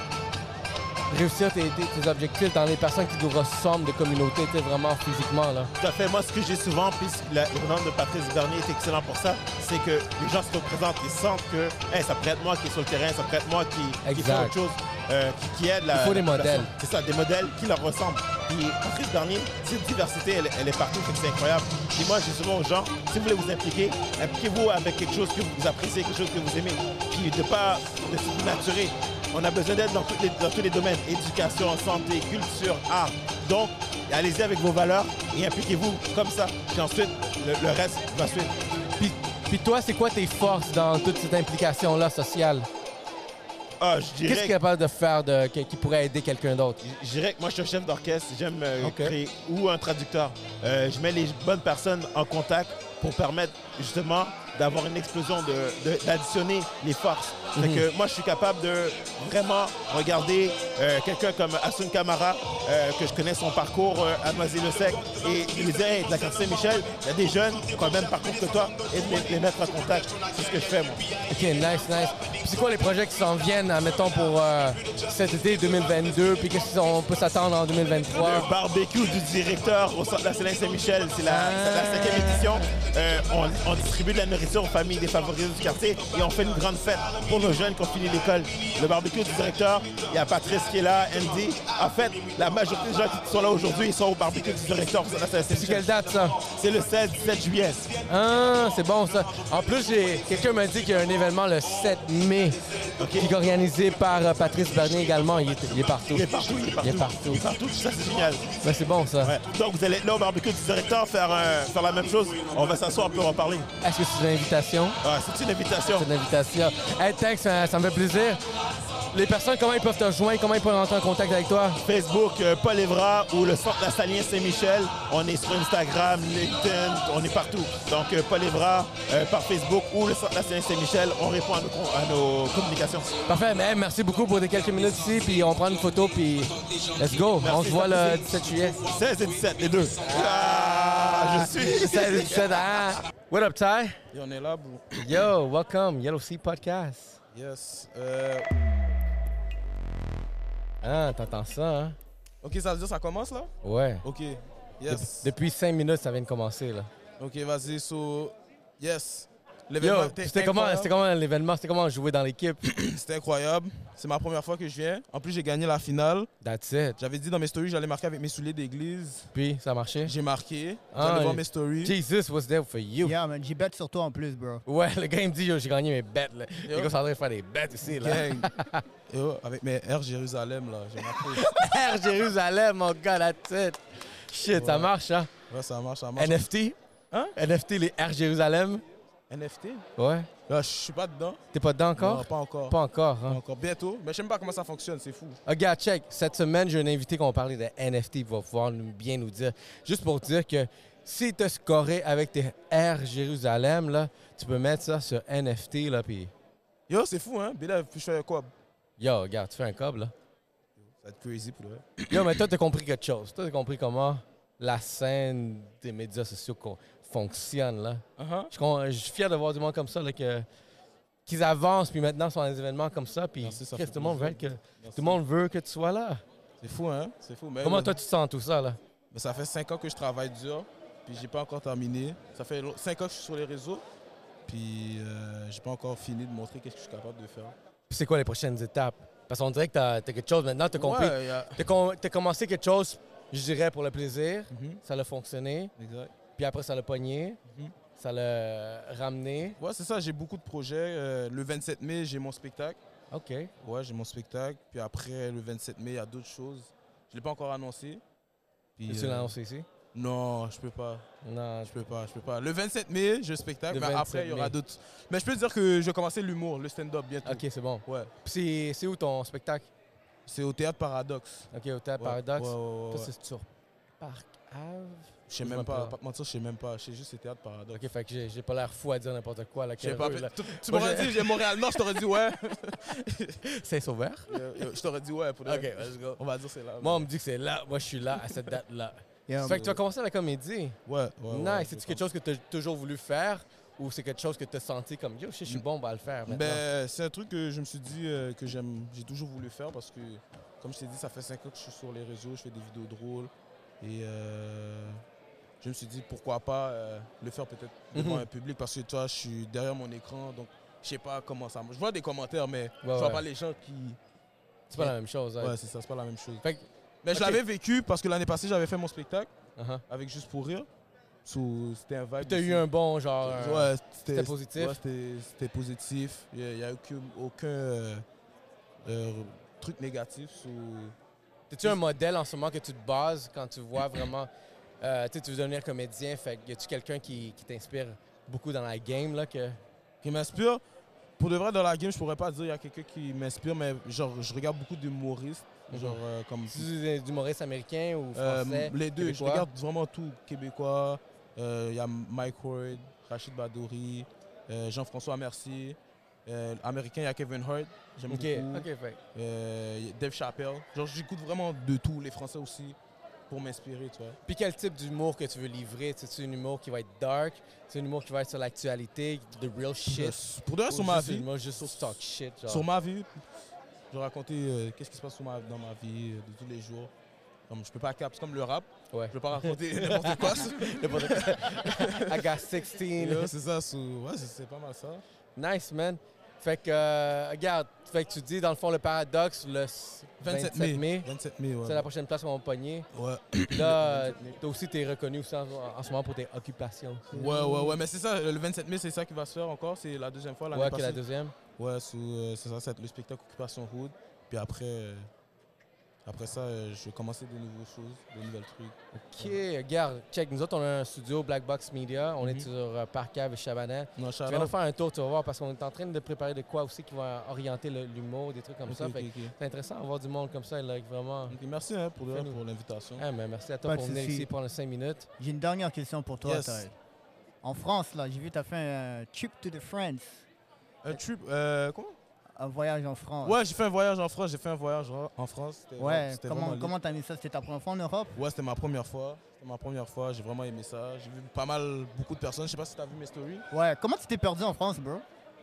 réussir tes, tes- tes objectifs dans les personnes qui nous ressemblent de communauté, vraiment physiquement. Là. Tout à fait. Moi, ce que j'ai souvent, puis la- l'événement de Patrice Bernier est excellent pour ça, c'est que les gens se représentent, ils sentent que hey, ça pourrait être moi qui est sur le terrain, ça pourrait être moi qui, qui fait autre chose, euh, qui, qui aide la. Il faut des modèles. C'est ça, des modèles qui leur ressemblent. Puis Patrice Bernier, cette diversité, elle, elle est partout, c'est incroyable. Puis moi, dis souvent aux gens, si vous voulez vous impliquer, impliquez-vous avec quelque chose que vous appréciez, quelque chose que vous aimez. Puis de pas de se dénaturer. On a besoin d'aide dans, tous les domaines, éducation, santé, culture, art. Donc, allez-y avec vos valeurs et impliquez-vous comme ça. Puis ensuite, le, le reste va suivre. Puis, puis toi, c'est quoi tes forces dans toute cette implication-là sociale? Ah, je dirais Qu'est-ce que tu es capable de faire de, qui, qui pourrait aider quelqu'un d'autre? Je dirais que moi, je suis un chef d'orchestre. J'aime euh, Ok. créer ou un traducteur. Euh, je mets les bonnes personnes en contact pour permettre justement d'avoir une explosion, de- de- d'additionner les forces. Mhm. que moi, je suis capable de vraiment regarder euh, quelqu'un comme Asun Kamara, euh, que je connais son parcours euh, à Noisy-le-Sec, et lui dire, hey, de la quartier Saint-Michel, il y a des jeunes qui ont le même parcours que toi, et de les, les mettre en contact. C'est ce que je fais, moi. OK, nice, nice. C'est quoi les projets qui s'en viennent, admettons, pour euh, cet été 2022? Puis qu'est-ce qu'on peut s'attendre en 2023? Le barbecue du directeur au centre de la Saint-Michel, c'est la, la cinquième édition. On, on distribue de la nourriture aux familles défavorisées du quartier et on fait une grande fête pour nos jeunes qui ont fini l'école. Le barbecue du directeur, il y a Patrice qui est là, Andy. En fait, la majorité des gens qui sont là aujourd'hui, ils sont au barbecue du directeur C'est quelle date, ça? C'est le 16-17 juillet. Ah, c'est bon, ça. En plus, j'ai quelqu'un m'a dit qu'il y a un événement le 7 mai qui est organisé par euh, Patrice Bernier également. Il est, il est partout. Il est partout, il est partout. Il est partout. Il est partout, ça c'est génial. Ben, c'est bon, ça. Ouais. Donc vous allez être là au barbecue du directeur faire, euh, faire la même chose. On va s'asseoir on va parler. Est-ce que c'est une invitation? Ah, c'est une invitation. C'est une invitation. Hey, thanks, ça, ça me fait plaisir. les personnes, comment ils peuvent te rejoindre, comment ils peuvent rentrer en contact avec toi? Facebook, euh, Paul Evra ou le Centre Lassalien Saint-Michel. On est sur Instagram, LinkedIn, on est partout. Donc, euh, Paul Evra euh, par Facebook ou le Centre Lassalien Saint-Michel, on répond à nos, con- à nos communications. Parfait, mais merci beaucoup pour tes quelques minutes ici, puis on prend une photo, puis let's go. on se voit le 17 juillet. 16 et 17, les deux. Ah, je suis. 16 et 17, ah. What up, Ty? Yo, on est là, bro. Yo, welcome, Yellow Sea Podcast. Yes. Euh, Ah, t'entends ça, hein? Ok, ça veut dire que ça commence là? Ouais. Ok. Yes. depuis 5 minutes, ça vient de commencer, là. Ok, vas-y, so. Yes. Yo, L'événement était c'était comment, incroyable. c'était comment l'événement? C'était comment jouer dans l'équipe? C'était incroyable. C'est ma première fois que je viens. En plus, j'ai gagné la finale. That's it. J'avais dit dans mes stories, j'allais marquer avec mes souliers d'église. Puis, ça a marché? J'ai marqué. Ah, voir mes stories. Jesus was there for you? Yeah, man, j'y bet sur toi en plus, bro. Ouais, le gars, il me dit, yo, j'ai gagné mes là. Yo. Les gars sont en train de faire des bêtes ici, là. Gang. Yo, avec mes Air Jérusalem, là, j'ai marqué. Air Jérusalem, mon gars, that's it. Shit, ça Ouais. marche, hein? Ouais, ça marche, ça marche. NFT? Hein? NFT, les Air Jérusalem? NFT? Ouais. Là, je suis pas dedans. T'es pas dedans encore? Non, pas encore. Pas encore, hein? Pas encore. Bientôt. Mais je sais même pas comment ça fonctionne, c'est fou. Regarde, check. Cette semaine, j'ai un invité qui va parler de NFT qui va pouvoir nous, bien nous dire. Juste pour dire que si tu as scoré avec tes Air Jérusalem, là, tu peux mettre ça sur NFT, là, puis Yo, c'est fou, hein? Bilal, puis je fais quoi? yo, regarde, tu fais un cob, là. Ça va être crazy pour le. Yo, mais toi, t'as compris quelque chose. Toi, t'as compris comment la scène des médias sociaux fonctionne, là. Uh-huh. Je suis fier de voir du monde comme ça, là, que qu'ils avancent, puis maintenant, sont dans des événements comme ça, puis Merci, ça tout le monde veut que Merci. tout le monde veut que tu sois là. C'est fou, hein? C'est fou. Mais Comment toi, tu te sens tout ça, là? Mais ça fait 5 ans que je travaille dur, puis j'ai pas encore terminé. Ça fait 5 ans que je suis sur les réseaux, puis euh, j'ai pas encore fini de montrer qu'est-ce que je suis capable de faire. Puis c'est quoi les prochaines étapes? Parce qu'on dirait que t'as as quelque chose maintenant, t'as compris. Ouais, a- com- commencé quelque chose, je dirais, pour le plaisir. Mhm. Ça l'a fonctionné. Exact. Puis après, ça l'a pogné. Mhm. Ça l'a ramené. Ouais, c'est ça, j'ai beaucoup de projets. Euh, le 27 mai, j'ai mon spectacle. OK. Ouais, j'ai mon spectacle. Puis après, le 27 mai, il y a d'autres choses. Je l'ai pas encore annoncé. Puis, Tu euh, l'as annoncé ici? Non, je peux pas. Non, Je peux pas, je peux pas. Le 27 mai, j'ai le spectacle, Le mais 27 après, il y aura d'autres. Mais je peux te dire que je vais commencer l'humour, le stand-up bientôt. OK, c'est bon. Ouais. C'est- c'est où ton spectacle? C'est au Théâtre Paradoxe. OK, au Théâtre Ouais, Paradoxe. ouais. c'est sur Parc Ave? Je sais même me pas, pas te mentir, je sais même pas. Je sais juste c'est Théâtre Paradoxe. OK, fait que j'ai- pas l'air fou à dire n'importe quoi. Là, pas, là. tu m'aurais dit, j'ai Montréal-Nord, je t'aurais dit ouais. Saint-Sauveur? Je t'aurais dit ouais. Pour OK, let's go. On va dire c'est là. Moi, on me dit que c'est là. Moi, je suis là, à cette date-là. Yeah, fait que tu as commencé la comédie. Ouais, ouais. nice. ouais, C'est-tu quelque chose que tu as toujours voulu faire ou c'est quelque chose que tu as senti comme yo, je suis bon bah, à le faire maintenant? Ben, c'est un truc que je me suis dit euh, que j'aime, j'ai toujours voulu faire parce que, comme je t'ai dit, ça fait 5 ans que je suis sur les réseaux, je fais des vidéos drôles et euh, je me suis dit pourquoi pas euh, le faire peut-être devant Mhm. un public parce que toi, je suis derrière mon écran donc je sais pas comment ça marche. Je vois des commentaires, mais je vois ouais. pas les gens qui. C'est pas la même chose. Ouais, c'est ça, c'est pas la même chose. Fait Mais je l'avais vécu parce que l'année passée, j'avais fait mon spectacle Uh-huh. avec Juste pour rire. C'était un vibe. T'as eu aussi. un bon genre. Ouais, c'était positif? ouais, c'était positif. Il n'y a, aucun, aucun euh, euh, truc négatif. so- T'es-tu un modèle en ce moment que tu te bases quand tu vois vraiment. Euh, tu veux devenir comédien, fait y a-tu quelqu'un qui, qui t'inspire beaucoup dans la game là que. Qui m'inspire? Pour de vrai, dans la game, je pourrais pas dire qu'il y a quelqu'un qui m'inspire, mais genre, je regarde beaucoup d'humoristes. Mhm. Genre, euh, comme. Tu d'humoriste américain ou Euh, français? les deux, je regarde vraiment tout. Québécois, euh, il y a Mike Ward, Rachid Badouri, euh, Jean-François Mercier. Euh, américain, il y a Kevin Hart, j'aime Ok, beaucoup. Euh, Dave Chappelle. Genre, j'écoute vraiment de tout, les Français aussi, pour m'inspirer, tu vois. Puis quel type d'humour que tu veux livrer? C'est-tu un humour qui va être dark? C'est un humour qui va être sur l'actualité, de real shit? Pour de vrai, sur ma vie. Moi, juste sur talk shit. Genre. Sur ma vie, je vais raconter euh, qu'est-ce qui se passe sur ma- dans ma vie euh, de tous les jours. Comme je peux pas cap, c'est comme le rap. Ouais. Je peux pas raconter n'importe quoi. N'importe quoi. I got 16. Yeah, c'est ça, so- ouais, c'est c'est pas mal ça. Nice, man. Fait que, euh, regarde, fait que tu dis, dans le fond, le paradoxe, le s- 27 27 mai, mai. 27 mai, ouais. c'est la prochaine place qu'on va pogner. Ouais. Puis là, euh, toi aussi, t'es reconnu aussi en, en ce moment pour tes occupations. Ouais, ouais, ouais, mais c'est ça, le 27 mai, c'est ça qui va se faire encore. C'est la deuxième fois. l'année Ouais, que la deuxième. Ouais, euh, c'est ça, c'est le spectacle Occupation Hood. Puis après, Après ça, euh, je vais commencer de nouvelles choses, de nouvelles trucs. OK, regarde, check. Nous autres, on a un studio Black Box Media. On est Mhm. sur euh, Parc Ave et Chabanel. Non, Je shout viens de out. faire un tour, tu vas voir, parce qu'on est en train de préparer de quoi aussi qui va orienter l'humour, des trucs comme ça. C'est intéressant d'avoir du monde comme ça, like, vraiment. merci hein, pour, l'invitation. Ah, mais merci à toi Pas pour venir ici pendant 5 minutes. J'ai une dernière question pour toi, Yes. En France, là, j'ai vu que tu as fait un trip to the France. Un trip, euh, comment? Un voyage en France. Ouais, j'ai fait un voyage en France. J'ai fait un voyage en- France. Ouais, comment comment t'as mis ça? C'était ta première fois en Europe? Ouais, c'était ma première fois. C'était ma première fois. J'ai vraiment aimé ça. J'ai vu pas mal, beaucoup de personnes. Je sais pas si t'as vu mes stories. Ouais, comment tu t'es perdu en France, bro?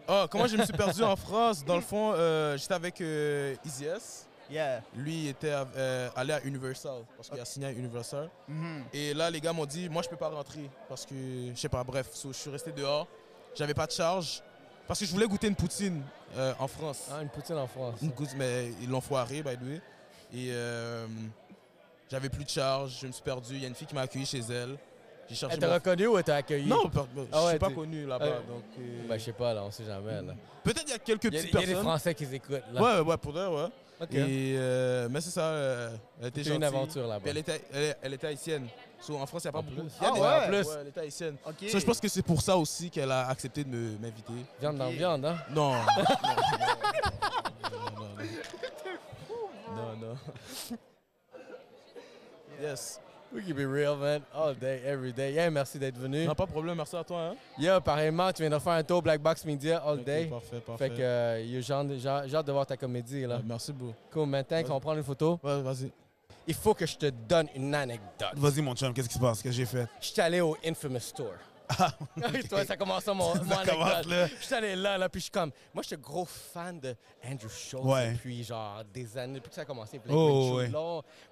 Ah, comment je me suis perdu en France? Dans le fond, euh, j'étais avec euh, Easy S. Yeah. Lui était euh, allé à Universal parce qu'il a signé à Universal. Mhm. Et là, les gars m'ont dit, moi, je peux pas rentrer parce que, je sais pas, bref, so, je suis resté dehors. J'avais pas de charge parce que je voulais goûter une poutine euh, en France. Ah, une poutine en France. Une poutine, mais ils l'ont foiré, by the way. Et euh, j'avais plus de charge, je me suis perdu. Il y a une fille qui m'a accueilli chez elle. J'ai cherché Elle t'a reconnu ou elle t'a accueilli? Non, per- je Ah ouais, suis pas connu là-bas. Euh, donc, Ben, je sais pas, là, on sait jamais. Là. Peut-être il y a quelques y a- petites il y a des personnes. Français qui écoutent, là. Ouais, ouais, pour d'eux, ouais. Et, mais c'est ça, elle était C'était une aventure là-bas. Elle était, elle, elle était haïtienne. So, en France, il n'y a pas En beaucoup. plus. Il y a Ah des- ouais, en plus. Ouais, elle était haïtienne. So, je pense que c'est pour ça aussi qu'elle a accepté de me- m'inviter. Viande dans viande, hein? Non. non, non, non, non. Non, non. Yes. We keep it real, man. All day, every day. Yeah, merci d'être venu. Non, pas de problème, merci à toi. Hein? Yeah, pareillement, tu viens de faire un tour Black Box Media all day. parfait, parfait. Fait que euh, j'ai hâte- j'ai hâte j'ai hâte de voir ta comédie, là. merci beaucoup. Cool, man. Thanks, on va prendre une photo. Ouais, vas-y. Il faut que je te donne une anecdote. Vas-y, mon chum, qu'est-ce qui se passe? Qu'est-ce que j'ai fait? Je suis allé au Infamous Store. Toi, ça commence à mon, Ça mon commence anecdote. là. Je suis allé là, là, puis je suis comme... Moi, je suis gros fan de Andrew Schultz Ouais. depuis, genre, des années, depuis que ça a commencé. Puis Oh, ouais.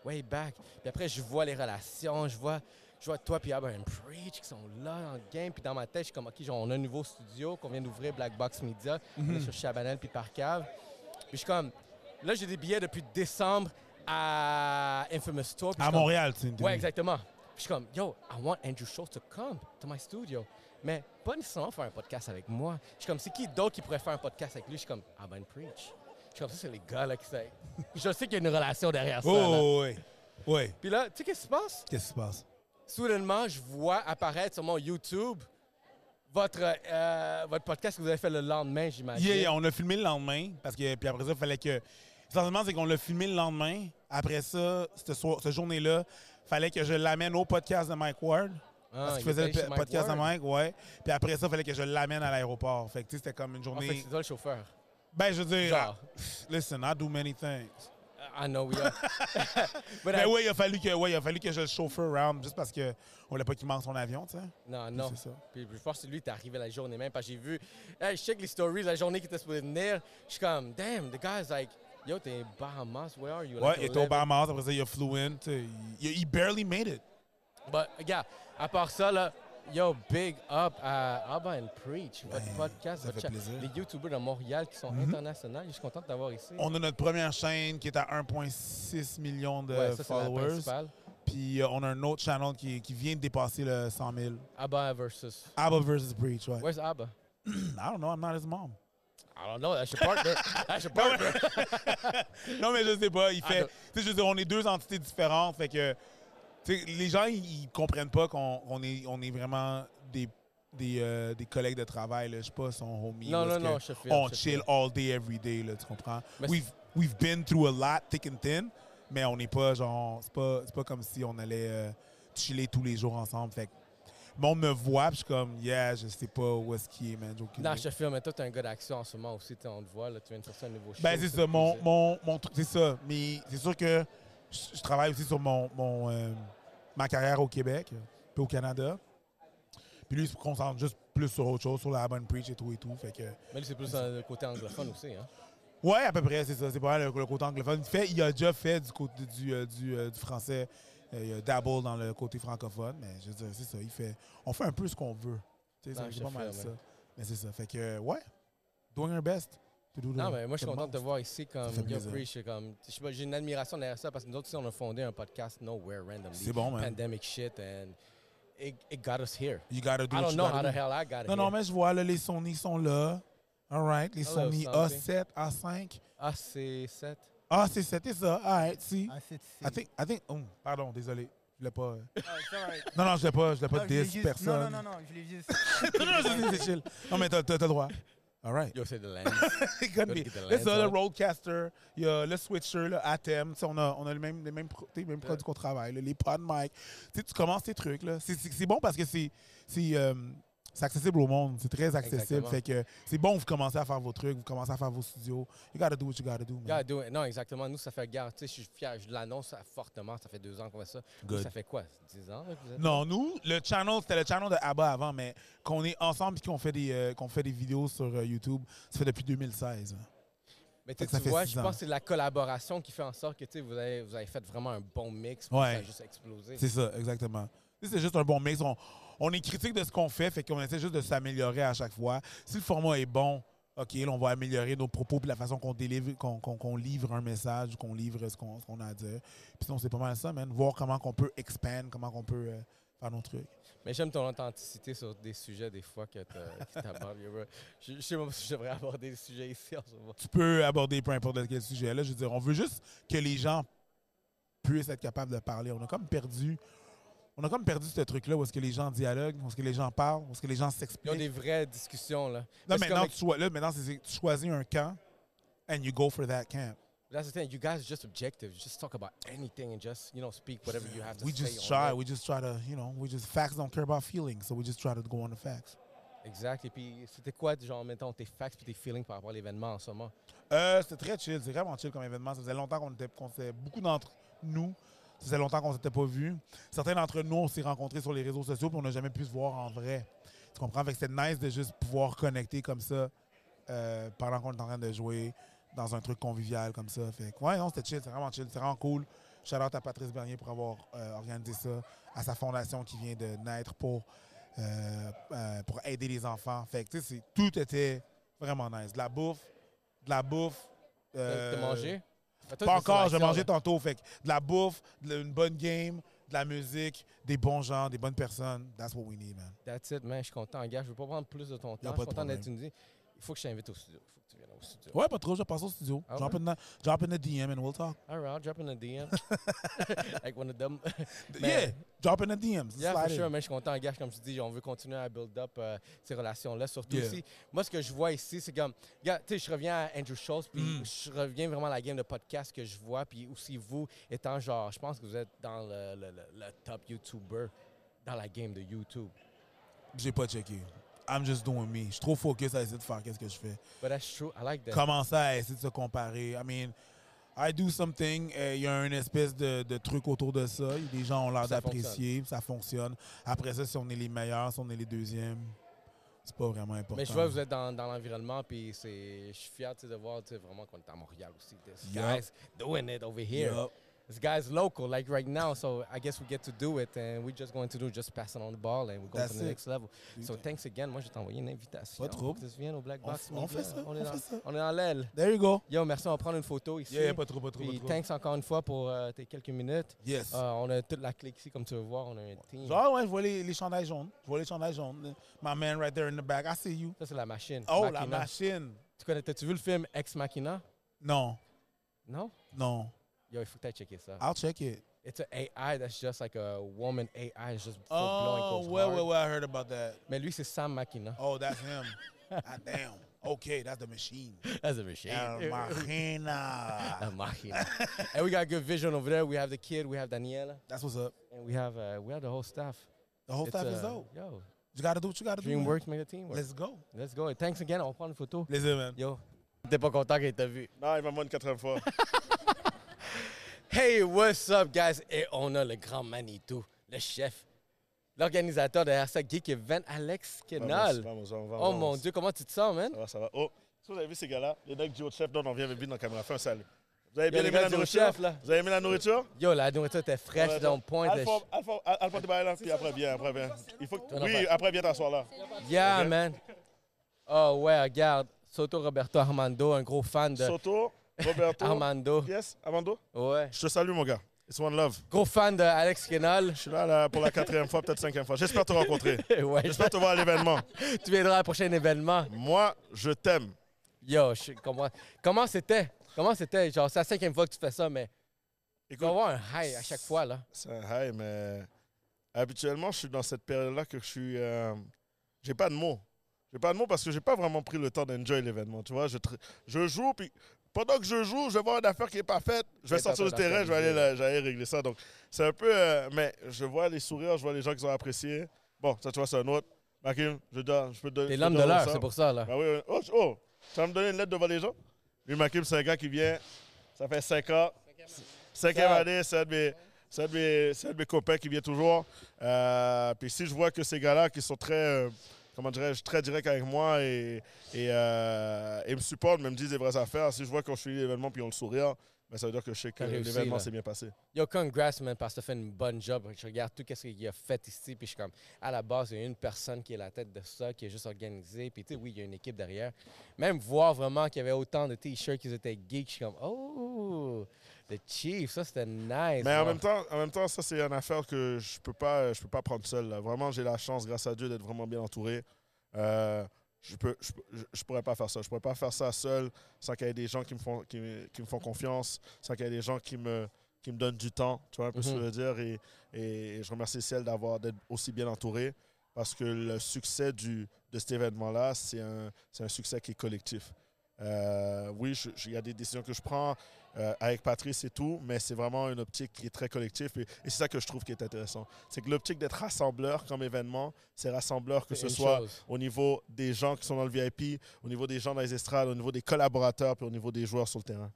way back. Puis après, je vois les relations, je vois... Je vois toi puis and Preach qui sont là dans le game. Puis dans ma tête, je suis comme, OK, genre, on a un nouveau studio qu'on vient d'ouvrir, Black Box Media. On Mhm. est sur Chabanel puis Parcave. Puis je suis comme, là, j'ai des billets depuis décembre à Infamous je À comme- Montréal, tu. Ouais, exactement. Puis je suis comme, yo, I want Andrew Schultz to come to my studio. Mais pas nécessairement faire un podcast avec moi. Je suis comme, c'est qui d'autre qui pourrait faire un podcast avec lui? Je suis comme, and Preach. Je suis comme, ça, c'est les gars là qui savent. Je sais qu'il y a une relation derrière ça. là. Oh, ouais. Ouais. Puis là, tu sais qu'est-ce qui se passe? Qu'est-ce qui se passe? Soudainement, je vois apparaître sur mon YouTube votre, euh, votre podcast que vous avez fait le lendemain, j'imagine. Yeah, yeah, on a filmé le lendemain, parce que puis après ça, il fallait que. Essentiellement, c'est qu'on l'a filmé le lendemain. Après ça, cette, cette journée-là, fallait que je l'amène au podcast de Mike Ward. Ah, parce qu'il il faisait le podcast Ward. de Mike, ouais. Puis après ça, il fallait que je l'amène à l'aéroport. Fait que, tu sais, c'était comme une En journée. fait, c'est toi le chauffeur. Ben, je veux dire, Genre. ah, listen, I do many things. I know we are. But Mais I- oui, il a fallu que, ouais, il a fallu que je le chauffeur around juste parce qu'on voulait pas qu'il manque son avion, tu sais. Non, non. C'est ça. Puis je pense que lui, t'es arrivé la journée même. Parce que j'ai vu, hey, je check les stories la journée qu'il était supposé venir. Je suis comme, damn, the guy's like, yo, t'es Bahamas, where are you? Ouais, il était au 11. Bahamas, après ça, il a flew in. Il, barely made it. But, regarde, à part ça, là, yo, big up à Abba and Preach, votre podcast, ça votre fait plaisir. Les YouTubers de Montréal qui sont Mhm. internationaux. Je suis content de t'avoir ici. On a notre première chaîne qui est à 1,6 million de Ouais, ça, la followers. principale. Puis euh, on a un autre channel qui, qui vient de dépasser le 100 000. Abba versus. Abba versus Breach, ouais. Where's Abba? I don't know, I'm not his mom. I don't know, that's your partner. that's your partner. non, mais je sais pas. Il fait. Tu sais, je veux dire, on est deux entités différentes. Fait que. les gens, ils, ils comprennent pas qu'on on est, on est vraiment des, des, euh, des collègues de travail. Là. Je sais pas, son homie. Non, non, non, je feel, On je chill all day, every day, là, tu comprends? Mais We've, we've been through a lot, thick and thin, mais on n'est pas genre. C'est pas, pas comme si on allait euh, chiller tous les jours ensemble. Fait. Le monde me voit, puis je suis comme, yeah, je sais pas où est-ce qu'il est, man. aucune non, je te filme, mais toi, t'es un gars d'action en ce moment aussi. On te voit, là, tu viens de sortir un nouveau show. Ben, c'est ça, mon, mon, mon truc, c'est ça. Mais c'est sûr que je, je travaille aussi sur mon, mon, euh, ma carrière au Québec, puis au Canada. Puis lui, il se concentre juste plus sur autre chose, sur la bonne preach et tout et tout. Fait que, Mais lui, c'est plus le côté anglophone aussi, hein? ouais, à peu près, c'est ça. C'est pas mal le, le côté anglophone. Il, fait, il a déjà fait du côté du, euh, du, euh, du français. Euh, il a dabble dans le côté francophone, mais je veux dire, c'est ça. Il fait, on fait un peu ce qu'on veut. C'est pas mal file, ça. Mais c'est ça. Fait que, ouais, doing our best. to do the- Non, mais moi, je suis content de te voir ici comme Yo. Preach. comme- J'ai une admiration derrière ça parce que nous autres, ici, on a fondé un podcast Nowhere Randomly. C'est bon, man. Pandemic shit, and it, it got us here. You gotta do I don't know how the hell I got it Non, non, mais je vois, là, les Sony sont là. All right, les Hello, Sony something. A7, A5. Ah, c'est 7. Ah, c'est c'était ça. All right, see? Ah, c'est I think, I think, oh, pardon, désolé. Je voulais pas. euh, c'est alright. Non, non, je voulais pas, je voulais pas Non, je l'ai diss juste- personne. Non, non, non, je l'ai juste. non, non, c'est- c'est chill. Non, mais t'as le droit. All right. Yo, c'est de lens. Lens ça, le. Roadcaster, il y a le Switcher, le Atem. Tu sais, On a, on a le même, les mêmes, tu sais, les mêmes produits qu'on travaille, les pod mic. Tu sais, tu commences tes trucs. là. C'est- C'est c'est bon parce que c'est c'est, accessible au monde. C'est très accessible. Exactement. Fait que c'est bon, vous commencez à faire vos trucs, vous commencez à faire vos studios. You gotta do what you gotta do, man. Yeah, do it. Non, exactement. Nous, ça fait garde. Tu sais, je suis fier. Je l'annonce fortement. Ça fait deux ans qu'on fait ça. Ça fait quoi? Dix ans? êtes? Non, nous, le channel, c'était le channel de Abba avant, mais qu'on est ensemble et qu'on fait, des, euh, qu'on fait des vidéos sur euh, YouTube, ça fait depuis 2016. Mais tu vois, je pense que c'est la collaboration qui fait en sorte que vous avez, vous avez fait vraiment un bon mix. Ouais. Ça a juste explosé. C'est ça, exactement. C'est juste un bon mix. On, on est critique de ce qu'on fait, fait qu'on essaie juste de s'améliorer à chaque fois. Si le format est bon, OK, là, on va améliorer nos propos puis la façon qu'on délivre, qu'on, livre un message, qu'on livre ce qu'on, a à dire. Puis sinon, c'est pas mal ça, man. Voir comment qu'on peut expand, comment qu'on peut euh, faire nos trucs. Mais j'aime ton authenticité sur des sujets, des fois, que t'abordes. je sais pas si je devrais aborder le sujet ici en ce moment. Tu peux aborder peu importe quel sujet. Là, je veux dire, on veut juste que les gens puissent être capables de parler. On a comme perdu... On a comme perdu ce truc-là où est-ce que les gens dialoguent, où est-ce que les gens parlent, où est-ce que les gens Ils s'expliquent. ont des vraies discussions, là. Là, maintenant, comme- tu, là, maintenant, tu choisis un camp and you go for that camp. That's the thing. You guys are just objective. You just talk about anything and just, you know, speak whatever you have to We say. just on try. We just try to, you know, we just facts don't care about feelings, so we just try to go on the facts. Exact. Et puis, c'était quoi, genre, mettons, tes facts et tes feelings par rapport à l'événement en ce moment? Euh, c'était très chill. C'est vraiment chill comme événement. Ça faisait longtemps qu'on était, qu'on s'était- beaucoup d'entre nous, ça faisait longtemps qu'on s'était pas vus. Certains d'entre nous, on s'est rencontrés sur les réseaux sociaux, puis on n'a jamais pu se voir en vrai. Tu comprends? Fait que c'était nice de juste pouvoir connecter comme ça euh, pendant qu'on est en train de jouer dans un truc convivial comme ça. Fait que, ouais, non, c'était chill. C'est vraiment chill. C'est vraiment cool. Shout out à Patrice Bernier pour avoir euh, organisé ça, à sa fondation qui vient de naître pour, euh, euh, pour aider les enfants. Fait que, tu sais, tout était vraiment nice. De la bouffe, de la bouffe. mangé? Fais-toi Pas une encore, restauration, mangé là. tantôt. Fait que de la bouffe, de une bonne game, de la musique, des bons gens, des bonnes personnes. That's what we need, man. That's it, man. Je suis content, gars. Je veux pas prendre plus de ton temps. Je suis content d'être problème. Il faut que je t'invite au studio. Il faut que tu viennes au studio. Ouais, pas trop, je passe au studio. Ah drop, in the, drop in the DM and we'll talk. All right, I'll drop in a DM. like one of them. Yeah, drop in the DMs. Yeah, for sure, mais je suis content, gars. Comme je dis, on veut continuer à build up euh, ces relations-là. Surtout Yeah. aussi, moi, ce que je vois ici, c'est comme, gars, tu sais, je reviens à Andrew Schultz, puis Mm. je reviens vraiment à la game de podcast que je vois, puis aussi vous, étant genre, je pense que vous êtes dans le, le- le- le top YouTuber dans la game de YouTube. J'ai pas checké. I'm just doing me. Je suis trop focus à essayer de faire qu'est-ce que je fais. But that's true. I like that. Commencer à essayer de se comparer. I mean, I do something. euh, Il y a une espèce de, de truc autour de ça. Des gens ont l'air d'apprécier. Ça fonctionne. Après ça, si on est les meilleurs, si on est les deuxièmes, c'est pas vraiment important. Mais je vois que vous êtes dans, dans l'environnement, puis c'est, je suis fier de voir vraiment qu'on est à Montréal aussi. This Yup. guys doing it over here. Yup. This guy's local, like right now, so I guess we get to do it, and we're just going to do just passing on the ball, and we're going That's to the it. next level. So thanks again. Moi, je vais t'envoyer une invitation. Pas trop. que Tu viennes au Black On Box on Media. fait ça, On, on est dans, ça. on est dans l'aile. There you go. Yo, merci. On va prendre une photo ici. Yeah, yeah, pas trop, pas trop, Puis pas trop. thanks encore une fois pour euh, tes quelques minutes. Yes. Euh, on a toute la clique ici, comme tu veux voir. On a un team. Genre, ouais, je vois les, les chandails jaunes. Je vois les chandails jaunes. My man right there in the back. I see you. Ça, c'est la machine. Oh, la Machina. machine. Tu connais, t'as-tu vu le film Ex Machina? Non. Non? Non. Yo, il faut que tu checker. I'll check it. It's an AI that's just like a woman AI. It's just full Oh, blown. It goes well, hard. well, well, I heard about that. Mais lui, c'est Sam Machina. Oh, that's him. ah, damn. Okay, that's the machine. That's a machine. El Machina. El Machina. and we got good vision over there. We have the kid. We have Daniela. That's what's up. And we have uh, we have the whole staff. The whole It's, staff is uh, dope. Yo, You gotta do what you gotta do. dream works make the team work. Let's go. Let's go. Thanks again. On va prendre une photo. Plaisir, man. Yo. T'es pas content qu'il t'a vu. Non, il m'a une quatrième fois. Hey, what's up, guys? Et on a le grand Manitou, le chef, l'organisateur derrière ça, Geek Event, Alex Kenal. Oh mon Dieu, comment tu te sens, man? Ça va, ça va. Oh, si vous avez vu ces gars-là, les mecs du haut chef, non, on vient avec dans la caméra. Fais un salut. Vous avez bien aimé gars la nourriture? chef, là. Vous avez aimé la nourriture? Yo, la nourriture était fraîche, dans point. Alpha, Alpha, Alpha, là, puis après, viens, après, viens. Il faut que... Oui, après, viens t'asseoir là. Yeah, man. Oh, ouais, regarde. Soto Roberto Armando, un gros fan de. Soto, Roberto. Armando. Yes, Armando? Ouais. Je te salue, mon gars. It's one love. Gros fan de Alex Kenal. Je suis là, là pour la quatrième fois, peut-être cinquième fois. J'espère te rencontrer. ouais. J'espère te voir à l'événement. Tu viendras à un prochain événement. Moi, je t'aime. Yo, je comprends. Comment c'était? Comment c'était? Genre, c'est la cinquième fois que tu fais ça, mais. Il doit y avoir un high à chaque fois, là. C'est un high, mais habituellement, je suis dans cette période-là que je suis. euh, j'ai pas de mots. J'ai pas de mots parce que j'ai pas vraiment pris le temps d'enjoy l'événement. Tu vois, je, tr- je joue, puis pendant que je joue, je vais voir une affaire qui est pas faite. Je vais sortir du terrain, je vais aller, là- j'allais régler ça. Donc, c'est un peu. euh, mais je vois les sourires, je vois les gens qui ont apprécié. Bon, ça, tu vois, c'est un autre. Makim, je, je peux te donner. T'es l'homme de l'heure, c'est pour ça, là. Ben oui, oui. Oh, oh, tu vas me donner une lettre devant les gens? Lui, Makim, c'est un gars qui vient. Ça fait 5 ans. Cinquième Ça- année, c'est un de mes. C'est un, de mes- c'est un de mes copains qui vient toujours. Euh, puis si je vois que ces gars-là qui sont très, euh, comment dirais-je, très directs avec moi et, et, euh, et me supportent, mais me disent des vraies affaires, si je vois qu'on suit l'événement puis on le sourire, ben, ça veut dire que je sais que l'événement s'est bien passé. Yo, congrats, man, parce que tu fait une bonne job. Je regarde tout ce qu'il a fait ici, puis je suis comme, à la base, il y a une personne qui est la tête de ça, qui est juste organisé. Puis, tu sais, oui, il y a une équipe derrière. Même voir vraiment qu'il y avait autant de t-shirts qui étaient geeks, je suis comme, oh, le Chief, ça c'était nice. Mais en même temps, en même temps, ça c'est une affaire que je peux pas, je peux pas prendre seul. là. Vraiment, j'ai la chance, grâce à Dieu, d'être vraiment bien entouré. Euh, je peux, je, pourrais pas faire ça. Je pourrais pas faire ça seul, sans qu'il y ait des gens qui me font, qui, me- qui me font confiance, sans qu'il y ait des gens qui me, qui me donnent du temps. Tu vois un peu ce que je veux dire? Et, et je remercie Ciel d'avoir d'être aussi bien entouré, parce que le succès du, de cet événement-là, c'est un, c'est un succès qui est collectif. Euh, oui, il y a des décisions que je prends euh, avec Patrice et tout, mais c'est vraiment une optique qui est très collective et, et c'est ça que je trouve qui est intéressant. C'est que l'optique d'être rassembleur comme événement, c'est rassembleur que ce soit chose. au niveau des gens qui sont dans le VIP, au niveau des gens dans les estrades, au niveau des collaborateurs, puis au niveau des joueurs sur le terrain.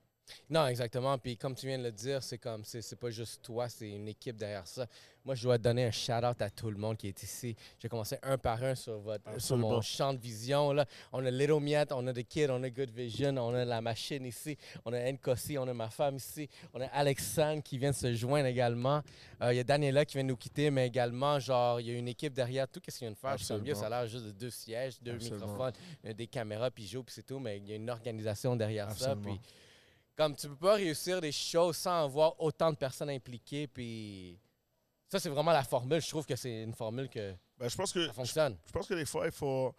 Non, exactement. Puis comme tu viens de le dire, c'est comme c'est c'est pas juste toi, c'est une équipe derrière ça. Moi, je dois donner un shout-out à tout le monde qui est ici. J'ai commencé un par un sur, votre, sur mon champ de vision. Là. On a Little Miette, on a The Kid, on a Good Vision, on a la machine ici, on a Nkosi, on a ma femme ici, on a Alexandre qui vient de se joindre également. Euh, Il y a Daniela qui vient de nous quitter, mais également, genre, il y a une équipe derrière. Tout ce qu'ils viennent faire, je suis comme, Yo, Absolument. ça a l'air juste de deux sièges, deux Absolument. microphones, des caméras, puis joue, puis c'est tout, mais il y a une organisation derrière ça. Puis comme tu peux pas réussir des choses sans avoir autant de personnes impliquées, puis ça, c'est vraiment la formule. Je trouve que c'est une formule que Ben, je pense que ça fonctionne. Je pense que des fois, il faut.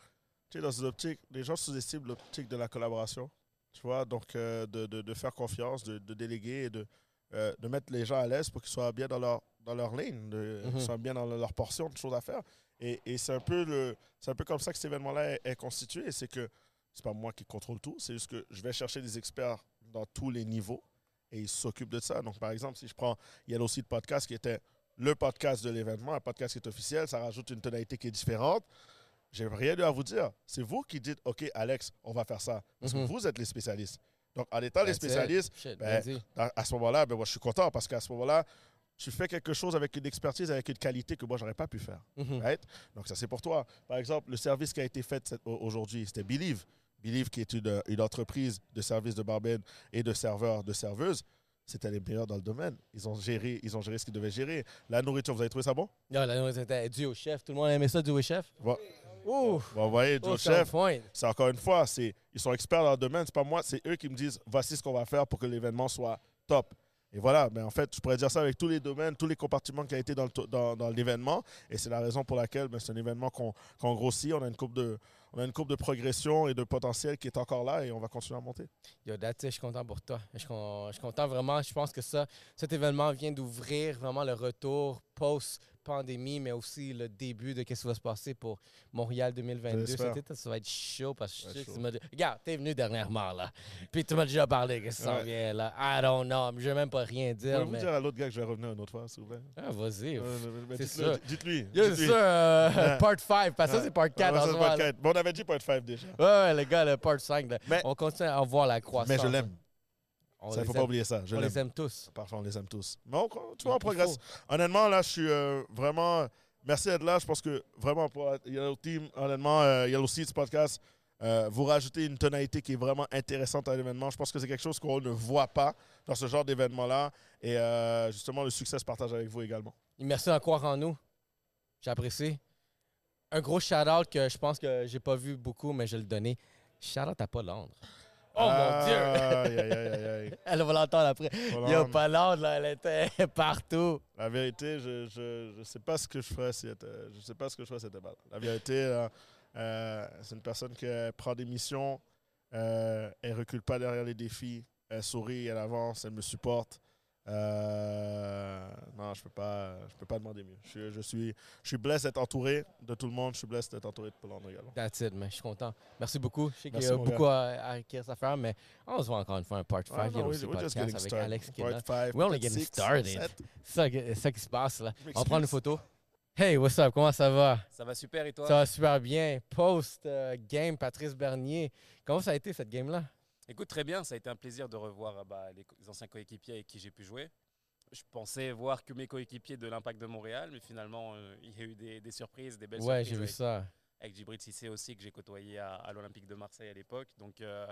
Tu sais, dans une optique, les gens sous-estiment l'optique de la collaboration. Tu vois, donc euh, de, de- de faire confiance, de, de déléguer et de, euh, de mettre les gens à l'aise pour qu'ils soient bien dans leur, dans leur ligne, de- Mhm. qu'ils soient bien dans leur portion de choses à faire. Et, et c'est un, peu le- c'est un peu comme ça que cet événement-là est, est constitué. C'est que c'est pas moi qui contrôle tout, c'est juste que je vais chercher des experts dans tous les niveaux et ils s'occupent de ça. Donc, par exemple, si je prends Yellow Seed Podcast, qui était le podcast de l'événement, un podcast qui est officiel, ça rajoute une tonalité qui est différente. J'ai rien à vous dire. C'est vous qui dites, OK, Alex, on va faire ça. Parce Mhm. que vous êtes les spécialistes. Donc, en étant les spécialistes, Shit, ben, à, ce moment-là, ben, moi, je suis content parce qu'à ce moment-là, tu fais quelque chose avec une expertise, avec une qualité que moi, j'aurais pas pu faire. Mhm. Right? Donc, ça, c'est pour toi. Par exemple, le service qui a été fait aujourd'hui, c'était Believe. Believe, qui est une, une entreprise de services de barben et de serveurs, de serveuses. C'était les meilleurs dans le domaine. Ils ont géré, ils ont géré ce qu'ils devaient gérer. La nourriture, vous avez trouvé ça bon? Non, la nourriture était due au chef. Tout le monde a aimé ça, dû au chef? Bon. Ouh! Bon, vous voyez, Joe Oh, Chef, on point. c'est encore une fois, c'est, ils sont experts dans le domaine. C'est pas moi, c'est eux qui me disent voici ce qu'on va faire pour que l'événement soit top. Et voilà, mais en fait, je pourrais dire ça avec tous les domaines, tous les compartiments qui ont été dans, le dans, dans l'événement. Et c'est la raison pour laquelle ben, c'est un événement qu'on, qu'on grossit. On a, une courbe de, on a une courbe de progression et de potentiel qui est encore là et on va continuer à monter. Yo, that's it, je suis content pour toi. Je je suis content vraiment. Je pense que ça, cet événement vient d'ouvrir vraiment le retour post-pandémie, mais aussi le début de ce qui va se passer pour Montréal 2022. J'espère. Cet été, ça va être chaud parce que être que chaud. tu m'as dit- Regarde, t'es venu dernièrement, là. Puis tu m'as déjà parlé que ça Ouais. vient, là. I don't know. Je vais même pas rien dire, Pouvez-vous mais... dire à l'autre gars que je vais revenir une autre fois, s'il vous plaît Ah, vas-y. Euh, dites-le, ça. Dites-lui. C'est ça, euh, Ouais. part 5, parce que ça, c'est part 4 Ouais, en ça, ce c'est moment, part là. 4. Bon, on avait dit part 5 déjà. Ouais, ouais, les gars, le part 5, là. Mais- on continue à voir la croissance. Mais je l'aime. On Ça, faut pas oublier ça. Je on les aime tous. Parfois, on les aime tous. Mais on, tu vois, on progresse. Honnêtement, là, je suis euh, vraiment. Merci d'être là. Je pense que vraiment pour Yellow Team, honnêtement, euh, Yellow Seeds Podcast, euh, vous rajoutez une tonalité qui est vraiment intéressante à l'événement. Je pense que c'est quelque chose qu'on ne voit pas dans ce genre d'événement-là. Et euh, justement, le succès se partage avec vous également. Et Merci d'en croire en nous. J'apprécie. Un gros shout-out que je pense que j'ai pas vu beaucoup, mais je vais le donner. Shout-out à Paul Londres. Oh mon Dieu! Aïe, aïe, aïe, aïe. Elle va l'entendre après. Paul Yo, Londres. pas Londres, là, elle était partout. La vérité, je je, je sais pas ce que je ferais si était- je sais pas ce que je ferais si était mal. La vérité, là, euh, c'est une personne qui euh, prend des missions Euh, elle recule pas derrière les défis. Elle sourit, elle avance, elle me supporte. Euh, non, je peux pas, je peux pas demander mieux. Je, je suis, je suis blessé d'être entouré de tout le monde. Je suis blessé d'être entouré de Paul également. That's it, man. Je suis content. Merci beaucoup. Je sais qu'il y Merci, a beaucoup gars. à, à faire, mais on se voit encore une fois un part 5 Ah, non, just podcast avec started. Alex qui est Part là. five, We're only part getting six, started. C'est ça, qui se passe là. On prend une photo. Hey, what's up? Comment ça va? Ça va super et toi? Ça va super bien. Post-game, Patrice Bernier. Comment ça a été cette game-là? Écoute, très bien. Ça a été un plaisir de revoir euh, bah, les, anciens coéquipiers avec qui j'ai pu jouer. Je pensais voir que mes coéquipiers de l'Impact de Montréal, mais finalement, euh, il y a eu des, des surprises, des belles Ouais, surprises. j'ai vu avec- ça. Avec Djibril Cissé aussi, que j'ai côtoyé à, à l'Olympique de Marseille à l'époque. Donc, euh,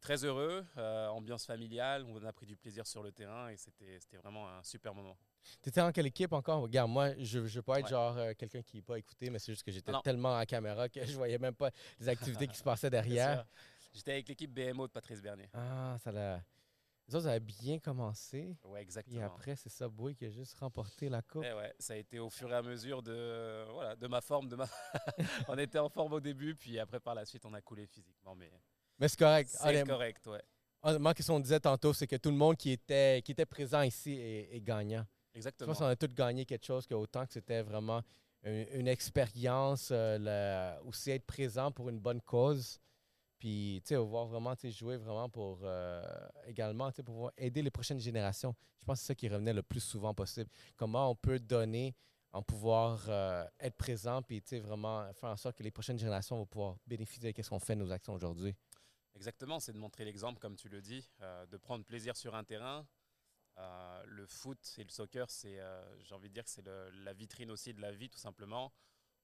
très heureux. euh, ambiance familiale. On a pris du plaisir sur le terrain et c'était vraiment un super moment. T'étais en quelle équipe encore? Regarde, moi, je ne veux pas être Ouais. genre euh, quelqu'un qui n'est pas écouté, mais c'est juste que j'étais tellement à caméra que je voyais même pas les activités qui se passaient derrière. J'étais avec l'équipe BMO de Patrice Bernier. Ah, ça l'a. Les autres, ça a bien commencé. Ouais, exactement. Et après, c'est ça, Boy qui a juste remporté la coupe. Eh ouais, ça a été au fur et à mesure de, voilà, de ma forme. De ma... on était en forme au début, puis après, par la suite, on a coulé physiquement. Mais, Mais c'est correct. C'est correct, ouais. Honnêtement, ce qu'on disait tantôt, c'est que tout le monde qui était, qui était présent ici est, est gagnant. Exactement. Je pense qu'on a tous gagné quelque chose, que autant que c'était vraiment une, une expérience, euh, aussi être présent pour une bonne cause. Puis, tu sais, voir vraiment, tu sais, jouer vraiment pour euh, également, tu sais, pouvoir aider les prochaines générations. Je pense que c'est ça qui revenait le plus souvent possible. Comment on peut donner en pouvoir euh, être présent, puis, tu sais, vraiment faire en sorte que les prochaines générations vont pouvoir bénéficier de ce qu'on fait de nos actions aujourd'hui. Exactement, c'est de montrer l'exemple, comme tu le dis, euh, de prendre plaisir sur un terrain. Le foot et le soccer, c'est, j'ai envie de dire que c'est la vitrine aussi de la vie, tout simplement.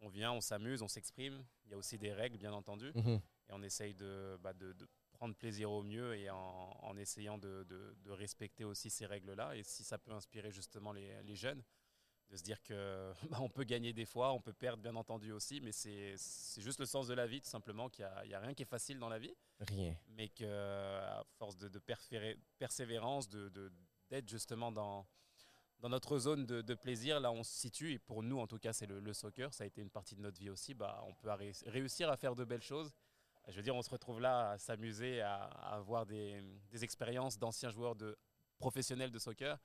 On vient, on s'amuse, on s'exprime. Il y a aussi des règles, bien entendu. Mhm. Et on essaye de, bah, de- de prendre plaisir au mieux et en, en essayant de, respecter aussi ces règles-là. Et si ça peut inspirer justement les, les jeunes, de se dire que bah, on peut gagner des fois, on peut perdre, bien entendu aussi, mais c'est juste le sens de la vie, tout simplement, qu'il n'y a, rien qui est facile dans la vie Rien. mais qu'à force de, de perférer- persévérance, de- de- d'être justement dans, dans notre zone de, de plaisir, là on se situe, et pour nous en tout cas c'est le, le soccer, ça a été une partie de notre vie aussi, bah, on peut réussir à faire de belles choses. Je veux dire, on se retrouve là à s'amuser, à, à avoir des, des expériences d'anciens joueurs de, professionnels de soccer.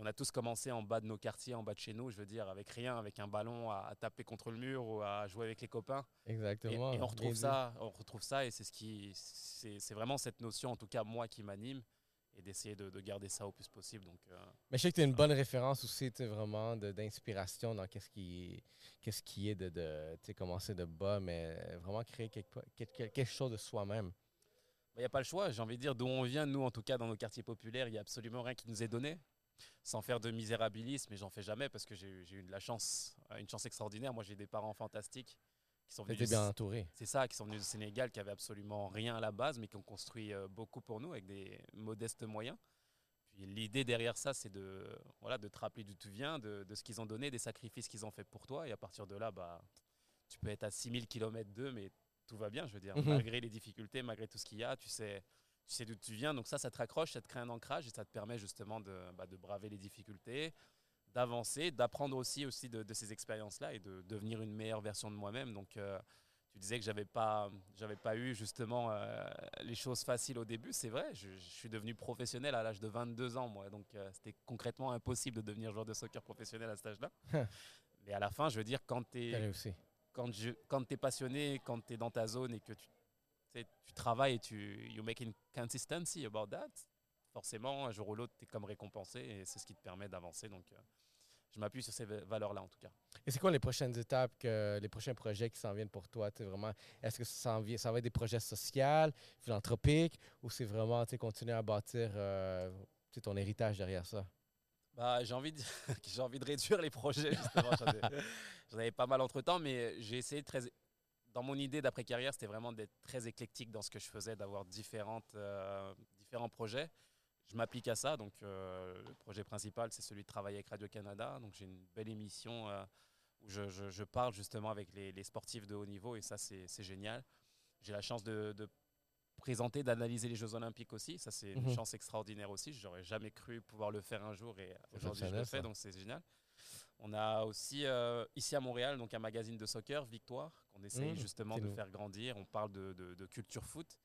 On a tous commencé en bas de nos quartiers, en bas de chez nous, je veux dire, avec rien, avec un ballon à, à taper contre le mur ou à jouer avec les copains. Exactement, Et, et on retrouve ça, on retrouve ça, et c'est ce qui, c'est vraiment cette notion, en tout cas moi, qui m'anime, et d'essayer de, de garder ça au plus possible. Donc, euh, Mais je sais que tu es une bonne référence aussi, tu sais, vraiment, d'inspiration dans qu'est-ce qui, qu'est-ce qui est de, de tu sais, commencer de bas, mais vraiment créer quelque, quelque, quelque chose de soi-même. Il n'y a pas le choix, j'ai envie de dire, d'où on vient, nous en tout cas dans nos quartiers populaires, il n'y a absolument rien qui nous est donné. Sans faire de misérabilisme, mais j'en fais jamais parce que j'ai eu- j'ai eu de la chance, euh, une chance extraordinaire. Moi j'ai des parents fantastiques qui sont venus. Bien entouré. C'est ça, qui sont venus du Sénégal, qui avaient absolument rien à la base, mais qui ont construit euh, beaucoup pour nous avec des modestes moyens. Puis l'idée derrière ça, c'est de, voilà, de te rappeler d'où tu viens, de, de ce qu'ils ont donné, des sacrifices qu'ils ont fait pour toi. Et à partir de là, bah, tu peux être à 6000 km d'eux, mais tout va bien, je veux dire. Mhm. Malgré les difficultés, malgré tout ce qu'il y a, tu sais, tu sais d'où tu viens. Donc ça, ça te raccroche, ça te crée un ancrage et ça te permet justement de, bah, de braver les difficultés, d'avancer, d'apprendre aussi, aussi de, de ces expériences-là et de devenir une meilleure version de moi-même. Donc euh, tu disais que j'avais pas, j'avais pas eu justement euh, les choses faciles au début. C'est vrai, je, je suis devenu professionnel à l'âge de 22 ans, moi. Donc euh, c'était concrètement impossible de devenir joueur de soccer professionnel à cet âge-là. Mais à la fin, je veux dire, quand tu es, quand je, quand es passionné, quand tu es dans ta zone et que tu, tu travailles et tu you make une consistency about that, forcément, un jour ou l'autre, tu es comme récompensé et c'est ce qui te permet d'avancer. Donc, euh, je m'appuie sur ces va- valeurs-là en tout cas. Et c'est quoi les prochaines étapes, que, les prochains projets qui s'en viennent pour toi? vraiment, est-ce que ça, s'en vient- ça va être des projets sociaux, philanthropiques, ou c'est vraiment continuer à bâtir euh, ton héritage derrière ça? Bah, j'ai envie de j'ai envie de réduire les projets justement. J'en ai- J'en avais pas mal entre temps, mais j'ai essayé de très dans mon idée d'après carrière, c'était vraiment d'être très éclectique dans ce que je faisais, d'avoir différentes euh, différents projets. Je m'applique à ça. Donc euh, le projet principal, c'est celui de travailler avec Radio Canada. Donc j'ai une belle émission euh, où je, je- je parle justement avec les, les sportifs de haut niveau et ça c'est génial. J'ai la chance de, de présenter, d'analyser les Jeux Olympiques aussi. Ça, c'est une Mhm. chance extraordinaire aussi. J'aurais jamais cru pouvoir le faire un jour et aujourd'hui je le fais, ça. donc c'est génial. On a aussi euh, ici à Montréal donc un magazine de soccer, Victoire, qu'on essaye Mhm. justement de nous. faire grandir. On parle de, de- de culture foot,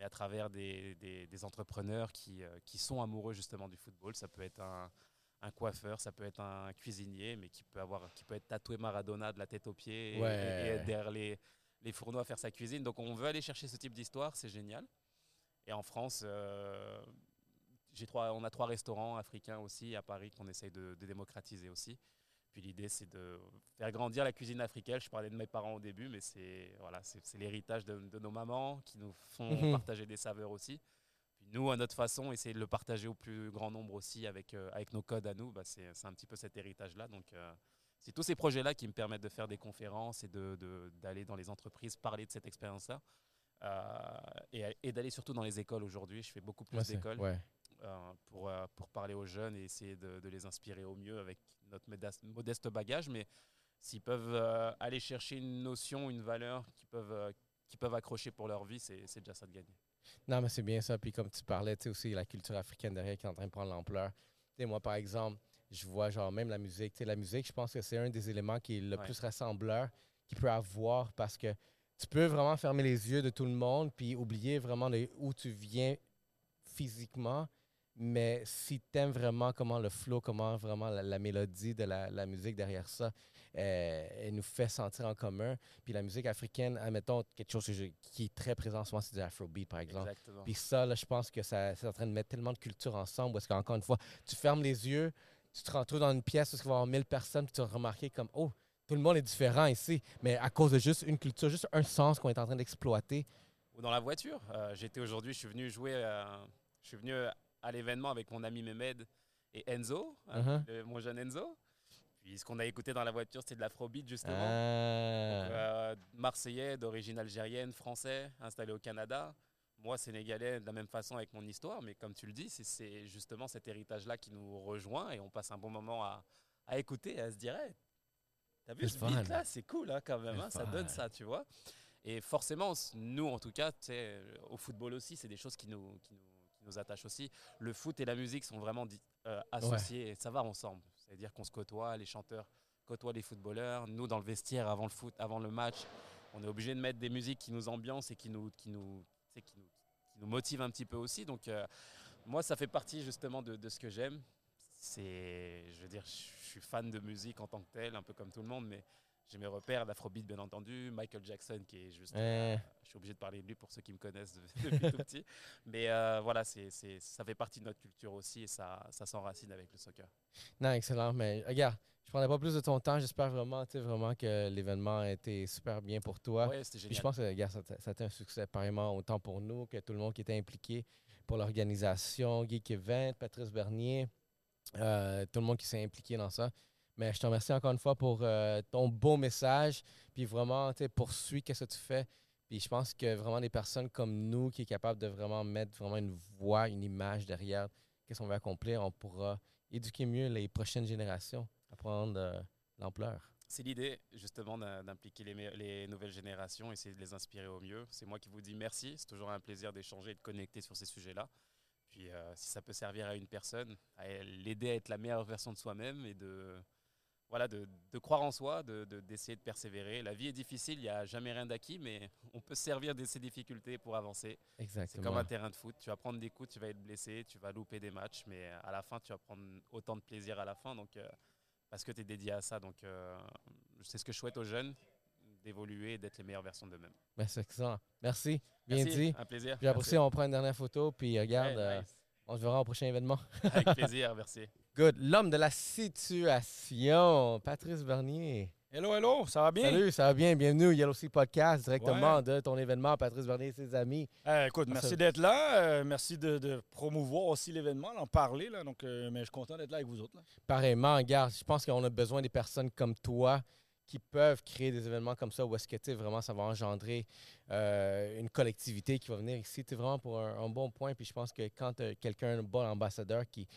mais à travers des, des- des entrepreneurs qui, euh, qui sont amoureux justement du football. Ça peut être un, un coiffeur, ça peut être un cuisinier, mais qui peut, avoir, qui peut être tatoué Maradona de la tête aux pieds et- et, Ouais. être derrière les, les fourneaux à faire sa cuisine. Donc on veut aller chercher ce type d'histoire, c'est génial. Et en France, euh, j'ai trois, on a trois restaurants africains aussi à Paris qu'on essaye de, de démocratiser aussi. Puis l'idée, c'est de faire grandir la cuisine africaine. Je parlais de mes parents au début, mais c'est voilà, c'est l'héritage de, de nos mamans qui nous font Mhm. partager des saveurs aussi. Puis nous, à notre façon, essayer de le partager au plus grand nombre aussi avec, euh, avec nos codes à nous. Bah, c'est un petit peu cet héritage-là. Donc, euh, c'est tous ces projets-là qui me permettent de faire des conférences et d'aller de, dans les entreprises parler de cette expérience-là. Euh, et et d'aller surtout dans les écoles aujourd'hui. Je fais beaucoup plus Ouais, d'écoles ouais. Euh, pour, euh, pour parler aux jeunes et essayer de, de les inspirer au mieux avec notre modeste bagage. Mais s'ils peuvent euh, aller chercher une notion, une valeur qu'ils peuvent, peuvent accrocher pour leur vie, c'est c'est déjà ça de gagner. Non, mais c'est bien ça. Puis comme tu parlais, tu sais aussi la culture africaine derrière qui est en train de prendre l'ampleur. Tu sais, moi, par exemple, je vois genre même la musique. Tu sais, la musique, je pense que c'est un des éléments qui est le Ouais. plus rassembleur qu'il peut avoir parce que tu peux vraiment fermer les yeux de tout le monde puis oublier vraiment de où tu viens physiquement. Mais si tu aimes vraiment comment le flow, comment vraiment la, la mélodie de la, la musique derrière ça, euh, elle nous fait sentir en commun. Puis la musique africaine, admettons, quelque chose que je- qui est très présent en ce moment, c'est du afrobeat, par exemple. Exactement. Puis ça, là, je pense que ça, c'est en train de mettre tellement de culture ensemble parce qu'encore une fois, tu fermes les yeux, tu te retrouves dans une pièce où il va y avoir 1000 personnes, puis tu vas remarquer comme, oh, tout le monde est différent ici, mais à cause de juste une culture, juste un sens qu'on est en train d'exploiter. Ou dans la voiture. Euh, J'étais aujourd'hui, je suis venu jouer, euh, je suis venu à l'événement avec mon ami Mehmed et Enzo, Mhm. le- mon jeune Enzo. Puis ce qu'on a écouté dans la voiture, c'était de l'afrobeat justement. Ah. Donc, euh, Marseillais, d'origine algérienne, français, installé au Canada. Moi, sénégalais, de la même façon avec mon histoire, mais comme tu le dis, c'est- justement cet héritage-là qui nous rejoint et on passe un bon moment à, à écouter à se dire Hey, T'as vu ce beat-là? C'est cool hein, quand même, hein, ça donne ça, tu vois. Et forcément, nous, en tout cas, au football aussi, c'est des choses qui nous, qui, nous, qui nous attachent aussi. Le foot et la musique sont vraiment euh, associés et ça va ensemble. C'est-à-dire qu'on se côtoie, les chanteurs côtoient les footballeurs. Nous, dans le vestiaire, avant le foot, avant le match, on est obligé de mettre des musiques qui nous ambiancent et qui nous, qui nous, qui nous, qui nous motivent un petit peu aussi. Donc, euh, moi, ça fait partie justement de, de ce que j'aime. C'est, je veux dire, je suis fan de musique en tant que tel, un peu comme tout le monde, mais j'ai mes repères, l'afrobeat bien entendu, Michael Jackson qui est juste, euh, je suis obligé de parler de lui pour ceux qui me connaissent de- depuis tout petit, mais euh, voilà, c'est, c'est- ça fait partie de notre culture aussi et ça, ça s'enracine avec le soccer. Non, excellent. Mais regarde, je prendrai pas plus de ton temps. J'espère vraiment, vraiment que l'événement a été super bien pour toi. Ouais, c'était Puis génial. je pense que regarde, ça, ça a été un succès pareillement autant pour nous que tout le monde qui était impliqué pour l'organisation, Geek Event, Patrice Bernier, euh, tout le monde qui s'est impliqué dans ça. Mais je te remercie encore une fois pour euh, ton beau message. Puis vraiment, tu poursuis qu'est-ce que tu fais. Puis je pense que vraiment des personnes comme nous qui est capable de vraiment mettre vraiment une voix, une image derrière qu'est-ce qu'on veut accomplir, on pourra éduquer mieux les prochaines générations à prendre euh, l'ampleur. C'est l'idée justement d'im- d'impliquer les nouvelles générations, essayer de les inspirer au mieux. C'est moi qui vous dis merci. C'est toujours un plaisir d'échanger et de connecter sur ces sujets-là. Puis euh, si ça peut servir à une personne, à l'aider à être la meilleure version de soi-même et de, voilà, de, de croire en soi, d'essayer de, d'essayer de persévérer. La vie est difficile, il n'y a jamais rien d'acquis, mais on peut se servir de ces difficultés pour avancer. C'est comme un terrain de foot. Tu vas prendre des coups, tu vas être blessé, tu vas louper des matchs, mais à la fin, tu vas prendre autant de plaisir à la fin. Donc, euh, parce que tu es dédié à ça. Donc, euh, c'est ce que je souhaite aux jeunes, d'évoluer et d'être les meilleures versions d'eux-mêmes. Ben, c'est excellent. Merci. Bien Merci, dit. un plaisir. Puis après on prend une dernière photo. Puis regarde, euh, nice. on se verra au prochain événement. Avec plaisir, merci. Good. L'homme de la situation, Patrice Bernier. Hello, hello, ça va bien? Salut, ça va bien. Bienvenue au Yellow Sea Podcast, directement Ouais. de ton événement, Patrice Bernier et ses amis. Eh, écoute, merci d'être là. euh, merci de, de promouvoir aussi l'événement, d'en parler. Là, donc, euh, mais je suis content d'être là avec vous autres. là. Pareillement, regarde, je pense qu'on a besoin des personnes comme toi qui peuvent créer des événements comme ça où est-ce que tu vraiment ça va engendrer euh, une collectivité qui va venir ici. Tu vraiment pour un, un bon point. Puis je pense que quand tu quelqu'un, un bon ambassadeur, qui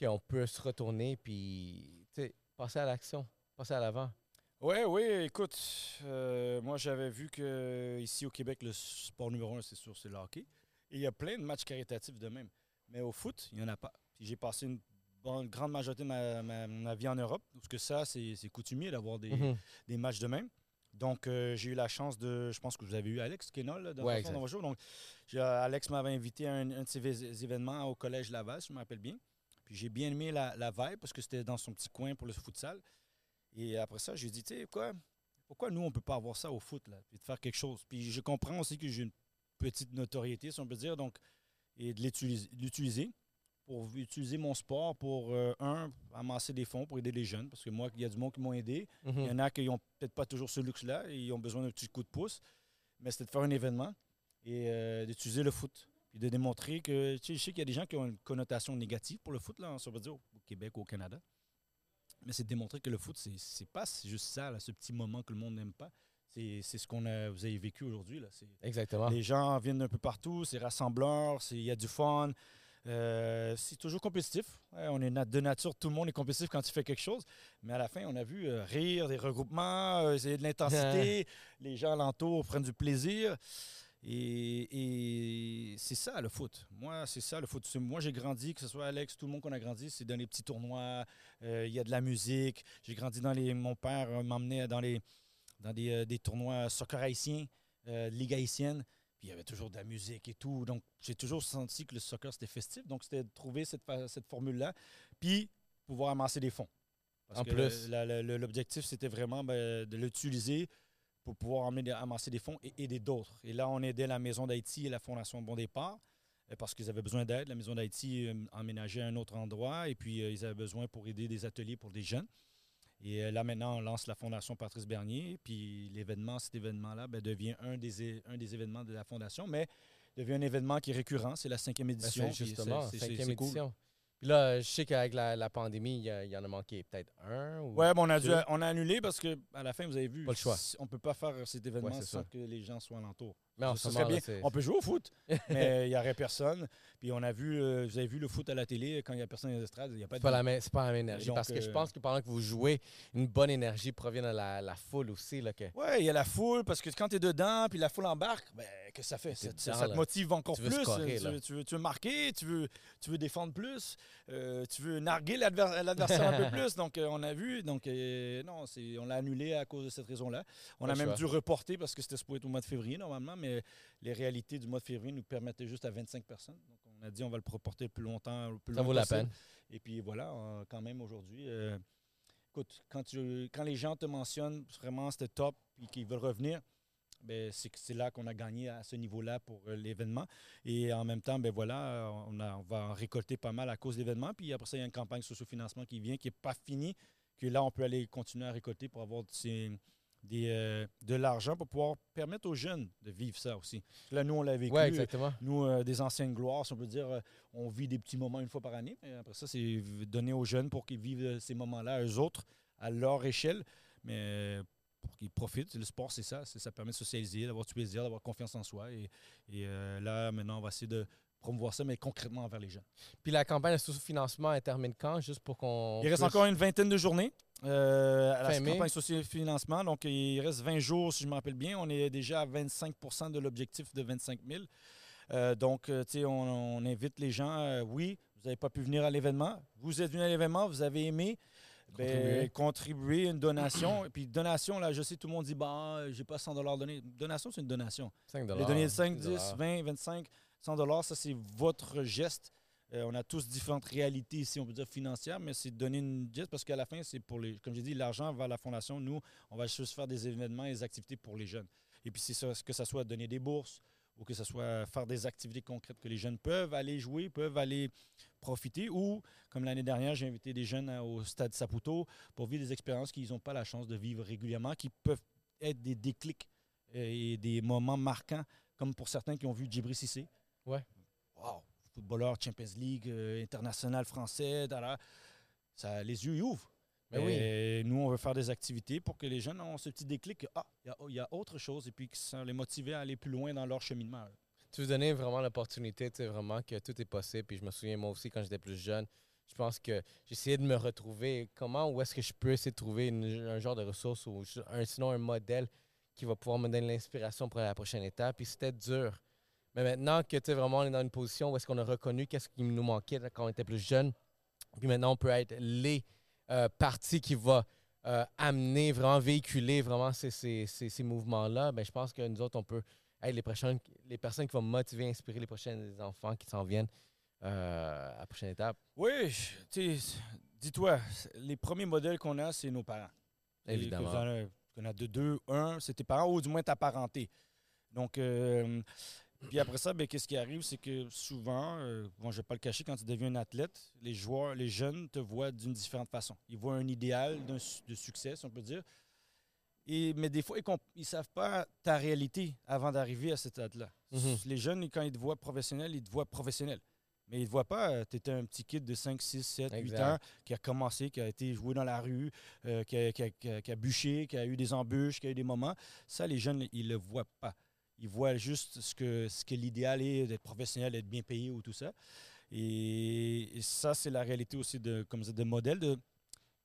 qu'on peut se retourner puis passer à l'action, passer à l'avant. Oui, oui, écoute, euh, moi j'avais vu que ici au Québec, le sport numéro un, c'est sûr, c'est le hockey. Et il y a plein de matchs caritatifs de même. Mais au foot, il n'y en a pas. Puis j'ai passé une bonne, grande majorité de ma, ma- ma vie en Europe, parce que ça, c'est coutumier d'avoir des, Mhm. des matchs de même. Donc, euh, j'ai eu la chance de. Je pense que vous avez eu Alex Kenol là, dans, Ouais, fond, dans vos shows. Donc, j'ai- Alex m'avait invité à un, un de ses vé- événements au Collège Laval, si je me rappelle bien. Puis j'ai bien aimé la, la vibe parce que c'était dans son petit coin pour le futsal. Et après ça, j'ai dit, tu sais quoi, pourquoi nous, on ne peut pas avoir ça au foot, là, puis de faire quelque chose? Puis je comprends aussi que j'ai une petite notoriété, si on peut dire, donc, et de l'utiliser- pour utiliser mon sport pour, euh, un, amasser des fonds pour aider les jeunes. Parce que moi, il y a du monde qui m'ont aidé. Mhm. Il y en a qui n'ont peut-être pas toujours ce luxe-là et ils ont besoin d'un petit coup de pouce. Mais c'était de faire un événement et euh, d'utiliser le foot. Puis de démontrer que, tu sais, je sais qu'il y a des gens qui ont une connotation négative pour le foot, là, on va dire, au Québec ou au Canada. Mais c'est de démontrer que le foot, c'est c'est pas juste ça, là, ce petit moment que le monde n'aime pas. C'est ce qu'on a, vous avez vécu aujourd'hui. là. Exactement. Les gens viennent d'un peu partout, c'est rassembleur, c'est- il y a du fun. Euh, c'est toujours compétitif. Ouais, on est de nature, tout le monde est compétitif quand tu fais quelque chose. Mais à la fin, on a vu euh, rire, des regroupements, euh, c'est de l'intensité. les gens alentour prennent du plaisir. Et, et c'est ça le foot. Moi, c'est ça le foot. Moi, j'ai grandi, que ce soit Alex, tout le monde qu'on a grandi, c'est dans les petits tournois. euh, Il y a de la musique. J'ai grandi dans les. Mon père euh, m'emmenait dans les dans des, euh, des tournois soccer haïtien, euh, ligue haïtienne. Puis il y avait toujours de la musique et tout. Donc, j'ai toujours senti que le soccer, c'était festif. Donc, c'était de trouver cette, cette formule-là. Puis, pouvoir amasser des fonds. Parce En que plus. l'objectif, c'était vraiment ben, de l'utiliser pour pouvoir amasser des fonds et aider d'autres. Et là, on aidait la Maison d'Haïti et la Fondation Bon Départ euh, parce qu'ils avaient besoin d'aide. La Maison d'Haïti euh, emménageait à un autre endroit et puis euh, ils avaient besoin pour aider des ateliers pour des jeunes. Et là, maintenant, on lance la Fondation Patrice Bernier. Puis l'événement, cet événement-là, ben, devient un des, un des événements de la Fondation, mais devient un événement qui est récurrent. C'est la cinquième Ben, édition. c'est puis justement, cinquième cool. édition. Puis là, je sais qu'avec la, la pandémie, il y, en a manqué peut-être un ou Ouais, mais on a, dû, on a annulé parce que à la fin, vous avez vu, Pas le choix. on ne peut pas faire cet événement Ouais, sans ça. que les gens soient alentour. Mais serait bien. On peut jouer au foot, mais il n'y aurait personne. Puis on a vu, euh, vous avez vu le foot à la télé, quand il n'y a personne dans les estrades, il n'y a pas de c'est pas la même énergie. Donc, parce que je euh, pense que pendant que vous jouez, une bonne énergie provient de la, la foule aussi. Que... Ouais, il y a la foule, parce que quand tu es dedans, puis la foule embarque, ben, que ça fait? Ça, dedans, ça- ça te motive encore Tu veux plus. scorer, tu, veux, tu veux- tu veux marquer, tu veux, tu veux défendre plus, euh, tu veux narguer l'adver- l'adversaire un peu plus. Donc, on a vu. Donc, non, on l'a annulé à cause de cette raison-là. On Pas a même choix. dû reporter parce que c'était supposé être au mois de février normalement, mais les réalités du mois de février nous permettaient juste à 25 personnes. Donc, on a dit on va le reporter plus longtemps. Plus Ça vaut la peine. Et puis voilà, euh, quand même aujourd'hui. euh, écoute, quand, tu- quand les gens te mentionnent vraiment c'était top et qu'ils veulent revenir, ben, c'est là qu'on a gagné à ce niveau-là pour euh, l'événement. Et en même temps, ben voilà, euh, on, a- on va en récolter pas mal à cause de l'événement. Puis après ça, il y a une campagne socio-financement qui vient, qui n'est pas finie, que là, on peut aller continuer à récolter pour avoir ces- des, euh, de l'argent pour pouvoir permettre aux jeunes de vivre ça aussi. Là, nous, on l'a vécu. Ouais, exactement. Nous, euh, des anciennes gloires, si on peut dire, euh, on vit des petits moments une fois par année. Mais après ça, c'est donné aux jeunes pour qu'ils vivent ces moments-là, eux autres, à leur échelle. Mais pour qu'ils profitent. Le sport, c'est ça. Ça permet de socialiser, d'avoir du plaisir, d'avoir confiance en soi. Et, et, là, maintenant, on va essayer de promouvoir ça, mais concrètement envers les jeunes. Puis la campagne de sous-financement, elle termine quand, juste pour qu'on. Il reste puisse- encore une vingtaine de journées euh, à la mai. campagne socio-financement. Donc, il reste 20 jours, si je me rappelle bien. On est déjà à 25% de l'objectif de 25 000. Euh, donc, euh, tu sais, on, on invite les gens. euh, oui, vous n'avez pas pu venir à l'événement. Vous êtes venu à l'événement, vous avez aimé. ben, Contribuer. une donation. Et puis, donation, là, je sais, tout le monde dit, bah, j'ai pas 100 donné. Donation, c'est une donation. 5 Les donner 5, 10 10, 20, 25, 100 ça, c'est votre geste. Euh, on a tous différentes réalités ici, on peut dire financières, mais c'est donner une geste parce qu'à la fin, c'est pour les. Comme j'ai dit, l'argent va à la fondation. Nous, on va juste faire des événements et des activités pour les jeunes. Et puis, c'est ça, que ce soit donner des bourses ou que ce soit faire des activités concrètes que les jeunes peuvent aller jouer, peuvent aller profiter. Ou, comme l'année dernière, j'ai invité des jeunes au stade Saputo pour vivre des expériences qu'ils n'ont pas la chance de vivre régulièrement, qui peuvent être des déclics euh, et des moments marquants, comme pour certains qui ont vu Djibril Cissé. Ouais. Wow, footballeur Champions League, euh, international français, ça, les yeux y ouvrent. Ben oui. Et nous, on veut faire des activités pour que les jeunes ont ce petit déclic que, ah, il y a- il y, a autre chose, et puis que ça les motiver à aller plus loin dans leur cheminement. Tu veux donner vraiment l'opportunité, tu sais, vraiment que tout est possible. Puis je me souviens, moi aussi, quand j'étais plus jeune, je pense que j'essayais de me retrouver. Comment, où est-ce que je peux essayer de trouver une- un genre de ressource ou un, sinon un modèle qui va pouvoir me donner l'inspiration pour la prochaine étape? Puis c'était dur. Mais maintenant que tu sais, vraiment on est dans une position où est-ce qu'on a reconnu qu'est-ce qui nous manquait quand on était plus jeune, puis maintenant on peut être les euh, parties qui va euh, amener, vraiment véhiculer vraiment ces, ces- ces- ces mouvements-là, ben, je pense que nous autres, on peut être les, prochaines, les personnes qui vont motiver, inspirer les prochains enfants qui s'en viennent euh, à la prochaine étape. Oui, tu dis-toi, les premiers modèles qu'on a, c'est nos parents. Évidemment. Qu'on a de deux, un, c'est tes parents ou du moins ta parenté. Donc, puis après ça, ben, qu'est-ce qui arrive, c'est que souvent, euh, bon, je ne vais pas le cacher, quand tu deviens un athlète, les joueurs, les jeunes te voient d'une différente façon. Ils voient un idéal de succès, si on peut dire. Et, mais des fois, ils ne savent pas ta réalité avant d'arriver à cet stade-là. Mhm. Les jeunes, quand ils te voient professionnel, ils te voient professionnel. Mais ils ne te voient pas, tu étais un petit kid de 5, 6, 7, 8 Exact. ans qui a commencé, qui a été joué dans la rue, euh, qui, a, qui a- qui a- qui a bûché, qui a eu des embûches, qui a eu des moments. Ça, les jeunes, ils ne le voient pas. Ils voient juste ce que, ce que l'idéal est d'être professionnel, d'être bien payé ou tout ça. Et, et ça, c'est la réalité aussi de, comme ça, de modèle, de,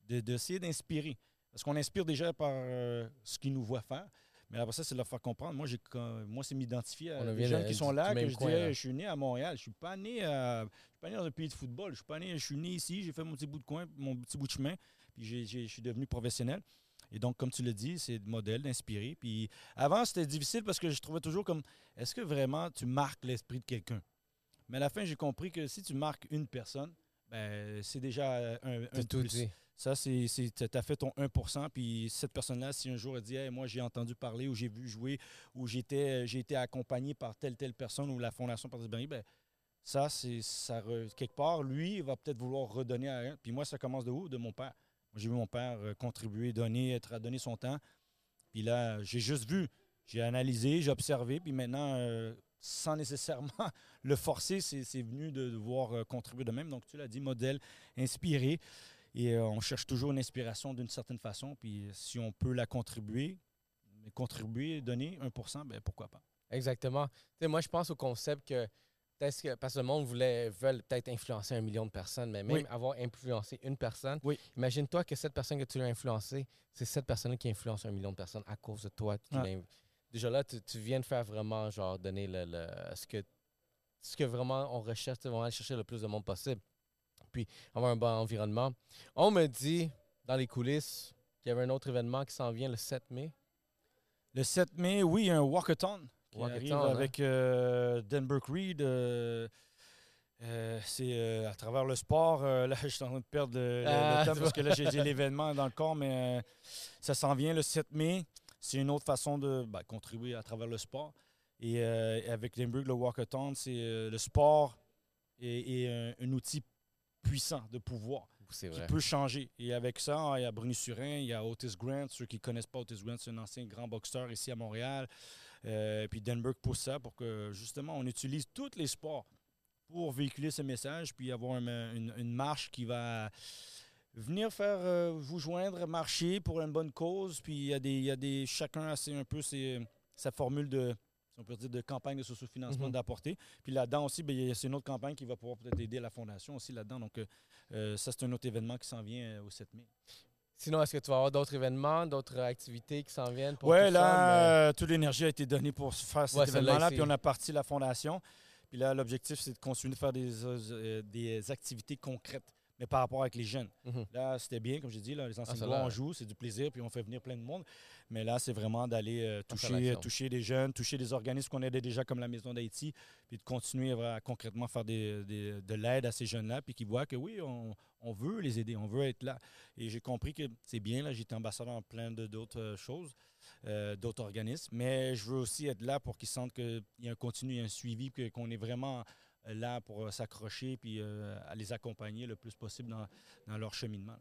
de- d'essayer d'inspirer. Parce qu'on inspire déjà par euh, ce qu'ils nous voient faire. Mais après ça, c'est de leur faire comprendre. Moi, j'ai, moi c'est m'identifier à des de- qui sont là, que je coin, dis, là. Je suis né à Montréal. Je suis pas né à, je suis pas né dans un pays de football. Je suis pas né, je suis né ici. J'ai fait mon petit bout de coin, mon petit bout de chemin. Puis je suis devenu professionnel. Et donc, comme tu le dis, c'est le modèle d'inspirer. Puis avant, c'était difficile parce que je trouvais toujours comme, est-ce que vraiment tu marques l'esprit de quelqu'un? Mais à la fin, j'ai compris que si tu marques une personne, ben, c'est déjà un, un de tout plus. dit. Ça, c'est, tu as fait ton 1% puis cette personne-là, si un jour elle dit Hey, Moi, j'ai entendu parler ou j'ai vu jouer ou j'étais, j'ai été accompagné par telle, telle personne ou la Fondation Patrice Bernier, ben, ça, c'est ça quelque part, lui, il va peut-être vouloir redonner à un. Puis moi, ça commence de où? De mon père. J'ai vu mon père euh, contribuer, donner, être à donner son temps. Puis là, j'ai juste vu, j'ai analysé, j'ai observé, puis maintenant, euh, sans nécessairement le forcer, c'est, venu de devoir euh, contribuer de même. Donc, tu l'as dit, modèle, inspiré. Et euh, on cherche toujours une inspiration d'une certaine façon. Puis si on peut la contribuer, contribuer, donner 1% ben pourquoi pas. Exactement. Moi, je pense au concept que peut-être que parce que le monde voulait veulent peut-être influencer un million de personnes, mais même Oui. avoir influencé une personne. Imagine-toi que cette personne que tu as influencée, c'est cette personne qui influence un million de personnes à cause de toi. Déjà là, tu, tu viens de faire vraiment genre donner le, le- ce que ce que vraiment on recherche, c'est vraiment aller chercher le plus de monde possible. Puis avoir un bon environnement. On me dit dans les coulisses qu'il y avait un autre événement qui s'en vient le 7 mai. Le 7 mai, oui, un walkathon qui arrive hein? avec euh, Denver Creed. euh, euh, c'est euh, à travers le sport. là, je suis en train de perdre le, Ah, temps parce que là, j'ai j'ai l'événement dans le corps, mais ça s'en vient le 7 mai. C'est une autre façon de ben, contribuer à travers le sport. Et avec Limburg, le walkathon, c'est le sport est, est un, un outil puissant de pouvoir qui peut changer. Et avec ça, il y a Bruni Surin, il y a Otis Grant. Ceux qui ne connaissent pas Otis Grant, c'est un ancien grand boxeur ici à Montréal. Euh, puis Denberg pousse ça pour que justement on utilise tous les sports pour véhiculer ce message, puis avoir une, une- une marche qui va venir faire euh, vous joindre, marcher pour une bonne cause. Puis il y a des, il y a des chacun un peu ses- sa formule de si on peut dire de campagne de sociofinancement Mhm. d'apporter. Puis là-dedans aussi, ben, il y a- c'est une autre campagne qui va pouvoir peut-être aider la fondation aussi là-dedans. Donc euh, euh, ça, c'est un autre événement qui s'en vient au 7 mai. Sinon, est-ce que tu vas avoir d'autres événements, d'autres activités qui s'en viennent tout là, ça, euh, toute l'énergie a été donnée pour faire cet Ouais, événement-là, puis on a parti la fondation. Puis là, l'objectif, c'est de continuer de faire des, euh, des activités concrètes, mais par rapport avec les jeunes. Mhm. Là, c'était bien, comme j'ai dit, là, les anciens là- on joue, c'est du plaisir, puis on fait venir plein de monde. Mais là, c'est vraiment d'aller euh, toucher, toucher des jeunes, toucher des organismes qu'on aidait déjà comme la Maison d'Haïti, puis de continuer à, concrètement faire des- des- de l'aide à ces jeunes-là, puis qu'ils voient que oui, on, on veut les aider, on veut être là. Et j'ai compris que c'est bien, là, j'étais ambassadeur en plein d'autres euh, choses, euh, d'autres organismes, mais je veux aussi être là pour qu'ils sentent qu'il y a un continu, il y a un suivi, qu'on est vraiment là pour euh, s'accrocher, puis euh, à les accompagner le plus possible dans, dans leur cheminement.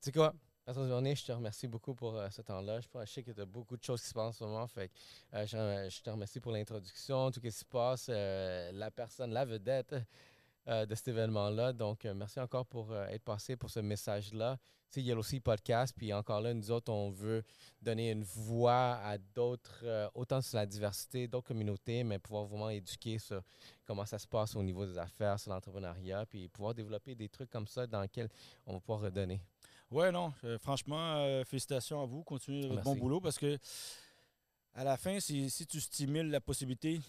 Sais quoi? Patrice Bernier, je te remercie beaucoup pour euh, ce temps-là. Je, sais que tu as beaucoup de choses qui se passent en ce moment. Fait que, euh, je, te remercie pour l'introduction, tout ce qui se passe, euh, la personne, la vedette euh, de cet événement-là. Donc, euh, merci encore pour euh, être passé pour ce message-là. C'est Yellow Sea Podcast. Puis encore là, nous autres, on veut donner une voix à d'autres, euh, autant sur la diversité, d'autres communautés, mais pouvoir vraiment éduquer sur comment ça se passe au niveau des affaires, sur l'entrepreneuriat, puis pouvoir développer des trucs comme ça dans lesquels on va pouvoir redonner. Ouais, non, euh, franchement, euh, félicitations à vous. Continuez votre bon boulot parce que à la fin, si, si tu stimules la possibilité,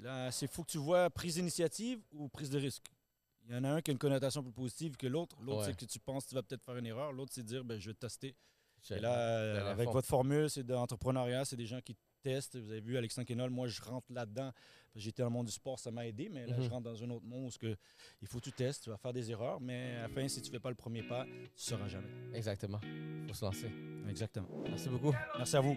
là, c'est faut que tu vois prise d'initiative ou prise de risque. Il Il y en a un qui a une connotation plus positive que l'autre. L'autre, Ouais. c'est que tu penses que tu vas peut-être faire une erreur. L'autre, c'est de dire, ben, je vais tester. Et là, euh, avec fond. votre formule, c'est d'entrepreneuriat, c'est des gens qui testent. Vous avez vu Alexandre Kenol, moi, je rentre là-dedans. J'étais dans le monde du sport, ça m'a aidé, mais là, Mhm. je rentre dans un autre monde où ce que il faut que tu testes, tu vas faire des erreurs, mais à la fin, si tu fais pas le premier pas, tu ne sauras jamais. Exactement. faut se lancer. Exactement. Merci beaucoup. Merci à vous.